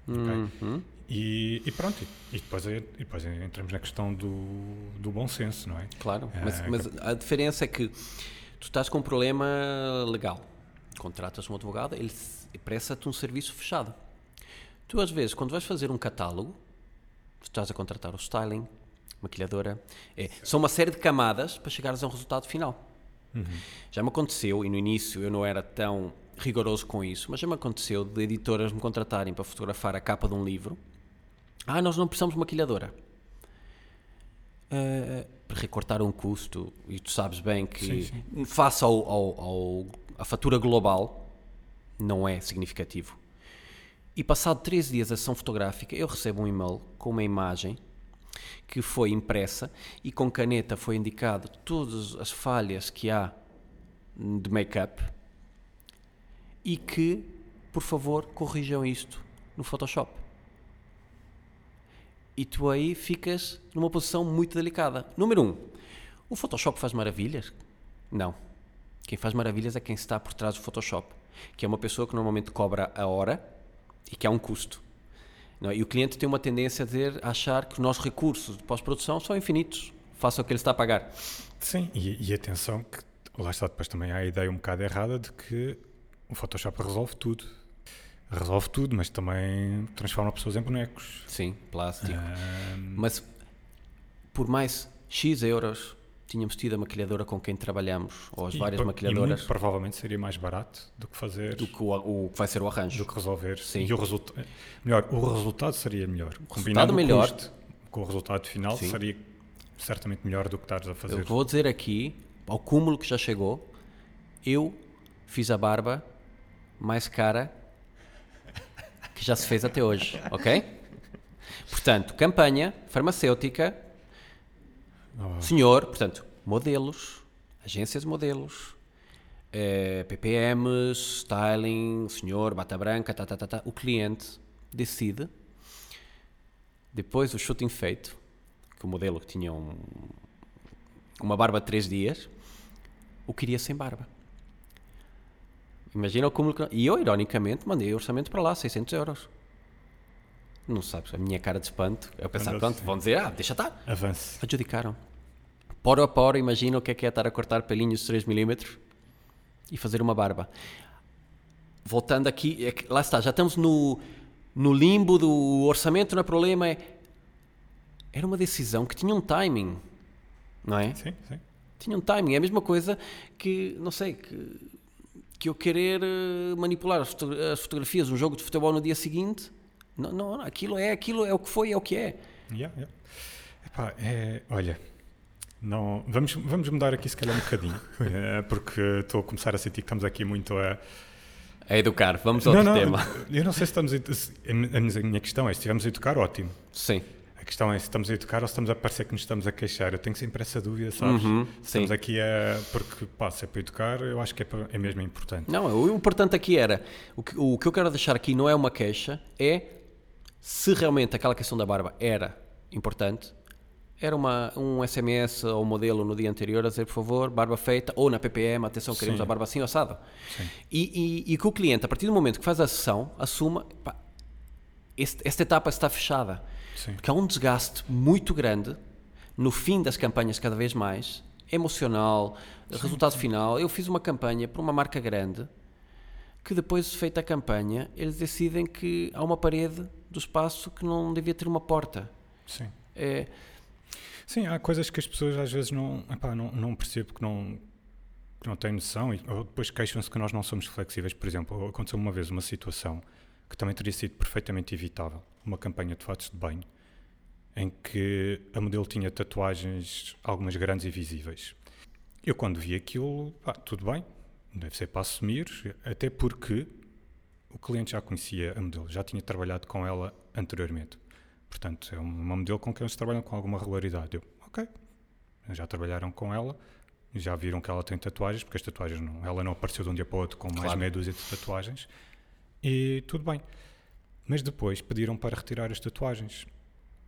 Uhum. E, e pronto, e, e depois, é- e depois entramos na questão do, do bom senso, não é? Claro, mas, Ah, mas a diferença é que tu estás com um problema legal. Contratas um advogado, ele presta-te um serviço fechado. Tu, às vezes, quando vais fazer um catálogo, tu estás a contratar o styling, maquilhadora, é, são uma série de camadas para chegares a um resultado final. Já me aconteceu, e no início eu não era tão rigoroso com isso, mas já me aconteceu de editoras me contratarem para fotografar a capa de um livro. Ah, nós não precisamos de maquilhadora. Uh, recortar um custo, e tu sabes bem que Sim, face ao, ao, ao- à fatura global não é significativo. E passado três dias a sessão fotográfica, eu recebo um e-mail com uma imagem que foi impressa e com caneta foi indicado todas as falhas que há de make-up e que, por favor, corrijam isto no Photoshop. E tu aí ficas numa posição muito delicada. Número um, o Photoshop faz maravilhas? Não. Quem faz maravilhas é quem está por trás do Photoshop, que é uma pessoa que normalmente cobra a hora e que há um custo. Não é? E o cliente tem uma tendência a, dizer, achar que os nossos recursos de pós-produção são infinitos. Faça o que ele está a pagar. Sim, e, e atenção que lá está depois também há a ideia um bocado errada de que o Photoshop resolve tudo. Resolve tudo, mas também transforma pessoas em bonecos. Sim, plástico. Ahm, Mas por mais X euros tínhamos tido a maquilhadora com quem trabalhamos, ou as e várias E maquilhadoras, muito provavelmente seria mais barato do que fazer, do que o, o vai ser o arranjo. do que resolver. Sim. E o resultado, melhor, o resultado seria melhor. resultado Combinando o melhor. custo com o resultado final Sim. seria certamente melhor do que estares a fazer. Eu vou dizer aqui, ao cúmulo que já chegou, eu fiz a barba mais cara que já se fez até hoje, ok? Portanto, campanha farmacêutica, Oh, senhor, portanto, modelos, agências de modelos, eh, PPMs, styling, senhor, bata branca, tá, tá, tá, tá. o cliente decide, depois do shooting feito, que o modelo que tinha um- uma barba de 3 dias, o queria sem barba. Imagina o cúmulo. que- E eu, ironicamente, mandei o orçamento para lá, 600 euros. Não sabes, a minha cara de espanto. Eu pensar, Quando pronto, vão dizer, ah, deixa estar. Avance. Adjudicaram. Poro a poro, imagina o que é que é estar a cortar pelinhos de 3mm e fazer uma barba. Voltando aqui, é que- lá está, já estamos no, no limbo do orçamento, não é problema, é, era uma decisão que tinha um timing, não é? Sim, sim. Tinha um timing, é a mesma coisa que, não sei, que, que eu querer eh, manipular as, foto- as fotografias de um jogo de futebol no dia seguinte. Não, não, aquilo é, aquilo é o que foi, é o que é. Yeah, yeah. Epá, é, olha, não, vamos, vamos mudar aqui se calhar um bocadinho, eh, porque estou a começar a sentir que estamos aqui muito a. É educar, vamos ao não, outro não, tema. eu não sei se estamos a. A minha questão é: se estivermos a educar, ótimo. Sim. A questão é se estamos a educar ou se estamos a parecer que nos estamos a queixar. Eu tenho sempre essa dúvida, sabes? Uhum, estamos sim. aqui a. Porque, pá, se é para educar, eu acho que é, para- é mesmo importante. Não, o importante aqui era, o que, o que eu quero deixar aqui não é uma queixa, é se realmente aquela questão da barba era importante, era uma, um SMS ao modelo no dia anterior a dizer, por favor, barba feita, ou na PPM, atenção, queremos Sim. a barba assim assada. E, e, e que o cliente, a partir do momento que faz a sessão, assuma, pá, este- esta etapa está fechada. Sim. Porque há um desgaste muito grande no fim das campanhas, cada vez mais, emocional, resultado final. Eu fiz uma campanha para uma marca grande que depois, feita a campanha, eles decidem que há uma parede do espaço que não devia ter uma porta. Sim. É, Sim, há coisas que as pessoas às vezes não, epá, não, não percebo que não, que não têm noção e ou depois queixam-se que nós não somos flexíveis. Por exemplo, aconteceu uma vez uma situação que também teria sido perfeitamente evitável, uma campanha de fatos de banho, em que a modelo tinha tatuagens, algumas grandes e visíveis. Eu quando vi aquilo, tudo bem, deve ser para assumir, até porque o cliente já conhecia a modelo, já tinha trabalhado com ela anteriormente. Portanto, é uma modelo com quem eles trabalham com alguma regularidade. Eu, ok, já trabalharam com ela, já viram que ela tem tatuagens, porque as tatuagens não, ela não apareceu de um dia para o outro com mais Claro. meia dúzia de tatuagens, e tudo bem. Mas depois pediram para retirar as tatuagens,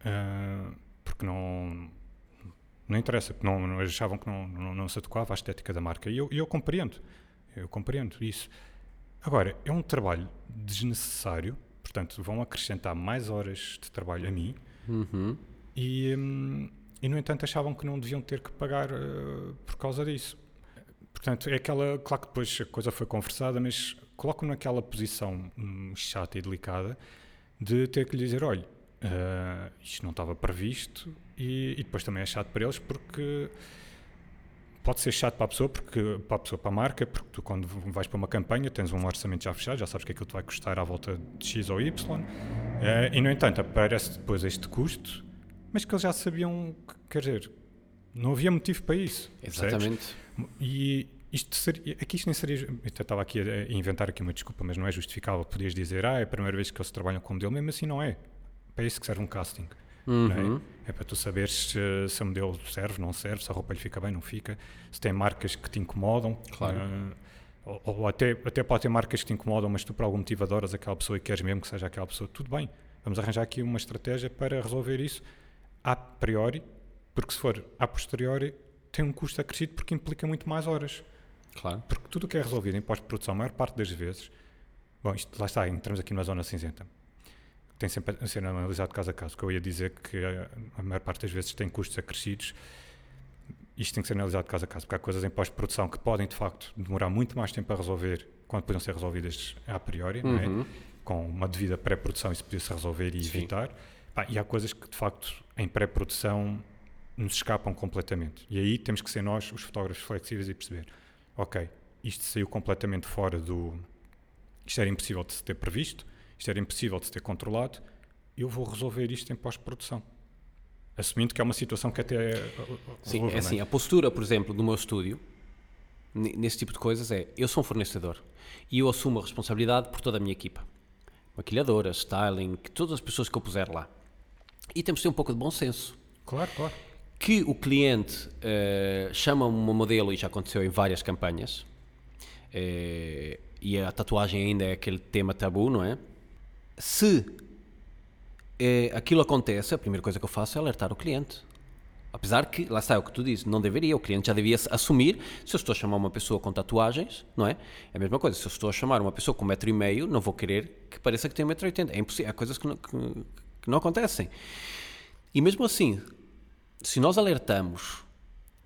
ah, porque não, não interessa, porque não, achavam que não, não, não se adequava à estética da marca. E eu, eu compreendo, eu compreendo isso. Agora, é um trabalho desnecessário, portanto, vão acrescentar mais horas de trabalho a mim uhum, e, hum, e no entanto, achavam que não deviam ter que pagar eh, por causa disso. Portanto, é aquela. Claro que depois a coisa foi conversada, mas coloco-me naquela posição hum, chata e delicada de ter que lhe dizer: olha, eh, isto não estava previsto, e, e depois também é chato para eles porque pode ser chato para a pessoa, porque, para a pessoa, para a marca, porque tu quando vais para uma campanha tens um orçamento já fechado, já sabes que aquilo te vai custar à volta de X ou Y, eh, e no entanto aparece depois este custo, mas que eles já sabiam, que, quer dizer, não havia motivo para isso. percebes? exatamente. E isto seria, aqui isto nem seria, eu estava aqui a, inventar aqui uma desculpa, mas não é justificável, podias dizer, ah, é a primeira vez que eles trabalham com modelo, mesmo assim não é. Para isso que serve um casting. é? Uhum. É para tu saberes se, se a modelo serve, não serve, se a roupa lhe fica bem, não fica, se tem marcas que te incomodam. Claro. eh, ou, ou até, até pode ter marcas que te incomodam, mas tu por algum motivo adoras aquela pessoa e queres mesmo que seja aquela pessoa. Tudo bem, vamos arranjar aqui uma estratégia para resolver isso a priori, porque se for a posteriori, tem um custo acrescido porque implica muito mais horas. Claro. Porque tudo o que é resolvido em pós-produção, a maior parte das vezes, bom, isto lá está, entramos aqui numa zona cinzenta, tem sempre a ser analisado caso a caso, que eu ia dizer que a, a maior parte das vezes tem custos acrescidos, isto tem que ser analisado caso a caso, porque há coisas em pós-produção que podem, de facto, demorar muito mais tempo a resolver quando podiam ser resolvidas a priori, é? Uhum. com uma devida pré-produção isso podia-se resolver e Sim. evitar. Pá, e há coisas que, de facto, em pré-produção nos escapam completamente. E aí temos que ser nós, os fotógrafos flexíveis, e perceber: ok, isto saiu completamente fora do. Isto era impossível de se ter previsto, isto era impossível de se ter controlado, eu vou resolver isto em pós-produção. Assumindo que é uma situação que até. é Sim, resolve, é assim, a postura, por exemplo, do meu estúdio, nesse tipo de coisas, é eu sou um fornecedor e eu assumo a responsabilidade por toda a minha equipa. Maquilhadora, styling, todas as pessoas que eu puser lá. E temos de ter um pouco de bom senso. Claro, claro. Que o cliente eh, chama uma modelo, e já aconteceu em várias campanhas, eh, e a tatuagem ainda é aquele tema tabu, não é? Se eh, aquilo acontece, a primeira coisa que eu faço é alertar o cliente. Apesar que, lá está, é o que tu dizes, não deveria, o cliente já devia assumir. Se eu estou a chamar uma pessoa com tatuagens, não é? É a mesma coisa, se eu estou a chamar uma pessoa com metro e meio, não vou querer que pareça que tem um metro e oitenta. É impossível, há coisas que não, que, que não acontecem. E mesmo assim, se nós alertamos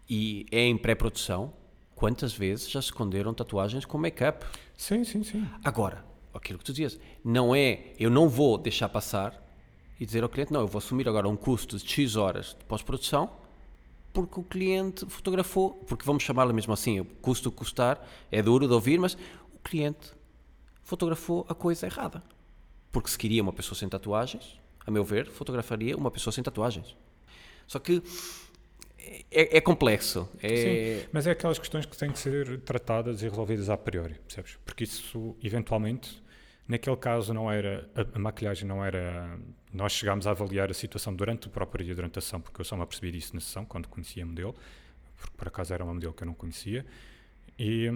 e é em pré-produção, quantas vezes já se esconderam tatuagens com make-up? Sim, sim, sim. Agora, aquilo que tu dizias, não é, eu não vou deixar passar e dizer ao cliente, não, eu vou assumir agora um custo de X horas de pós-produção porque o cliente fotografou, porque vamos chamá-lo mesmo assim, o custo custar, é duro de ouvir, mas o cliente fotografou a coisa errada. Porque se queria uma pessoa sem tatuagens, a meu ver, fotografaria uma pessoa sem tatuagens. Só que é, é complexo. É... Sim, mas é aquelas questões que têm que ser tratadas e resolvidas a priori, percebes? Porque isso, eventualmente, naquele caso não era, a, maquilhagem não era, nós chegámos a avaliar a situação durante o próprio dia, durante a sessão, porque eu só me apercebi disso na sessão, quando conhecia a modelo, porque por acaso era uma modelo que eu não conhecia, e,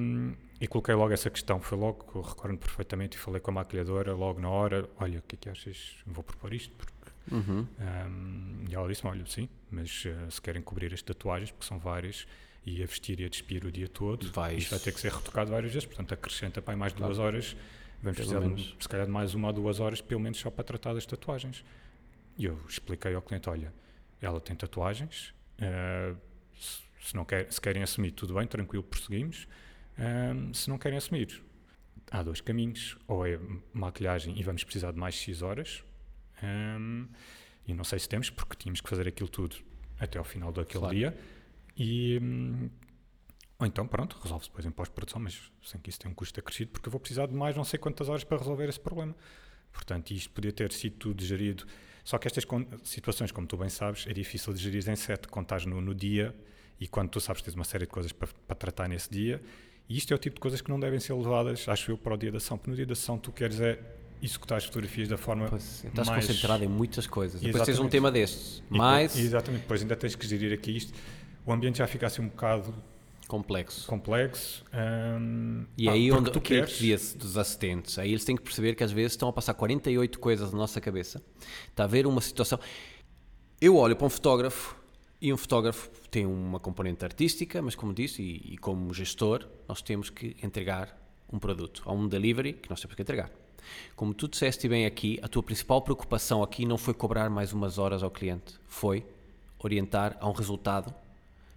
e coloquei logo essa questão, foi logo, recordo perfeitamente, e falei com a maquilhadora logo na hora, olha, o que é que achas, vou propor isto, porque Uhum. Um, e ela disse olha, sim, mas uh, se querem cobrir as tatuagens, porque são várias, e a vestir e a despir o dia todo, Vais. isto vai ter que ser retocado várias vezes, portanto acrescenta para mais claro. duas horas, vamos pelo precisar, de, se calhar, de mais uma ou duas horas, pelo menos só para tratar das tatuagens. E eu expliquei ao cliente, olha, ela tem tatuagens, uh, se, não quer, se querem assumir, tudo bem, tranquilo, prosseguimos. Um, se não querem assumir, há dois caminhos, ou é maquilhagem e vamos precisar de mais X horas, um, e não sei se temos, porque tínhamos que fazer aquilo tudo até ao final daquele claro. dia. E, um, ou então, pronto, resolve-se depois em pós-produção, mas sem que isso tenha um custo acrescido, porque eu vou precisar de mais não sei quantas horas para resolver esse problema. Portanto, isto podia ter sido tudo gerido. Só que estas situações, como tu bem sabes, é difícil de gerir em sete, quando estás no, no dia e quando tu sabes que tens uma série de coisas para, para tratar nesse dia. E isto é o tipo de coisas que não devem ser levadas, acho eu, para o dia da ação. Porque no dia da ação tu queres é executar as fotografias da forma pois, estás mais... concentrado em muitas coisas. Depois exatamente. tens um tema destes. Mais... Exatamente, depois ainda tens que gerir aqui isto. O ambiente já fica assim um bocado complexo. Complexo. Um, e ah, aí onde tu queres dizia dos assistentes, aí eles têm que perceber que às vezes estão a passar 48 coisas na nossa cabeça. Está a ver uma situação. Eu olho para um fotógrafo e um fotógrafo tem uma componente artística, mas como disse, e, e como gestor, nós temos que entregar um produto. Há um delivery que nós temos que entregar. Como tu disseste bem aqui, a tua principal preocupação aqui não foi cobrar mais umas horas ao cliente, foi orientar a um resultado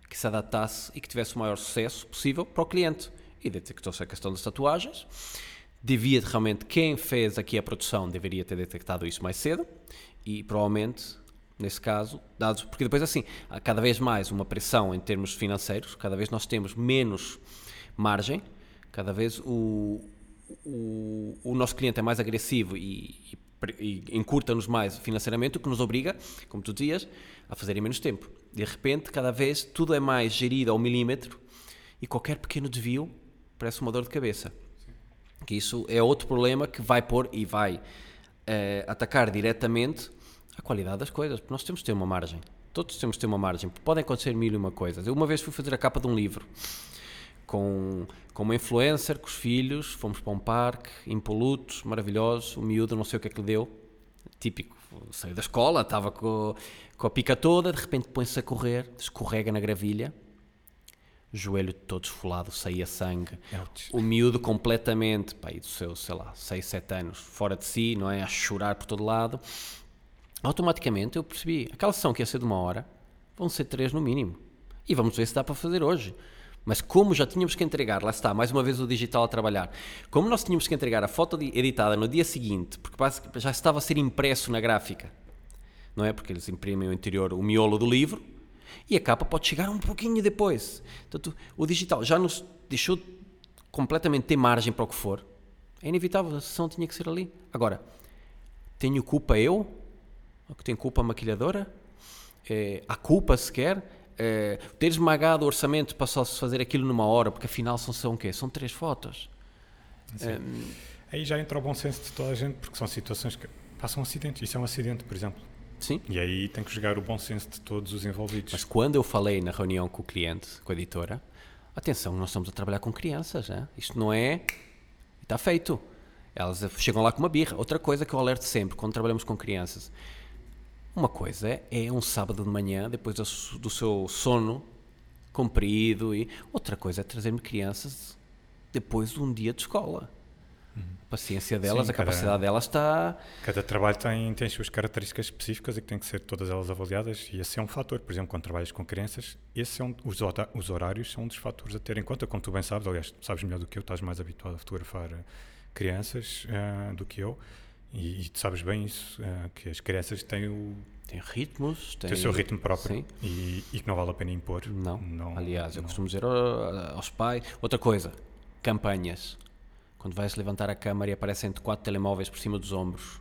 que se adaptasse e que tivesse o maior sucesso possível para o cliente. E detectou-se a questão das tatuagens. Devia realmente, quem fez aqui a produção deveria ter detectado isso mais cedo e provavelmente, nesse caso, dados. Porque depois, assim, há cada vez mais uma pressão em termos financeiros, cada vez nós temos menos margem, cada vez o, o, o nosso cliente é mais agressivo e, e, e encurta-nos mais financeiramente, o que nos obriga, como tu dizias, a fazer em menos tempo. De repente, cada vez tudo é mais gerido ao milímetro e qualquer pequeno desvio parece uma dor de cabeça. Que isso é outro problema que vai pôr e vai uh, atacar diretamente a qualidade das coisas, nós temos de ter uma margem. Todos temos de ter uma margem, podem acontecer mil e uma coisas. Eu uma vez fui fazer a capa de um livro com, com uma influencer, com os filhos, fomos para um parque, impolutos, maravilhosos, o miúdo não sei o que é que lhe deu, típico, saiu da escola, estava com, com a pica toda, de repente põe-se a correr, escorrega na gravilha, joelho todo esfolado, saía sangue, o miúdo completamente, pá, do seu, sei lá, 6, 7 anos, fora de si, não é, a chorar por todo lado, automaticamente eu percebi, aquela sessão que ia ser de uma hora, vão ser três no mínimo, e vamos ver se dá para fazer hoje. Mas como já tínhamos que entregar, lá está, mais uma vez o digital a trabalhar, como nós tínhamos que entregar a foto editada no dia seguinte, porque já estava a ser impresso na gráfica, não é? Porque eles imprimem o interior, o miolo do livro, e a capa pode chegar um pouquinho depois. Portanto, o digital já nos deixou completamente ter margem para o que for. É inevitável, a sessão tinha que ser ali. Agora, tenho culpa eu? Tem culpa a maquilhadora? É, há culpa sequer? É, ter esmagado o orçamento para só se fazer aquilo numa hora, porque afinal são, são o quê? São três fotos. É, Aí já entra o bom senso de toda a gente, porque são situações que passam um acidente. Isso é um acidente, por exemplo. Sim. E aí tem que jogar o bom senso de todos os envolvidos. Mas quando eu falei na reunião com o cliente, com a editora, atenção, nós estamos a trabalhar com crianças, né? isto não é. Está feito. Elas chegam lá com uma birra. Outra coisa que eu alerto sempre quando trabalhamos com crianças uma coisa é um sábado de manhã, depois do seu sono comprido, e outra coisa é trazer-me crianças depois de um dia de escola. Uhum. paciência delas, Sim, a capacidade delas está. Cada trabalho tem, tem as suas características específicas e que têm que ser todas elas avaliadas e esse é um fator. Por exemplo, quando trabalhas com crianças, esse é um, os, os horários são um dos fatores a ter em conta, como tu bem sabes, aliás, sabes melhor do que eu, estás mais habituado a fotografar eh, crianças eh, do que eu e, e tu sabes bem isso, eh, que as crianças têm o, Tem ritmos, tem, têm o seu ritmo próprio Sim. e, e que não vale a pena impor. Não. Aliás, eu não. costumo dizer ao- aos pais. Outra coisa, campanhas. Quando vais levantar a câmara e aparecem quatro telemóveis por cima dos ombros.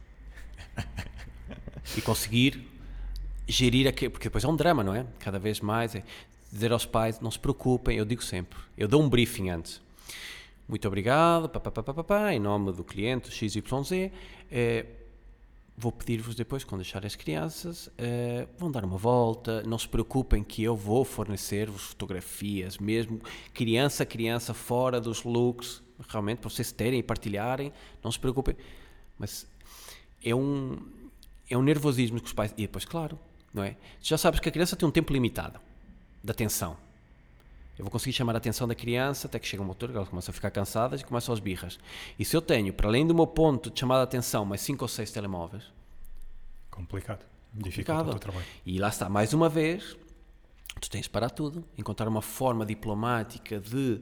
e conseguir gerir aquilo. Porque depois é um drama, não é? Cada vez mais. É dizer aos pais: não se preocupem, eu digo sempre. Eu dou um briefing antes. Muito obrigado, pá, pá, pá, pá, pá, em nome do cliente XYZ. eh, vou pedir-vos depois, quando deixarem as crianças, eh, vão dar uma volta. Não se preocupem que eu vou fornecer-vos fotografias, mesmo criança a criança, fora dos looks, realmente, para vocês terem e partilharem. Não se preocupem. Mas é um, é um nervosismo que os pais. E depois, claro, não é? Já sabes que a criança tem um tempo limitado de atenção. Eu vou conseguir chamar a atenção da criança até que chega uma altura que elas começam a ficar cansadas e começam aos birras. E se eu tenho, para além do meu ponto de chamada de atenção, mais 5 ou 6 telemóveis, Complicado. O complicado. teu trabalho. E lá está, mais uma vez, tu tens de parar tudo, encontrar uma forma diplomática de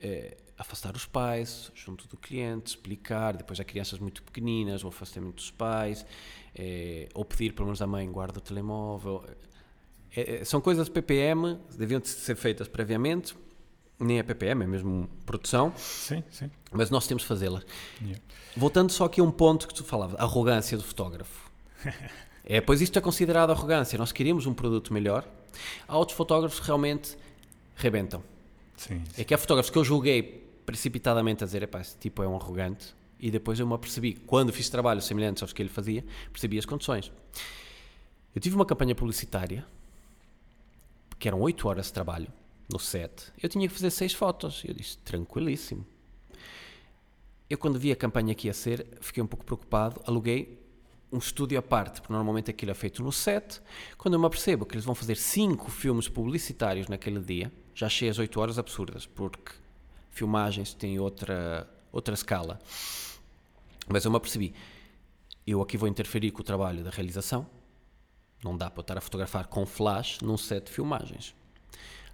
eh, afastar os pais junto do cliente, explicar, depois há crianças muito pequeninas, o afastamento dos pais, eh, ou pedir pelo menos à mãe guarda o telemóvel. Eh, eh, são coisas PPM, deviam ser feitas previamente, nem é PPM, é mesmo produção, Sim, sim. mas nós temos de fazê-las. Yeah. Voltando só aqui a um ponto que tu falavas, arrogância do fotógrafo. É, pois isto é considerado arrogância. Nós queríamos um produto melhor. Há outros fotógrafos que realmente rebentam. Sim, É que há fotógrafos que eu julguei precipitadamente a dizer, epá, esse tipo é um arrogante. E depois eu me apercebi, quando fiz trabalhos semelhantes aos que ele fazia, percebi as condições. Eu tive uma campanha publicitária, que eram 8 horas de trabalho, no set. Eu tinha que fazer 6 fotos. Eu disse, tranquilíssimo. Eu, quando vi a campanha que ia ser, fiquei um pouco preocupado. Aluguei um estúdio à parte, porque normalmente aquilo é feito no set. Quando eu me apercebo que eles vão fazer 5 filmes publicitários naquele dia, já achei as 8 horas absurdas, porque filmagens têm outra, outra escala. Mas eu me apercebi, eu aqui vou interferir com o trabalho da realização. Não dá para estar a fotografar com flash num set de filmagens.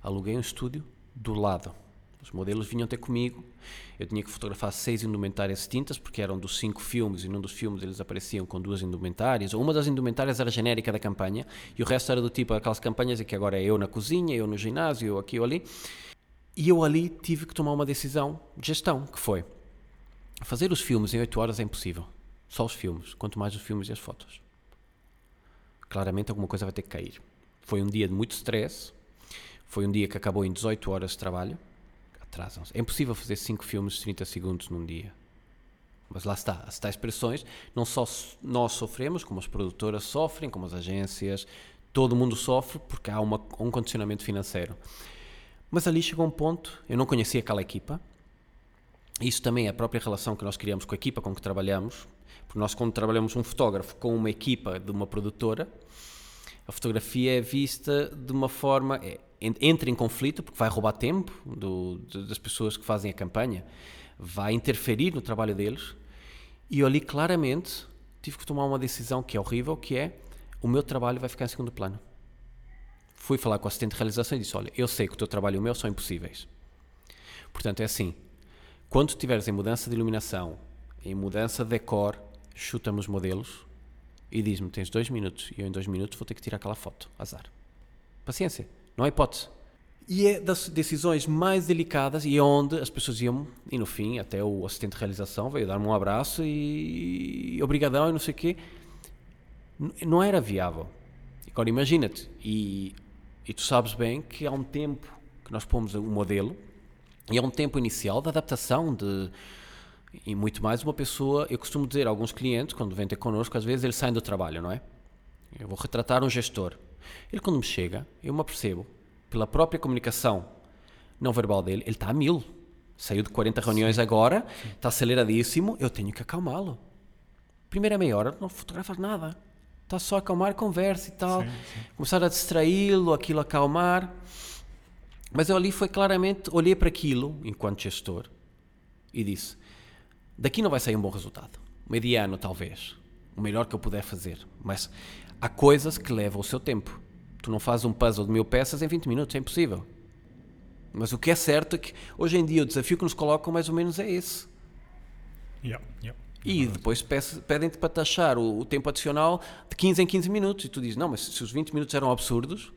Aluguei um estúdio do lado. Os modelos vinham ter comigo. Eu tinha que fotografar seis indumentárias tintas, porque eram dos cinco filmes, e num dos filmes eles apareciam com duas indumentárias. Uma das indumentárias era genérica da campanha, e o resto era do tipo aquelas campanhas em que agora é eu na cozinha, eu no ginásio, eu aqui ou ali. E eu ali tive que tomar uma decisão de gestão, que foi fazer os filmes em 8 horas é impossível. Só os filmes, quanto mais os filmes e as fotos. Claramente alguma coisa vai ter que cair. Foi um dia de muito stress, foi um dia que acabou em 18 horas de trabalho. Atrasam-se. É impossível fazer 5 filmes de 30 segundos num dia. Mas lá está, as tais pressões, não só nós sofremos, como as produtoras sofrem, como as agências, todo mundo sofre porque há uma, um condicionamento financeiro. Mas ali chegou um ponto, eu não conhecia aquela equipa, isso também é a própria relação que nós criamos com a equipa com que trabalhamos, porque nós quando trabalhamos um fotógrafo com uma equipa de uma produtora, a fotografia é vista de uma forma, é, en- entra em conflito, porque vai roubar tempo do- das pessoas que fazem a campanha, vai interferir no trabalho deles, e eu ali claramente tive que tomar uma decisão que é horrível, que é, o meu trabalho vai ficar em segundo plano. Fui falar com o assistente de realização e disse, olha, eu sei que o teu trabalho e o meu são impossíveis. Portanto, é assim, quando estiveres em mudança de iluminação, em mudança de decor, chuta-me os modelos e diz-me: tens dois minutos e eu em dois minutos vou ter que tirar aquela foto. Azar. Paciência, não há hipótese. E é das decisões mais delicadas e é onde as pessoas iam, e no fim, até o assistente de realização veio dar-me um abraço e obrigadão e não sei o quê. Não era viável. Agora imagina-te, e, e tu sabes bem que há um tempo que nós pomos o modelo e é um tempo inicial de adaptação de e muito mais uma pessoa, eu costumo dizer a alguns clientes, quando vêm ter connosco, às vezes eles saem do trabalho, não é? Eu vou retratar um gestor. Ele quando me chega, eu me apercebo, pela própria comunicação não verbal dele, ele está a mil. Saiu de 40 reuniões agora, está aceleradíssimo, eu tenho que acalmá-lo. Primeira meia hora não fotografas nada. Está só a acalmar, conversa e tal. Começar a distraí-lo, aquilo a acalmar. Mas eu ali foi claramente, olhei para aquilo, enquanto gestor, e disse: Daqui não vai sair um bom resultado. Mediano, talvez. O melhor que eu puder fazer. Mas há coisas que levam o seu tempo. Tu não fazes um puzzle de mil peças em 20 minutos, é impossível. Mas o que é certo é que hoje em dia o desafio que nos colocam mais ou menos é esse. Yeah, yeah. E depois pedem-te para taxar o, o, tempo adicional de 15 em 15 minutos. E tu dizes, não, mas se os 20 minutos eram absurdos,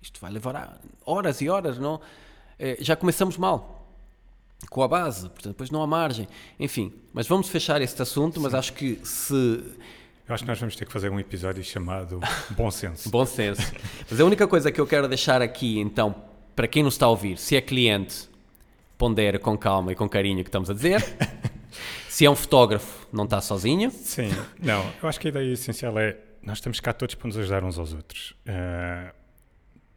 isto vai levar horas e horas, não? É, já começamos mal com a base, portanto, depois não há margem. Enfim, mas vamos fechar este assunto, mas acho que se... Eu acho que nós vamos ter que fazer um episódio chamado Bom Senso. Bom Senso. Mas a única coisa que eu quero deixar aqui, então, para quem nos está a ouvir, se é cliente, pondera com calma e com carinho o que estamos a dizer. Se é um fotógrafo, não está sozinho. Sim, não. Eu acho que a ideia essencial é nós estamos cá todos para nos ajudar uns aos outros. Uh,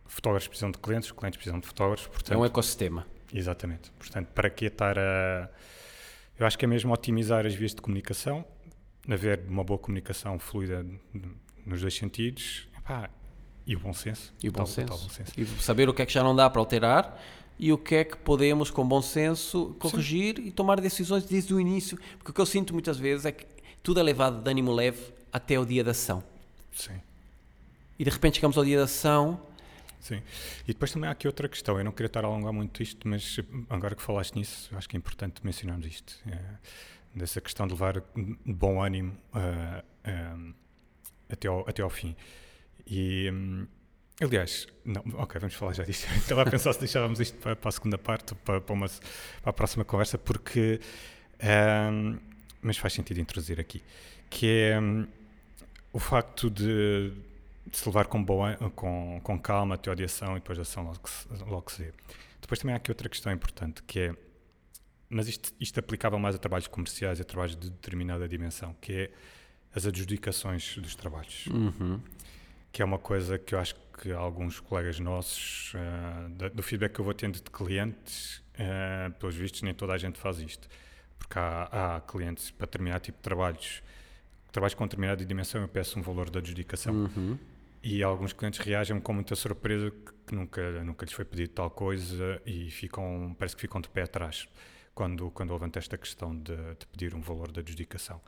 fotógrafos precisam de clientes, clientes precisam de fotógrafos. Portanto, é um ecossistema. Exatamente. Portanto, para que estar a. Eu acho que é mesmo otimizar as vias de comunicação, haver uma boa comunicação fluida nos dois sentidos epá, e o bom senso. E o bom, tal, senso. Tal bom senso. E saber o que é que já não dá para alterar e o que é que podemos, com bom senso, corrigir Sim. e tomar decisões desde o início. Porque o que eu sinto muitas vezes é que tudo é levado de ânimo leve até o dia da ação. Sim. E de repente chegamos ao dia da ação. Sim. E depois também há aqui outra questão. Eu não queria estar a alongar muito isto, mas agora que falaste nisso, acho que é importante mencionarmos isto. É, dessa questão de levar bom ânimo uh, até, ao, até ao fim. E. Um, Aliás, não, ok, vamos falar já disto. Estava a pensar se deixávamos isto para, para a segunda parte, para, para, uma, para a próxima conversa, porque. Um, mas faz sentido introduzir aqui. Que é um, o facto de, se levar com, boa, com, com calma até a audiação e depois a ação logo, logo se vê. Depois também há aqui outra questão importante, que é. Mas isto, isto aplicava mais a trabalhos comerciais e a trabalhos de determinada dimensão, que é as adjudicações dos trabalhos. Uhum. Que é uma coisa que eu acho que alguns colegas nossos, uh, do feedback que eu vou tendo de clientes, uh, pelos vistos, nem toda a gente faz isto. Porque há, há clientes para determinado tipo de trabalhos, trabalhos com determinada dimensão, eu peço um valor de adjudicação. Uhum. E alguns clientes reagem com muita surpresa que nunca, nunca lhes foi pedido tal coisa e ficam, parece que ficam de pé atrás quando, quando levanta esta questão de, de pedir um valor de adjudicação.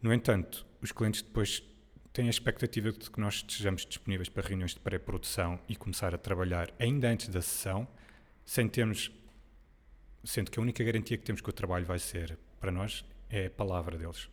No entanto, os clientes depois tem a expectativa de que nós estejamos disponíveis para reuniões de pré-produção e começar a trabalhar ainda antes da sessão, sem termos, sendo que a única garantia que temos que o trabalho vai ser para nós é a palavra deles.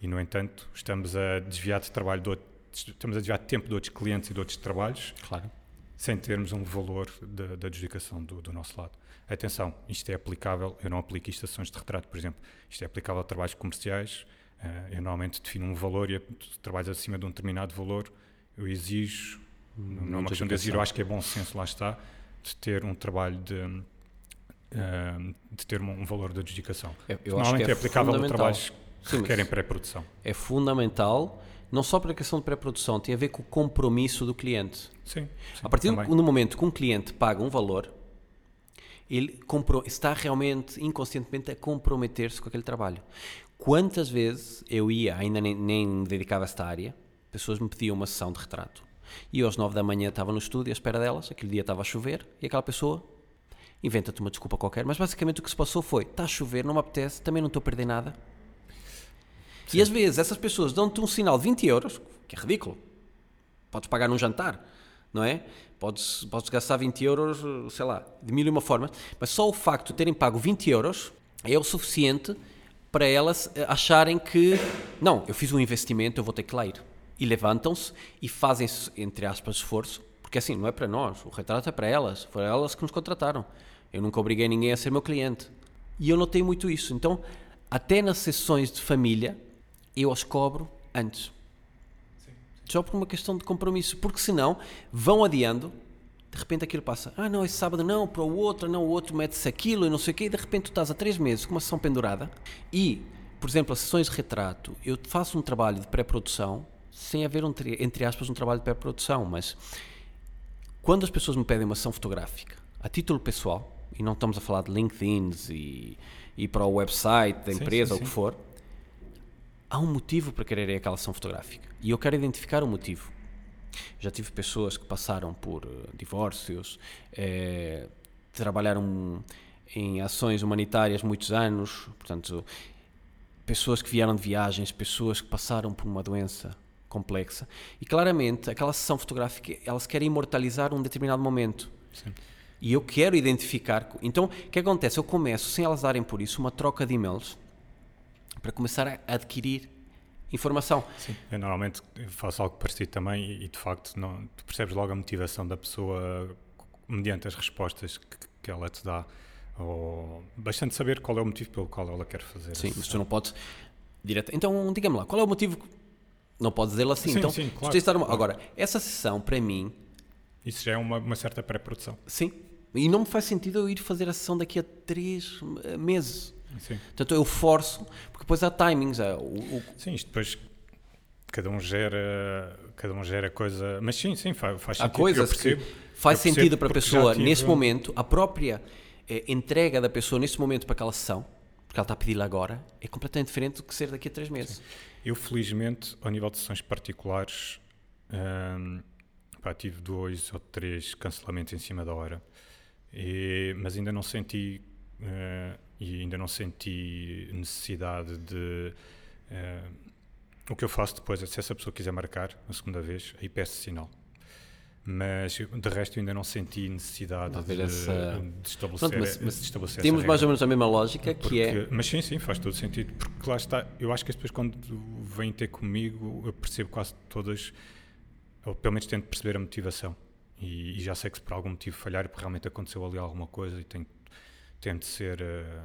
E, no entanto, estamos a desviar de trabalho de outros, estamos a desviar de tempo de outros clientes e de outros trabalhos, claro. sem termos um valor da adjudicação do, do nosso lado. Atenção, isto é aplicável, eu não aplico isto a sessões de retrato, por exemplo, isto é aplicável a trabalhos comerciais, Uh, eu normalmente defino um valor e tu trabalhas acima de um determinado valor, eu exijo, hum, não é uma questão de exigir, eu acho que é bom senso, lá está, de ter um trabalho de, uh, de ter um, valor de adjudicação. Eu normalmente é, é, aplicável a trabalhos que Sim, requerem pré-produção. É fundamental, não só para a questão de pré-produção, tem a ver com o compromisso do cliente. Sim. sim a partir do, do momento que um cliente paga um valor, ele está realmente, inconscientemente, a comprometer-se com aquele trabalho. Quantas vezes eu ia, ainda nem, nem me dedicava a esta área, pessoas me pediam uma sessão de retrato. E eu, às nove da manhã estava no estúdio à espera delas, aquele dia estava a chover, e aquela pessoa inventa-te uma desculpa qualquer, mas basicamente o que se passou foi: está a chover, não me apetece, também não estou a perder nada. Sim. E às vezes essas pessoas dão-te um sinal de 20 euros, que é ridículo. Podes pagar num jantar, não é? Podes, podes gastar 20 euros, sei lá, de mil e uma formas, mas só o facto de terem pago 20 euros é o suficiente para elas eh, acharem que, não, eu fiz um investimento, eu vou ter que lá ir. E levantam-se e fazem, entre aspas, esforço, porque assim, não é para nós, o retrato é para elas, foram elas que nos contrataram. Eu nunca obriguei ninguém a ser meu cliente. E eu notei muito isso. Então, até nas sessões de família, eu as cobro antes. Sim, sim. Só por uma questão de compromisso, porque senão vão adiando de repente aquilo passa, ah não, esse sábado não, para o outro, não, o outro mete-se aquilo e não sei o quê, e de repente tu estás há três meses com uma sessão pendurada e, por exemplo, as sessões de retrato, eu faço um trabalho de pré-produção sem haver, um, entre aspas, um trabalho de pré-produção, mas quando as pessoas me pedem uma sessão fotográfica, a título pessoal, e não estamos a falar de LinkedIn e, e para o website da empresa, ou o que for, há um motivo para quererem aquela sessão fotográfica. E eu quero identificar o motivo. Já tive pessoas que passaram por uh, divórcios, eh, trabalharam em ações humanitárias muitos anos, portanto, pessoas que vieram de viagens, pessoas que passaram por uma doença complexa. E claramente, aquela sessão fotográfica, elas querem imortalizar um determinado momento. Sim. E eu quero identificar. Então, o que acontece? Eu começo, sem elas darem por isso, uma troca de e-mails para começar a adquirir informação. Sim. Eu normalmente faço algo parecido também e, e, de facto não, tu percebes logo a motivação da pessoa mediante as respostas que, que ela te dá. Ou bastante saber qual é o motivo pelo qual ela quer fazer. Sim, mas tu não podes. Direto. Então, diga-me lá, qual é o motivo? que- Não podes dizê-lo assim. Sim, então, sim, claro, tens de dar uma- claro. Agora, essa sessão, para mim, Isso já é uma, uma certa pré-produção. sim. E não me faz sentido eu ir fazer a sessão daqui a três meses. Sim. Portanto, eu forço, porque depois há timings. há o- o- sim, isto depois cada um gera, cada um gera coisa. Mas sim, sim, faz, faz há sentido. coisas eu percebo, que faz sentido para a pessoa, tive- nesse momento, a própria eh, entrega da pessoa nesse momento para aquela sessão, porque ela está a pedi-la agora, é completamente diferente do que ser daqui a três meses. Eu, felizmente, ao nível de sessões particulares, hum, pá, tive dois ou três cancelamentos em cima da hora, E- mas ainda não senti eh, e ainda não senti necessidade de. eh, o que eu faço depois é se essa pessoa quiser marcar a segunda vez, aí peço sinal. Mas de resto ainda não senti necessidade Não de, essa- de estabelecer, Pronto, mas- de mas estabelecer Temos mais ou menos a mesma lógica, que é. Porque- Mas sim, sim, faz todo sentido. Porque lá está, eu acho que as pessoas quando vêm ter comigo, eu percebo quase todas, ou pelo menos tento perceber a motivação. E, e já sei que se por algum motivo falhar, porque realmente aconteceu ali alguma coisa e tenho, tento ser, eh,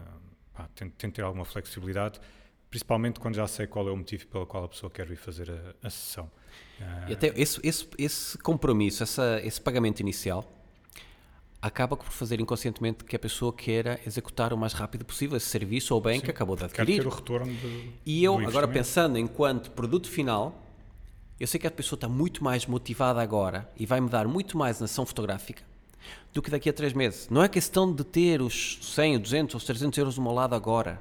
pá, tento, tento ter alguma flexibilidade, principalmente quando já sei qual é o motivo pelo qual a pessoa quer vir fazer a, a sessão. E até esse, esse, esse compromisso, essa, esse pagamento inicial, acaba por fazer inconscientemente que a pessoa queira executar o mais rápido possível esse serviço ou bem que acabou de adquirir. ter o retorno de, E eu, do agora pensando enquanto produto final, eu sei que a pessoa está muito mais motivada agora e vai me dar muito mais na ação fotográfica do que daqui a três meses. Não é questão de ter os 100, 200 ou 300 euros do meu lado agora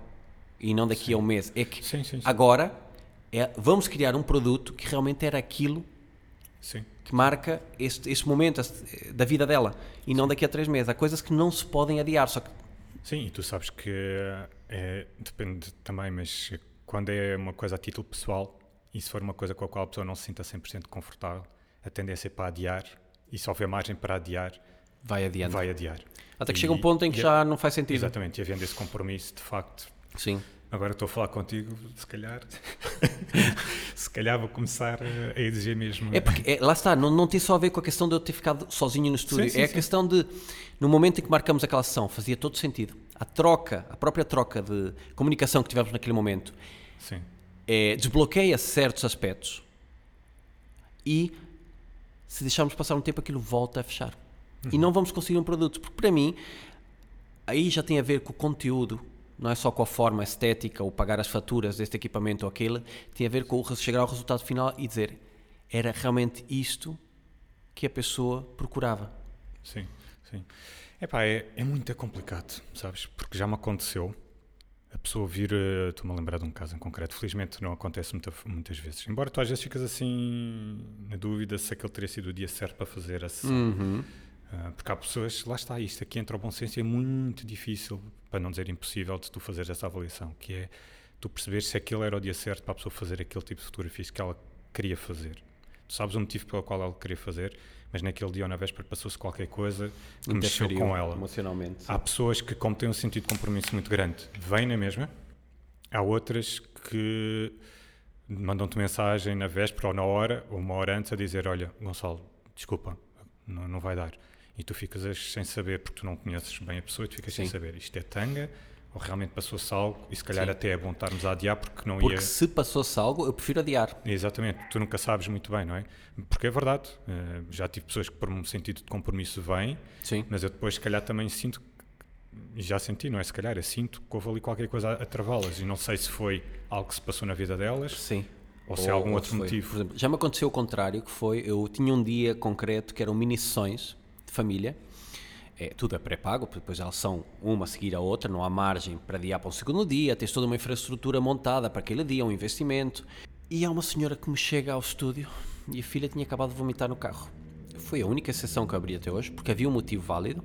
e não daqui a um mês. É que Sim, sim, sim. agora é, vamos criar um produto que realmente era aquilo Sim. que marca este, este momento este- da vida dela e não daqui a três meses. Há coisas que não se podem adiar, só que Sim, e tu sabes que é, depende também, mas quando é uma coisa a título pessoal e se for uma coisa com a qual a pessoa não se sinta 100% confortável, a tendência é para adiar e se houver margem para adiar, vai adiante. vai adiar. Até que E- chega um ponto em que já não faz sentido. Exatamente, e havendo esse compromisso, de facto, Sim. agora estou a falar contigo, se calhar, se calhar vou começar a exigir mesmo. É porque, é, lá está, não, não tem só a ver com a questão de eu ter ficado sozinho no estúdio. Sim, sim, é a sim. questão de, no momento em que marcamos aquela sessão, fazia todo sentido. A troca, a própria troca de comunicação que tivemos naquele momento, Sim, é, desbloqueia certos aspectos e se deixarmos passar um tempo aquilo volta a fechar. E não vamos conseguir um produto, porque para mim aí já tem a ver com o conteúdo, não é só com a forma estética ou pagar as faturas deste equipamento ou aquele, tem a ver com chegar ao resultado final e dizer era realmente isto que a pessoa procurava. sim, sim. Epá, é, é muito complicado, sabes? Porque já me aconteceu a pessoa vir. eh, Estou-me a lembrar de um caso em concreto. Felizmente não acontece muita- muitas vezes. Embora tu às vezes ficas assim na dúvida se aquele teria sido o dia certo para fazer a sessão. Uhum. Ah, porque há pessoas, lá está isto, aqui entra o bom senso e é muito difícil, para não dizer impossível, de tu fazeres essa avaliação, que é tu perceberes se aquele era o dia certo para a pessoa fazer aquele tipo de fotografias que ela queria fazer. Tu sabes o motivo pelo qual ela queria fazer, mas naquele dia ou na véspera passou-se qualquer coisa que mexeu com ela. Emocionalmente. Há pessoas que, como têm um sentido de compromisso muito grande, vêm na mesma. Há outras que mandam-te mensagem na véspera ou na hora, ou uma hora antes, a dizer: Olha, Gonçalo, desculpa, não, não vai dar. E tu ficas sem saber, porque tu não conheces bem a pessoa, e tu ficas sem Sim. saber. Isto é tanga, ou realmente passou-se algo, e se calhar Sim. até é bom estarmos a adiar, porque não Porque ia. se passou-se algo, eu prefiro adiar. Exatamente, tu nunca sabes muito bem, não é? Porque é verdade, eh, já tive pessoas que, por um sentido de compromisso, vêm, Sim. mas eu depois, se calhar, também sinto, e já senti, não é? Se calhar, eu sinto que houve ali qualquer coisa a, travá-las e não sei se foi algo que se passou na vida delas Sim. ou se há algum ou outro foi. motivo. Por exemplo, já me aconteceu o contrário, que foi, eu tinha um dia concreto que eram mini sessões de família, é, tudo é pré-pago, depois elas são uma a seguir a outra, não há margem para adiar para um segundo dia, tens toda uma infraestrutura montada para aquele dia, um investimento. E há uma senhora que me chega ao estúdio e a filha tinha acabado de vomitar no carro. Foi a única exceção que eu abri até hoje, porque havia um motivo válido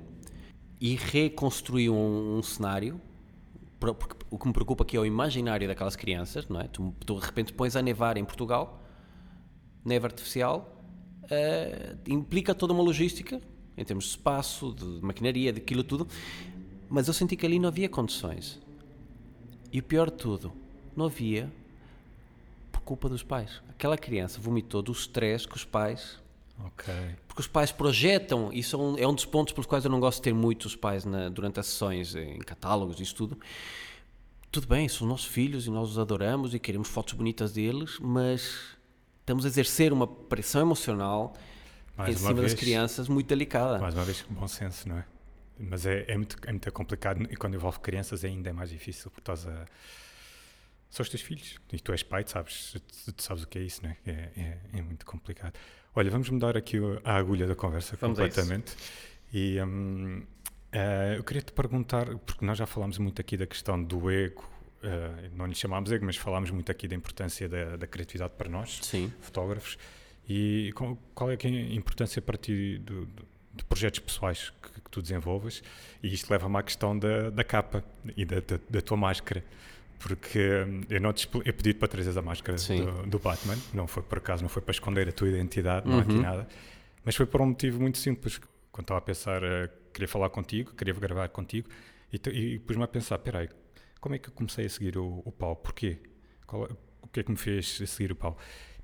e reconstruiu um, um cenário porque o que me preocupa aqui é o imaginário daquelas crianças, não é? Tu, tu de repente pões a nevar em Portugal, neve artificial, uh, implica toda uma logística, em termos de espaço, de maquinaria, daquilo tudo, mas eu senti que ali não havia condições. E o pior de tudo, não havia por culpa dos pais. Aquela criança vomitou do stress que os pais. Porque os pais projetam, isso é um, é um dos pontos pelos quais eu não gosto de ter muitos pais na, durante as sessões, em catálogos, isso tudo. Tudo bem, são nossos filhos e nós os adoramos e queremos fotos bonitas deles, mas estamos a exercer uma pressão emocional mais em cima vez, das crianças muito delicada. Mais uma vez, bom senso, não é? Mas é, é, muito, é muito complicado e quando envolve crianças é ainda mais difícil porque estás a. São os teus filhos e tu és pai, tu sabes, tu sabes o que é isso, não é? É, é, é muito complicado. Olha, vamos mudar aqui a agulha da conversa vamos completamente. E um, uh, eh, eu queria te perguntar, porque nós já falámos muito aqui da questão do ego, uh, não lhe chamámos ego, mas falámos muito aqui da importância da, da criatividade para nós, Sim. fotógrafos. E qual, é, é a importância para ti do, do de projetos pessoais que, que tu desenvolves e isto leva-me à questão da, da capa e da, da, da, tua máscara porque hum, eu não te eu pedi para trazer a máscara do, do, Batman não foi por acaso, não foi para esconder a tua identidade, não uhum. há aqui uhum. nada mas foi por um motivo muito simples quando estava a pensar, uh, queria falar contigo queria gravar contigo e, e pus-me a pensar, peraí, como é que eu comecei a seguir o, o Paulo, porquê? Qual, é, o que é que me fez seguir o Paulo?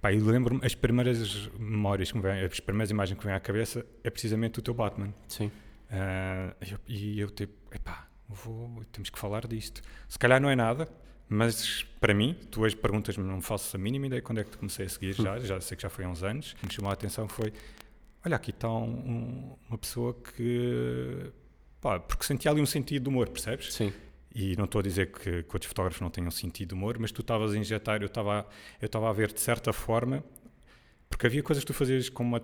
Pá, e lembro-me, as primeiras memórias que me vêm, as primeiras imagens que me vêm à cabeça é precisamente o teu Batman. Sim. Uh, e, eu, eu tipo, epá, vou, temos que falar disto. Se calhar não é nada, mas para mim, tu hoje perguntas-me, não faço a mínima ideia quando é que te comecei a seguir já, já sei que já foi há uns anos. O que me chamou a atenção foi, olha, aqui está um, um, uma pessoa que, pá, porque sentia ali um sentido de humor, percebes? Sim. E não estou a dizer que, que outros fotógrafos não tenham sentido humor, mas tu estavas a injetar, eu estava eu estava a ver de certa forma, porque havia coisas que tu fazias com uma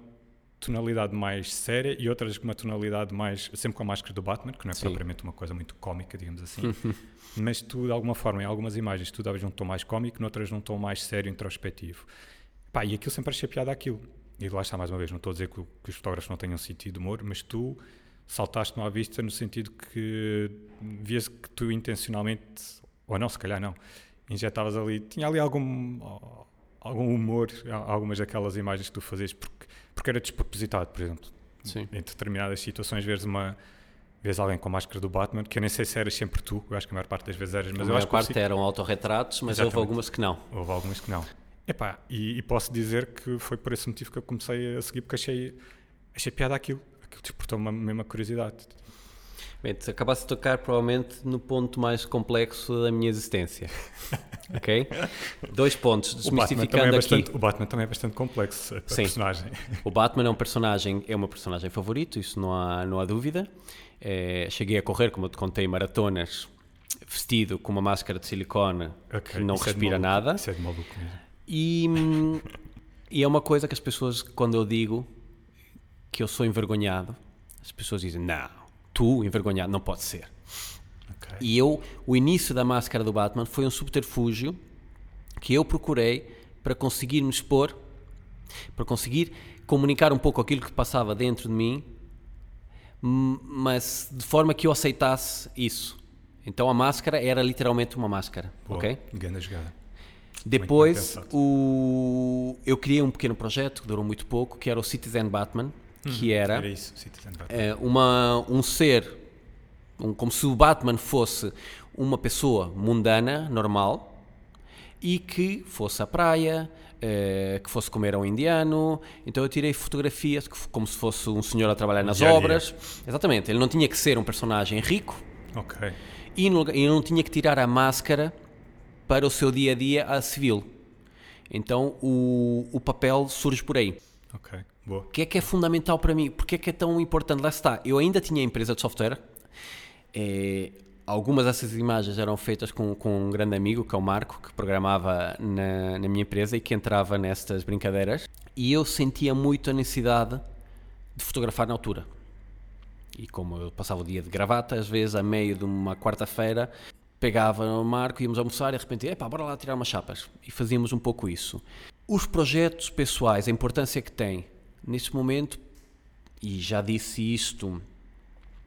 tonalidade mais séria e outras com uma tonalidade mais, sempre com a máscara do Batman, que não é Sim. propriamente uma coisa muito cómica, digamos assim, mas tu, de alguma forma, em algumas imagens, tu davas num tom mais cómico, noutras num tom mais sério, introspectivo. Pá, e aquilo sempre achei piada aquilo. E lá está, mais uma vez, não estou a dizer que, que os fotógrafos não tenham sentido humor, mas tu saltaste-me à vista no sentido que vias que tu intencionalmente, ou não, se calhar não, injetavas ali, tinha ali algum, algum humor, algumas daquelas imagens que tu fazias, porque, porque era despropositado, por exemplo. Sim. Em determinadas situações, vês uma vês alguém com a máscara do Batman, que eu nem sei se eras sempre tu, eu acho que a maior parte das vezes eras, mas a eu acho que. A maior parte eram autorretratos, mas Exatamente. houve algumas que não. Houve algumas que não. Epá, e, e posso dizer que foi por esse motivo que eu comecei a seguir, porque achei, achei piada aquilo que despertou-me a mesma curiosidade. Bem, tu acabaste de tocar provavelmente no ponto mais complexo da minha existência. ok? Dois pontos, desmistificando o é bastante, aqui. O Batman também é bastante complexo, a, a personagem. O Batman é um personagem, é o meu personagem favorito, isso não há, não há dúvida. É, cheguei a correr, como eu te contei, maratonas, vestido com uma máscara de silicone okay, que não respira é nada. Isso é de maluco mesmo. E, e é uma coisa que as pessoas, quando eu digo, que eu sou envergonhado, as pessoas dizem: Não, tu envergonhado, não pode ser. Okay. E eu, o início da máscara do Batman foi um subterfúgio que eu procurei para conseguir me expor, para conseguir comunicar um pouco aquilo que passava dentro de mim, mas de forma que eu aceitasse isso. Então a máscara era literalmente uma máscara, Boa, ok? Grande jogada. Depois o... eu criei um pequeno projeto que durou muito pouco, que era o Citizen Batman, que era, era isso, é, uma, um ser, um, como se o Batman fosse uma pessoa mundana, normal, e que fosse à praia, é, que fosse comer a um indiano. Então eu tirei fotografias como se fosse um senhor a trabalhar nas obras. Exatamente, ele não tinha que ser um personagem rico. E não, e não tinha que tirar a máscara para o seu dia a dia a civil. Então o, o papel surge por aí. O que é que é fundamental para mim? Porque é que é tão importante? Lá está, eu ainda tinha empresa de software. É, algumas dessas imagens eram feitas com, com um grande amigo, que é o Marco, que programava na, na minha empresa e que entrava nestas brincadeiras. E eu sentia muito a necessidade de fotografar na altura. E como eu passava o dia de gravata, às vezes a meio de uma quarta-feira, pegava o Marco, íamos almoçar e de repente, epá, bora lá tirar umas chapas. E fazíamos um pouco isso. Os projetos pessoais, a importância que têm neste momento, e já disse isto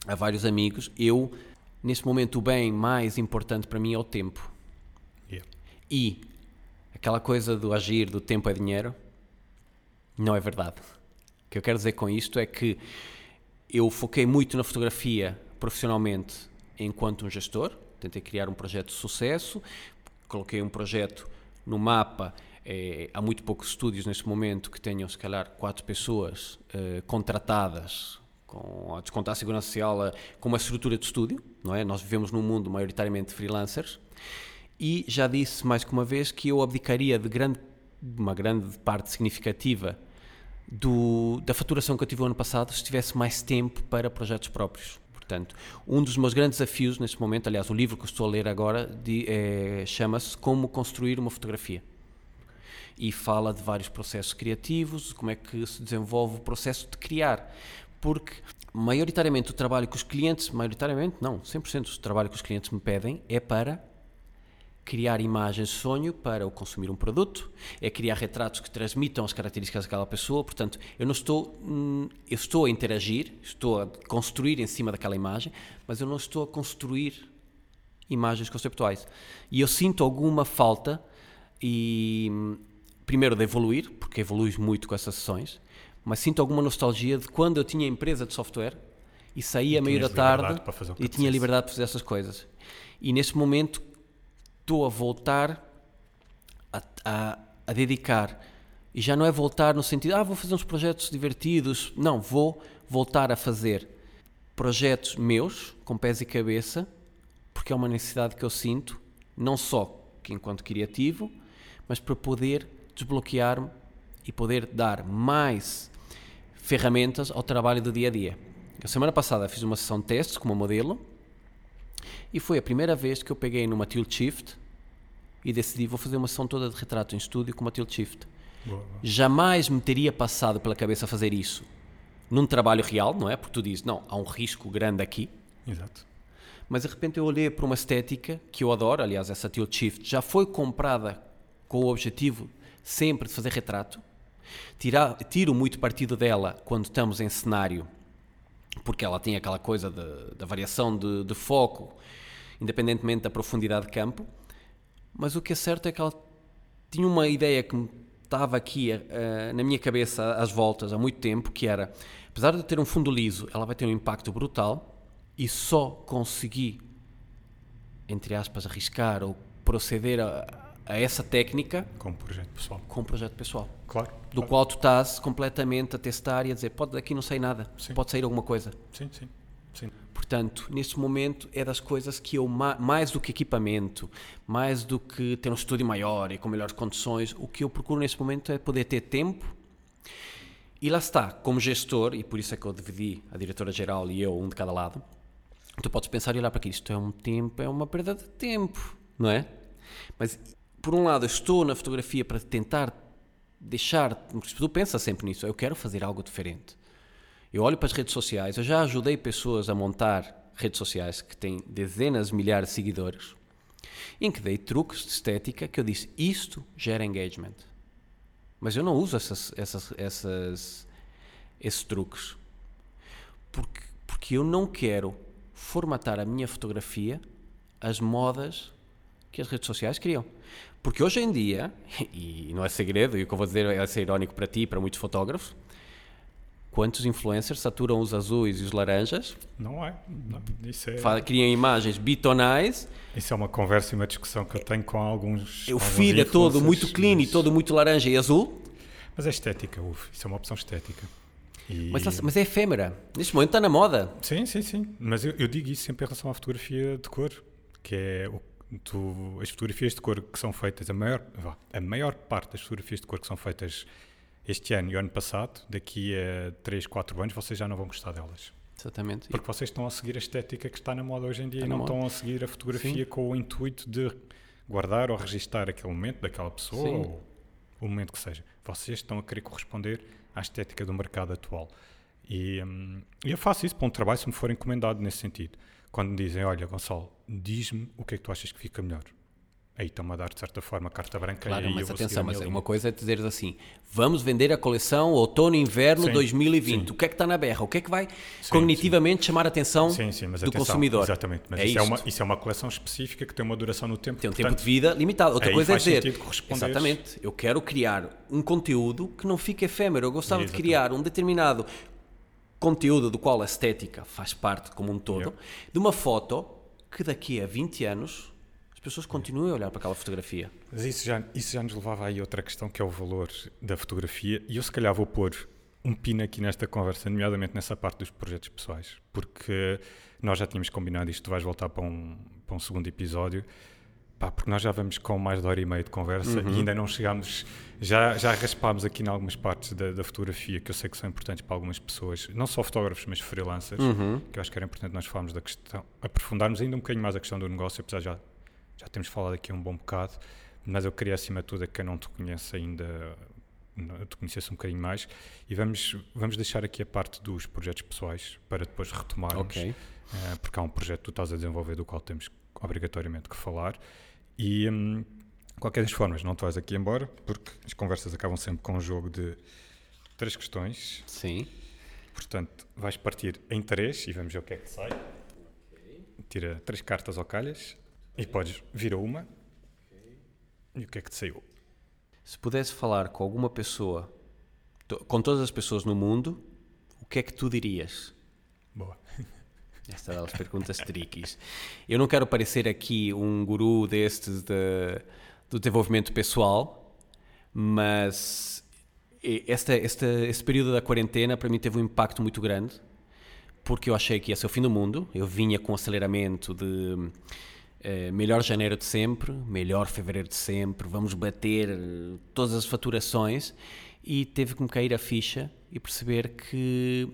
a vários amigos, eu neste momento o bem mais importante para mim é o tempo. Yeah. E aquela coisa do agir, do tempo é dinheiro, não é verdade. O que eu quero dizer com isto é que eu foquei muito na fotografia profissionalmente enquanto um gestor, tentei criar um projeto de sucesso, coloquei um projeto no mapa. Eh, há muito poucos estúdios neste momento que tenham, se calhar, quatro pessoas eh, contratadas com a descontar a segurança social eh, com uma estrutura de estúdio, não é? Nós vivemos num mundo maioritariamente freelancers e já disse mais que uma vez que eu abdicaria de grande, uma grande parte significativa do, da faturação que eu tive o ano passado se tivesse mais tempo para projetos próprios. Portanto, um dos meus grandes desafios neste momento, aliás, o livro que estou a ler agora é, chama-se Como Construir uma Fotografia. E fala de vários processos criativos, como é que se desenvolve o processo de criar porque maioritariamente o trabalho que os clientes, maioritariamente não, 100% do trabalho que os clientes me pedem é para criar imagens de sonho para o consumir um produto, é criar retratos que transmitam as características daquela pessoa, portanto, eu não estou, hum, eu estou a interagir, estou a construir em cima daquela imagem, mas eu não estou a construir imagens conceptuais. E eu sinto alguma falta e hum, primeiro de evoluir, porque evoluís muito com essas sessões, mas sinto alguma nostalgia de quando eu tinha empresa de software e saía a meio da tarde e tinha liberdade para fazer essas coisas. E nesse momento estou a voltar a, a, a, dedicar. E já não é voltar no sentido, ah, vou fazer uns projetos divertidos. Não, vou voltar a fazer projetos meus, com pés e cabeça, porque é uma necessidade que eu sinto, não só que enquanto criativo, mas para poder desbloquear-me e poder dar mais ferramentas ao trabalho do dia a dia. A semana passada fiz uma sessão de testes com uma modelo e foi a primeira vez que eu peguei numa tilt shift e decidi vou fazer uma sessão toda de retrato em estúdio com uma tilt shift. Boa. Jamais me teria passado pela cabeça fazer isso num trabalho real, não é? Porque tu dizes, não, há um risco grande aqui. Exato. Mas de repente eu olhei para uma estética que eu adoro, aliás, essa tilt shift já foi comprada com o objetivo sempre de fazer retrato Tira, tiro muito partido dela quando estamos em cenário, porque ela tem aquela coisa da variação de, de foco, independentemente da profundidade de campo. Mas o que é certo é que ela tinha uma ideia que estava aqui uh, na minha cabeça às voltas há muito tempo, que era, apesar de ter um fundo liso, ela vai ter um impacto brutal e só consegui, entre aspas, arriscar ou proceder a, a essa técnica com um projeto pessoal. Com um projeto pessoal. Claro. Do claro. qual tu estás completamente a testar e a dizer, pode daqui não sei nada, sim. pode sair alguma coisa. Sim, sim. Sim. Portanto, neste momento é das coisas que eu, mais do que equipamento, mais do que ter um estúdio maior e com melhores condições, o que eu procuro neste momento é poder ter tempo. E lá está, como gestor, e por isso é que eu dividi a diretora-geral e eu, um de cada lado, tu podes pensar e olhar para aqui, isto é um tempo, é uma perda de tempo, não é? Mas por um lado, estou na fotografia para tentar deixar. Tu pensa sempre nisso, eu quero fazer algo diferente. Eu olho para as redes sociais, eu já ajudei pessoas a montar redes sociais que têm dezenas de milhares de seguidores, em que dei truques de estética que eu disse: isto gera engagement. Mas eu não uso essas, essas, essas, esses truques porque, porque eu não quero formatar a minha fotografia às modas que as redes sociais criam. Porque hoje em dia, e não é segredo, e o que eu vou dizer é ser irónico para ti e para muitos fotógrafos, quantos influencers saturam os azuis e os laranjas? Não é. Não, isso é... Criam imagens bitonais. Isso é uma conversa e uma discussão que eu tenho com alguns. O feed é todo muito clean mas... e todo muito laranja e azul. Mas é estética, uf, isso é uma opção estética. E... Mas, mas, é efêmera. Neste momento está na moda. Sim, sim, sim. Mas eu, eu digo isso sempre em relação à fotografia de cor, que é o tu, as fotografias de cor que são feitas, a maior, a maior parte das fotografias de cor que são feitas este ano e o ano passado, daqui a 3, 4 anos, vocês já não vão gostar delas. Exatamente. Porque vocês estão a seguir a estética que está na moda hoje em dia está e não estão a seguir a fotografia Sim. com o intuito de guardar ou registar aquele momento daquela pessoa Sim. ou o momento que seja. Vocês estão a querer corresponder à estética do mercado atual. E, hum, eu faço isso para um trabalho se me for encomendado nesse sentido. Quando me dizem, olha Gonçalo, diz-me o que é que tu achas que fica melhor. aí estão-me a dar, de certa forma, carta branca. Claro, e mas eu vou seguir atenção, mas uma coisa é dizeres assim: vamos vender a coleção outono-inverno Sim, 2020. sim. O que é que está na berra? O que é que vai cognitivamente chamar a atenção Sim, sim, do atenção, consumidor? Exatamente, mas é isso, é uma, isso é uma coleção específica que tem uma duração no tempo. Tem um portanto, tempo de vida limitado. Outra coisa é dizer, exatamente, eu quero criar um conteúdo que não fique efêmero. Eu gostava de Exatamente. criar um determinado conteúdo do qual a estética faz parte como um todo, Yeah. de uma foto que daqui a 20 anos as pessoas continuem a olhar para aquela fotografia. Mas isso já, isso já nos levava aí a outra questão que é o valor da fotografia e eu se calhar vou pôr um pino aqui nesta conversa, nomeadamente nessa parte dos projetos pessoais, porque nós já tínhamos combinado isto, tu vais voltar para um, para um segundo episódio, pá, porque nós já vamos com mais de hora e meia de conversa e ainda não chegámos, já, já raspámos aqui em algumas partes da, da fotografia que eu sei que são importantes para algumas pessoas, não só fotógrafos, mas freelancers, que eu acho que era importante nós falarmos da questão, aprofundarmos ainda um bocadinho mais a questão do negócio, apesar de já já temos falado aqui um bom bocado, mas eu queria acima de tudo é que eu não te conheço ainda, te conhecesse um bocadinho mais e vamos, vamos deixar aqui a parte dos projetos pessoais para depois retomarmos, Ok. eh, porque há um projeto que tu estás a desenvolver do qual temos obrigatoriamente que falar e hum, qualquer das formas não te vais aqui embora porque as conversas acabam sempre com um jogo de três questões, Sim. portanto vais partir em três e vamos ver o que é que sai. Tira três cartas ao calhas e podes vir a uma. E o que é que te saiu? Se pudesse falar com alguma pessoa, com todas as pessoas no mundo, o que é que tu dirias? Boa. Esta das perguntas triquis. Eu não quero parecer aqui um guru destes de, do desenvolvimento pessoal, mas esta, esta, esse período da quarentena para mim teve um impacto muito grande, porque eu achei que ia ser o fim do mundo. Eu vinha com um aceleramento de eh, melhor janeiro de sempre, melhor fevereiro de sempre, vamos bater eh, todas as faturações, e teve que me cair a ficha e perceber que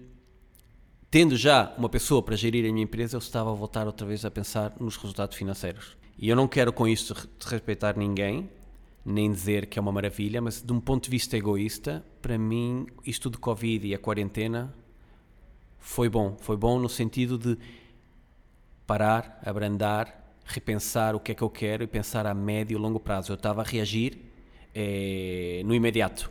tendo já uma pessoa para gerir a minha empresa, eu estava a voltar outra vez a pensar nos resultados financeiros. E eu não quero com isto re- desrespeitar ninguém, nem dizer que é uma maravilha, mas de um ponto de vista egoísta, para mim, isto de Covid e a quarentena foi bom. Foi bom no sentido de parar, abrandar, repensar o que é que eu quero e pensar a médio e longo prazo. Eu estava a reagir eh, no imediato.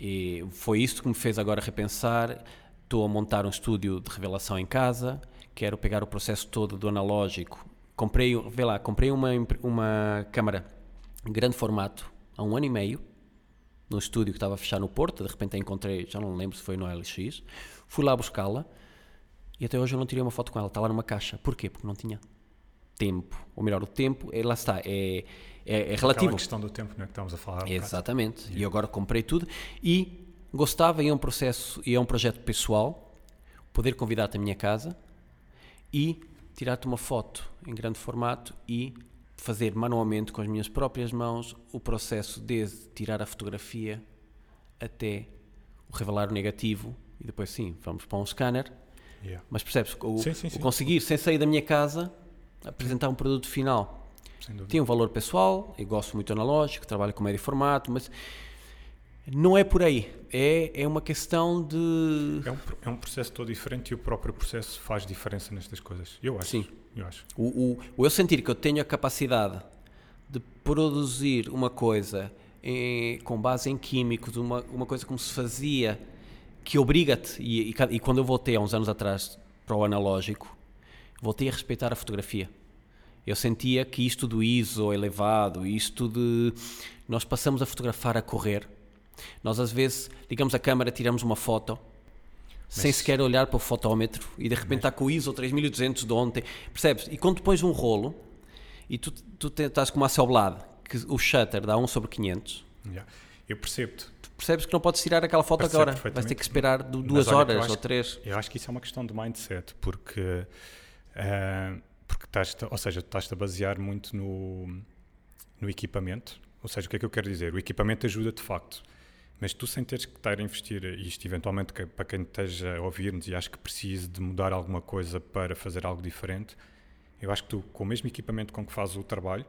E foi isto que me fez agora repensar. Estou a montar um estúdio de revelação em casa, quero pegar o processo todo do analógico. Comprei, vê lá, comprei uma, uma câmara em grande formato há um ano e meio, num estúdio que estava a fechar no Porto, de repente a encontrei, já não lembro se foi no LX, fui lá buscá-la e até hoje eu não tirei uma foto com ela, está lá numa caixa. Porquê? Porque não tinha tempo. Ou melhor, o tempo, é, lá está, é, é, é relativo. questão do tempo não é que estamos a falar. bocado. Exatamente. E agora comprei tudo e gostava e é um processo e é um projeto pessoal poder convidar-te à minha casa e tirar-te uma foto em grande formato e fazer manualmente com as minhas próprias mãos o processo desde tirar a fotografia até o revelar o negativo e depois sim, vamos para um scanner. Yeah. Mas percebes, o, Sim, sim, o sim. conseguir sem sair da minha casa apresentar um produto final tem um valor pessoal, eu gosto muito analógico, trabalho com médio formato, mas não é por aí. É, é uma questão de. É um, é um processo todo diferente e o próprio processo faz diferença nestas coisas. Eu acho. Sim. Eu acho. O, o, eu sentir que eu tenho a capacidade de produzir uma coisa em- com base em químicos, uma, uma coisa como se fazia, que obriga-te, e, e, e quando eu voltei há uns anos atrás para o analógico, voltei a respeitar a fotografia. Eu sentia que isto do ISO elevado, isto de. Nós passamos a fotografar a correr. Nós, às vezes, ligamos a câmera, tiramos uma foto, sem sequer olhar para o fotómetro, e de repente está com o ISO 3200 de ontem. Percebes? E quando pões um rolo, e tu, tu estás com uma Hasselblad, que o shutter dá 1 sobre 500, Yeah. Eu percebo-te. tu percebes que não podes tirar aquela foto Percebo agora. Vais ter que esperar du- Mas duas olha, horas acho ou três. Eu acho que isso é uma questão de mindset, porque, eh, porque estás ou seja, estás-te a basear muito no, no equipamento. Ou seja, o que é que eu quero dizer? O equipamento ajuda de facto, mas tu sem teres que estar a investir isto, eventualmente para quem esteja a ouvir-nos e acho que precise de mudar alguma coisa para fazer algo diferente, eu acho que tu, com o mesmo equipamento com que fazes o trabalho,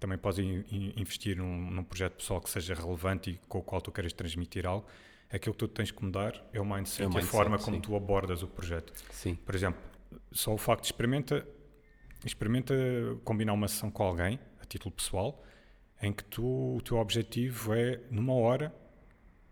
também podes in- in- investir num, num projeto pessoal que seja relevante e com o qual tu queres transmitir algo. Aquilo que tu tens que mudar é o mindset, É o e a mindset, forma como sim. tu abordas o projeto. Sim. Por exemplo, só o facto de experimenta, experimenta combinar uma sessão com alguém, título pessoal, em que tu, o teu objetivo é, numa hora,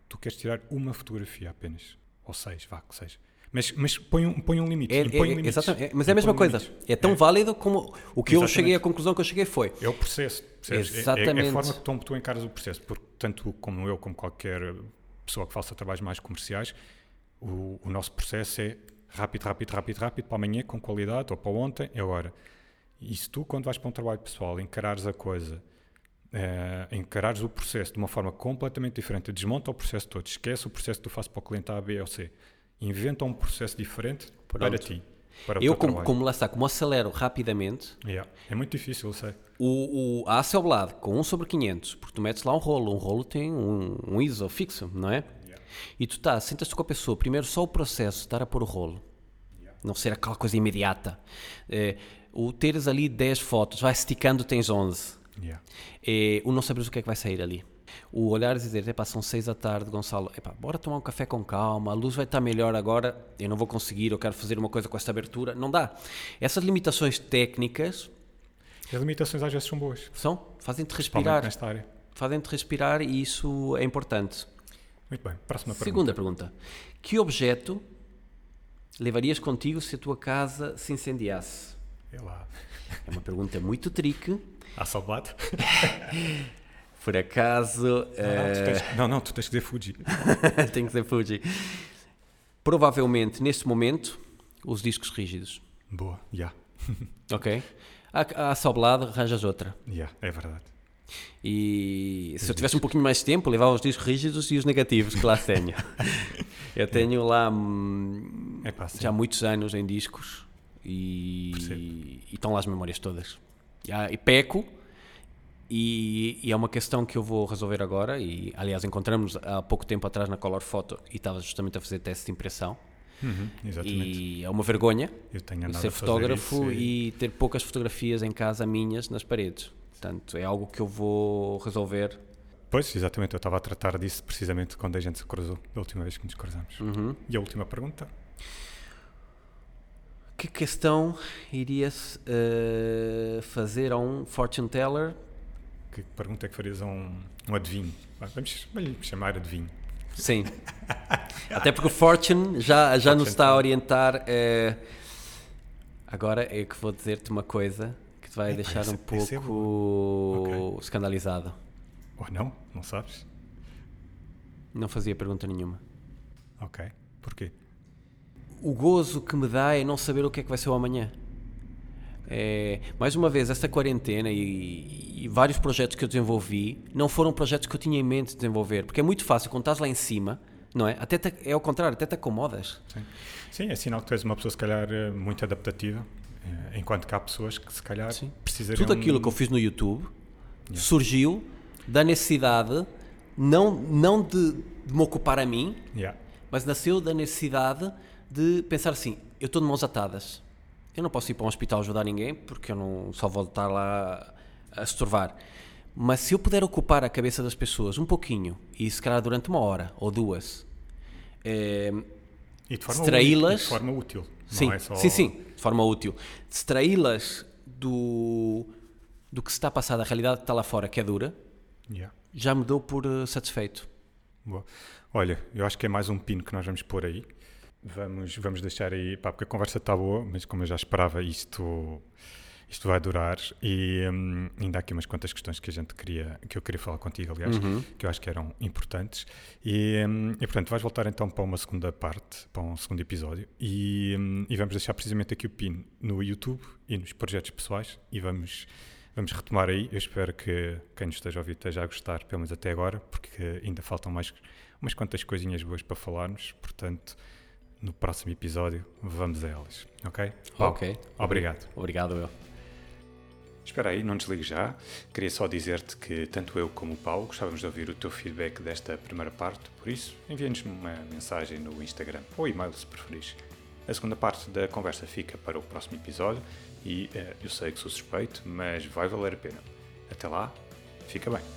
tu queres tirar uma fotografia apenas. Ou seis, vá, que seja. Mas, mas põe, um, põe um limite. É, é, exatamente, é, mas é a mesma coisa. É tão válido como o que eu Exatamente. cheguei, a conclusão que eu cheguei foi. É o processo. percebes? É- É, é, Exatamente. a forma que tu, tu encaras o processo. Porque tanto como eu, como qualquer pessoa que faça trabalhos mais comerciais, o, o nosso processo é rápido, rápido, rápido, rápido, para amanhã, com qualidade, ou para ontem, é agora. E se tu, quando vais para um trabalho pessoal, encarares a coisa, eh, encarares o processo de uma forma completamente diferente, desmonta o processo todo, esquece o processo que tu fazes para o cliente A, B ou C, inventa um processo diferente para Pronto. ti, para Eu, como, como lá está, como acelero rapidamente, Yeah. É muito difícil, eu sei. o, o, a lado, com 1 sobre 500, porque tu metes lá um rolo, um rolo tem um, um ISO fixo, não é? E tu tá, sentas-te com a pessoa, primeiro só o processo, estar a pôr o rolo, não ser aquela coisa imediata. É, o teres ali 10 fotos, vai esticando, tens 11. Yeah. É, o não saberes o que é que vai sair ali. O olhar e dizer, epá, são 6 da tarde, Gonçalo, epá, bora tomar um café com calma, a luz vai estar melhor agora, eu não vou conseguir, eu quero fazer uma coisa com esta abertura. Não dá. Essas limitações técnicas As limitações às vezes são boas, são, fazem-te respirar. nesta área. Fazem-te respirar e isso é importante. Muito bem, próxima pergunta. Segunda pergunta. Que objeto levarias contigo se a tua casa se incendiasse? É lá. É uma pergunta muito trique. Há salvado? Por acaso, Ah, tu tens- Não, não, tu tens que dizer Fuji. eh, tem que ser Fuji. Provavelmente, neste momento, os discos rígidos. Boa, já. Ok? A, a soblado, arranjas outra. Já, é verdade. E se eu tivesse um pouquinho mais de tempo, levava os discos rígidos e os negativos que lá tenho. eu tenho lá hum, É já muitos anos em discos e, e estão lá as memórias todas. E, e peco e, e é uma questão que eu vou resolver agora e aliás encontramos há pouco tempo atrás na Color Photo e estava justamente a fazer teste de impressão Uhum, e é uma vergonha ser fotógrafo isso e ter poucas fotografias em casa minhas nas paredes. Portanto, é algo que eu vou resolver. Pois, exatamente, eu estava a tratar disso precisamente quando a gente se cruzou, da última vez que nos cruzamos. Uhum. E a última pergunta? Que questão irias eh, fazer a um fortune teller? Que pergunta é que farias a um, um adivinho? Vamos, chamar adivinho. Sim. Até porque o fortune já, já nos Fortune está a orientar. eh, agora é que vou dizer-te uma coisa que te vai Epá, deixar um é pouco escandalizado. Ou não? Não sabes? Não fazia pergunta nenhuma. Ok. Porquê? O gozo que me dá é não saber o que é que vai ser o amanhã. É, mais uma vez, esta quarentena e, e vários projetos que eu desenvolvi não foram projetos que eu tinha em mente de desenvolver, porque é muito fácil quando estás lá em cima, não é? Até te- é ao contrário, até te acomodas. Sim. Sim, é sinal que tu és uma pessoa, se calhar, eh, muito adaptativa, eh, enquanto que há pessoas que, se calhar, Sim. precisariam... Tudo aquilo que eu fiz no YouTube surgiu da necessidade, não, não de, de me ocupar a mim, Yeah. mas nasceu da necessidade de pensar assim: eu estou de mãos atadas. Eu não posso ir para um hospital ajudar ninguém porque eu não só vou estar lá a estorvar. Mas se eu puder ocupar a cabeça das pessoas um pouquinho, e se calhar durante uma hora ou duas, forma Distraí-las- útil, de forma útil. sim, Não é só... sim, sim, de forma útil, distraí-las do, do que se está a passar, da realidade que está lá fora, que é dura, Yeah. já me dou por eh, satisfeito. Boa. Olha, eu acho que é mais um pino que nós vamos pôr aí. Vamos, vamos deixar aí, pá, porque a conversa está boa, mas como eu já esperava, isto, isto vai durar. E hum, ainda há aqui umas quantas questões que a gente queria, que eu queria falar contigo, aliás, que eu acho que eram importantes. E, hum, e portanto, vais voltar então para uma segunda parte, para um segundo episódio. E, hum, e vamos deixar precisamente aqui o pino no YouTube e nos projetos pessoais. E vamos, vamos retomar aí. Eu espero que quem nos esteja a ouvir esteja a gostar, pelo menos até agora, porque ainda faltam mais umas quantas coisinhas boas para falarmos. Portanto, no próximo episódio vamos a elas. Ok? Paulo, Ok. Obrigado. Obrigado, eu. Espera aí, não desligue já. Queria só dizer-te que tanto eu como o Paulo gostávamos de ouvir o teu feedback desta primeira parte, por isso envia-nos uma mensagem no Instagram ou e-mail se preferires. A segunda parte da conversa fica para o próximo episódio e eh, eu sei que sou suspeito, mas vai valer a pena. Até lá, fica bem.